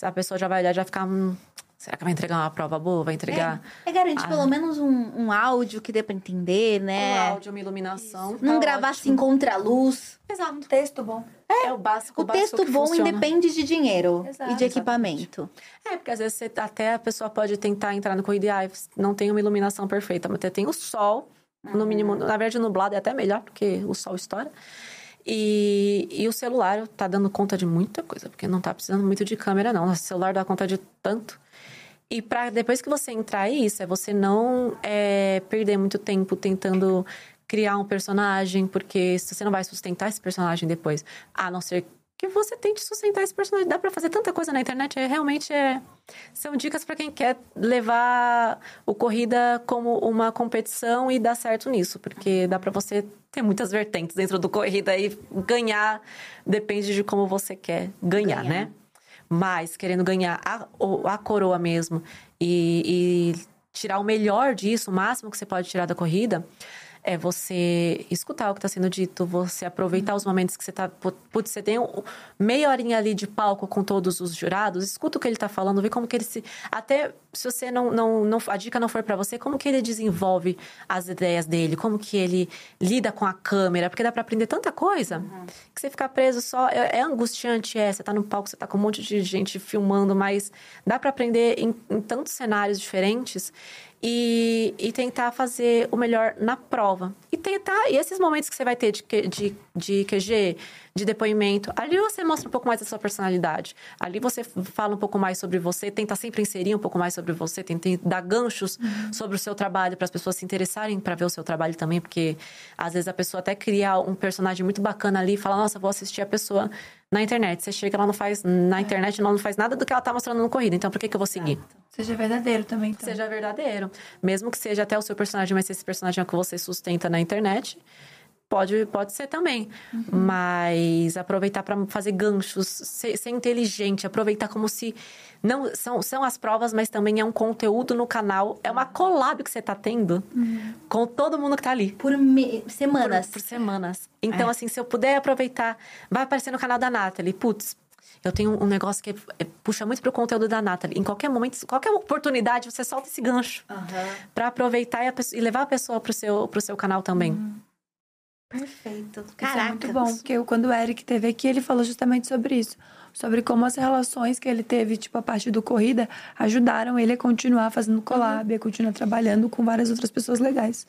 a pessoa já vai olhar já ficar, hum, será que vai entregar uma prova boa? Vai entregar É garantir Ah. pelo menos um, um áudio que dê pra entender, né? um áudio, uma iluminação. Não tá gravar ótimo. assim contra a luz. Exato. Texto bom. É, o básico. O básico texto bom funciona. independe de dinheiro Exato, e de equipamento. É, porque às vezes você- até a pessoa pode tentar entrar no corrida e ah, não tem uma iluminação perfeita, mas até tem o sol, no mínimo, na verdade, nublado é até melhor, porque o sol estoura. E, e o celular tá dando conta de muita coisa, porque não tá precisando muito de câmera, não. O celular dá conta de tanto. E para depois que você entrar isso, é você não é, perder muito tempo tentando criar um personagem, porque você não vai sustentar esse personagem depois. A não ser que você tente sustentar esse personagem. Dá pra fazer tanta coisa na internet, é realmente é são dicas para quem quer levar o corrida como uma competição e dar certo nisso, porque dá para você ter muitas vertentes dentro do corrida e ganhar depende de como você quer ganhar, Ganhar. né? Mas querendo ganhar a, a coroa mesmo e, e tirar o melhor disso, o máximo que você pode tirar da corrida, é você escutar o que está sendo dito, você aproveitar os momentos que você tá. pu- Putz, você tem um- meia horinha ali de palco com todos os jurados, escuta o que ele está falando, vê como que ele se. Até se você não. não, não a dica não for para você, como que ele desenvolve as ideias dele, como que ele lida com a câmera, porque dá para aprender tanta coisa que você ficar preso só. É, é angustiante, é. Você tá no palco, você tá com um monte de gente filmando, mas dá para aprender em, em tantos cenários diferentes e, e tentar fazer o melhor na prova. E tentar. E esses momentos que você vai ter de, de, de QG, de depoimento, ali você mostra um pouco mais da sua personalidade. Ali você fala um pouco mais sobre você, tenta sempre inserir um pouco mais sobre você, tenta dar ganchos sobre o seu trabalho para as pessoas se interessarem para ver o seu trabalho também, porque às vezes a pessoa até cria um personagem muito bacana ali e fala: Nossa, vou assistir a pessoa na internet. Você chega, ela não faz. Na internet, ela não faz nada do que ela tá mostrando no corrida, então por que, que eu vou seguir? Seja verdadeiro também, então. seja verdadeiro. Mesmo que seja até o seu personagem, mas se esse personagem é o que você sustenta na internet, pode, pode ser também. Mas aproveitar para fazer ganchos, ser, ser inteligente, aproveitar como se. Não, são, são as provas, mas também é um conteúdo no canal. É uma collab que você tá tendo com todo mundo que tá ali. Por me- semanas. Por, por semanas. Então, assim, se eu puder aproveitar, vai aparecer no canal da Nathalie. Putz, eu tenho um negócio que é- puxa muito pro conteúdo da Nathalie. Em qualquer momento, qualquer oportunidade, você solta esse gancho. Pra aproveitar e, pessoa- e levar a pessoa pro seu, pro seu canal também. Perfeito. Isso é Caraca. muito bom, porque eu- quando o Eric teve aqui, ele falou justamente sobre isso. Sobre como as relações que ele teve, tipo, a parte do corrida, ajudaram ele a continuar fazendo collab, a continuar trabalhando com várias outras pessoas legais.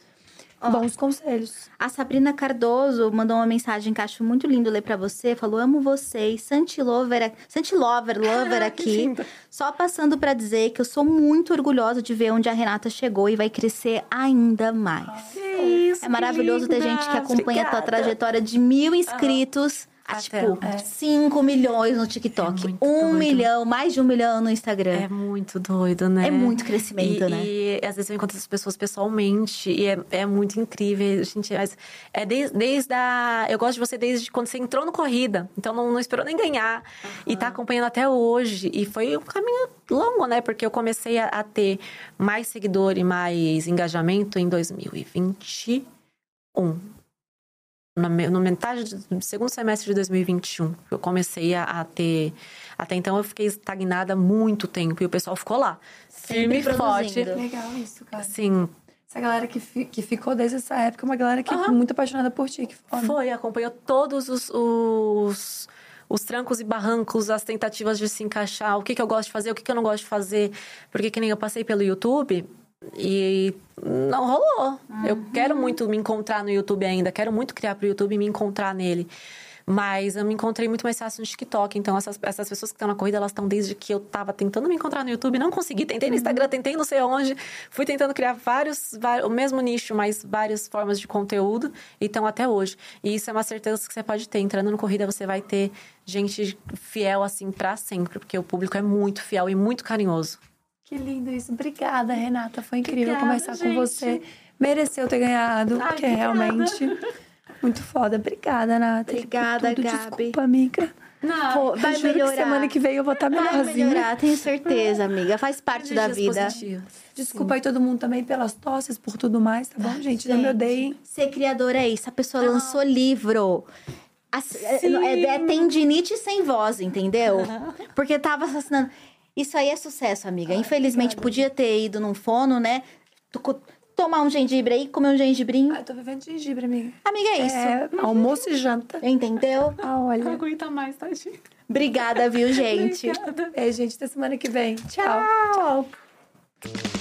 Bons conselhos. A Sabrina Cardoso mandou uma mensagem que acho muito lindo ler pra você. Falou: Amo vocês. Santi Lover, Santi Lover, Lover aqui. Só passando pra dizer que eu sou muito orgulhosa de ver onde a Renata chegou e vai crescer ainda mais. isso, É maravilhoso ter gente que acompanha a tua trajetória de mil inscritos a, tipo, é. 5 milhões no TikTok. É um doido. milhão, mais de um milhão no Instagram. É muito doido, né? É muito crescimento, e, né? E às vezes eu encontro essas pessoas pessoalmente e é, é muito incrível. Gente, mas é desde, desde a. Eu gosto de você desde quando você entrou no corrida. Então não, não esperou nem ganhar. E tá acompanhando até hoje. E foi um caminho longo, né? Porque eu comecei a, a ter mais seguidor e mais engajamento em 2021. Na, metade do segundo semestre de 2021, eu comecei a, a ter. Até então eu fiquei estagnada há muito tempo e o pessoal ficou lá. Firme e Sempre forte. Legal isso, cara. Sim, Essa galera que, fi- que ficou desde essa época, é uma galera que é muito apaixonada por ti. Que foda. foi, acompanhou todos os, os, os trancos e barrancos, as tentativas de se encaixar, o que, que eu gosto de fazer, o que, que eu não gosto de fazer. Porque que nem eu passei pelo YouTube e não rolou. Eu quero muito me encontrar no YouTube ainda, quero muito criar pro YouTube e me encontrar nele. Mas eu me encontrei muito mais fácil no TikTok. Então, essas, essas pessoas que estão na corrida, elas estão desde que eu tava tentando me encontrar no YouTube. Não consegui. Tentei no Instagram, tentei não sei onde. Fui tentando criar vários, va- o mesmo nicho, mas várias formas de conteúdo. E estão até hoje. E isso é uma certeza que você pode ter. Entrando no corrida, você vai ter gente fiel, assim, pra sempre. Porque o público é muito fiel e muito carinhoso. Que lindo isso. Obrigada, Renata. Foi incrível Obrigada, conversar com gente. você. mereceu ter ganhado, Ai, porque obrigada. realmente muito foda. Obrigada, por Obrigada, tudo. Gabi. Desculpa, amiga. Não. Pô, vai melhorar. semana que vem eu vou estar Vai melhorzinha. melhorar, tenho certeza, amiga. Faz parte da vida. positivas. Desculpa aí todo mundo também pelas tosses, por tudo mais, tá bom, gente? Não me Gente, odeiem. Ser criadora é isso. A pessoa lançou livro. Ass- é, Sim. é- é tendinite sem voz, entendeu? Porque tava assassinando. Isso aí é sucesso, amiga. Infelizmente, podia ter ido num fono, né? Tomar um gengibre aí, comer um gengibrinho. Ah, eu tô vivendo de gengibre, amiga. Amiga, é isso. É, almoço e janta. Entendeu? Ah, Não olha. aguenta mais, tadinho. Obrigada, viu, gente? É, gente, até semana que vem. Tchau. Tchau.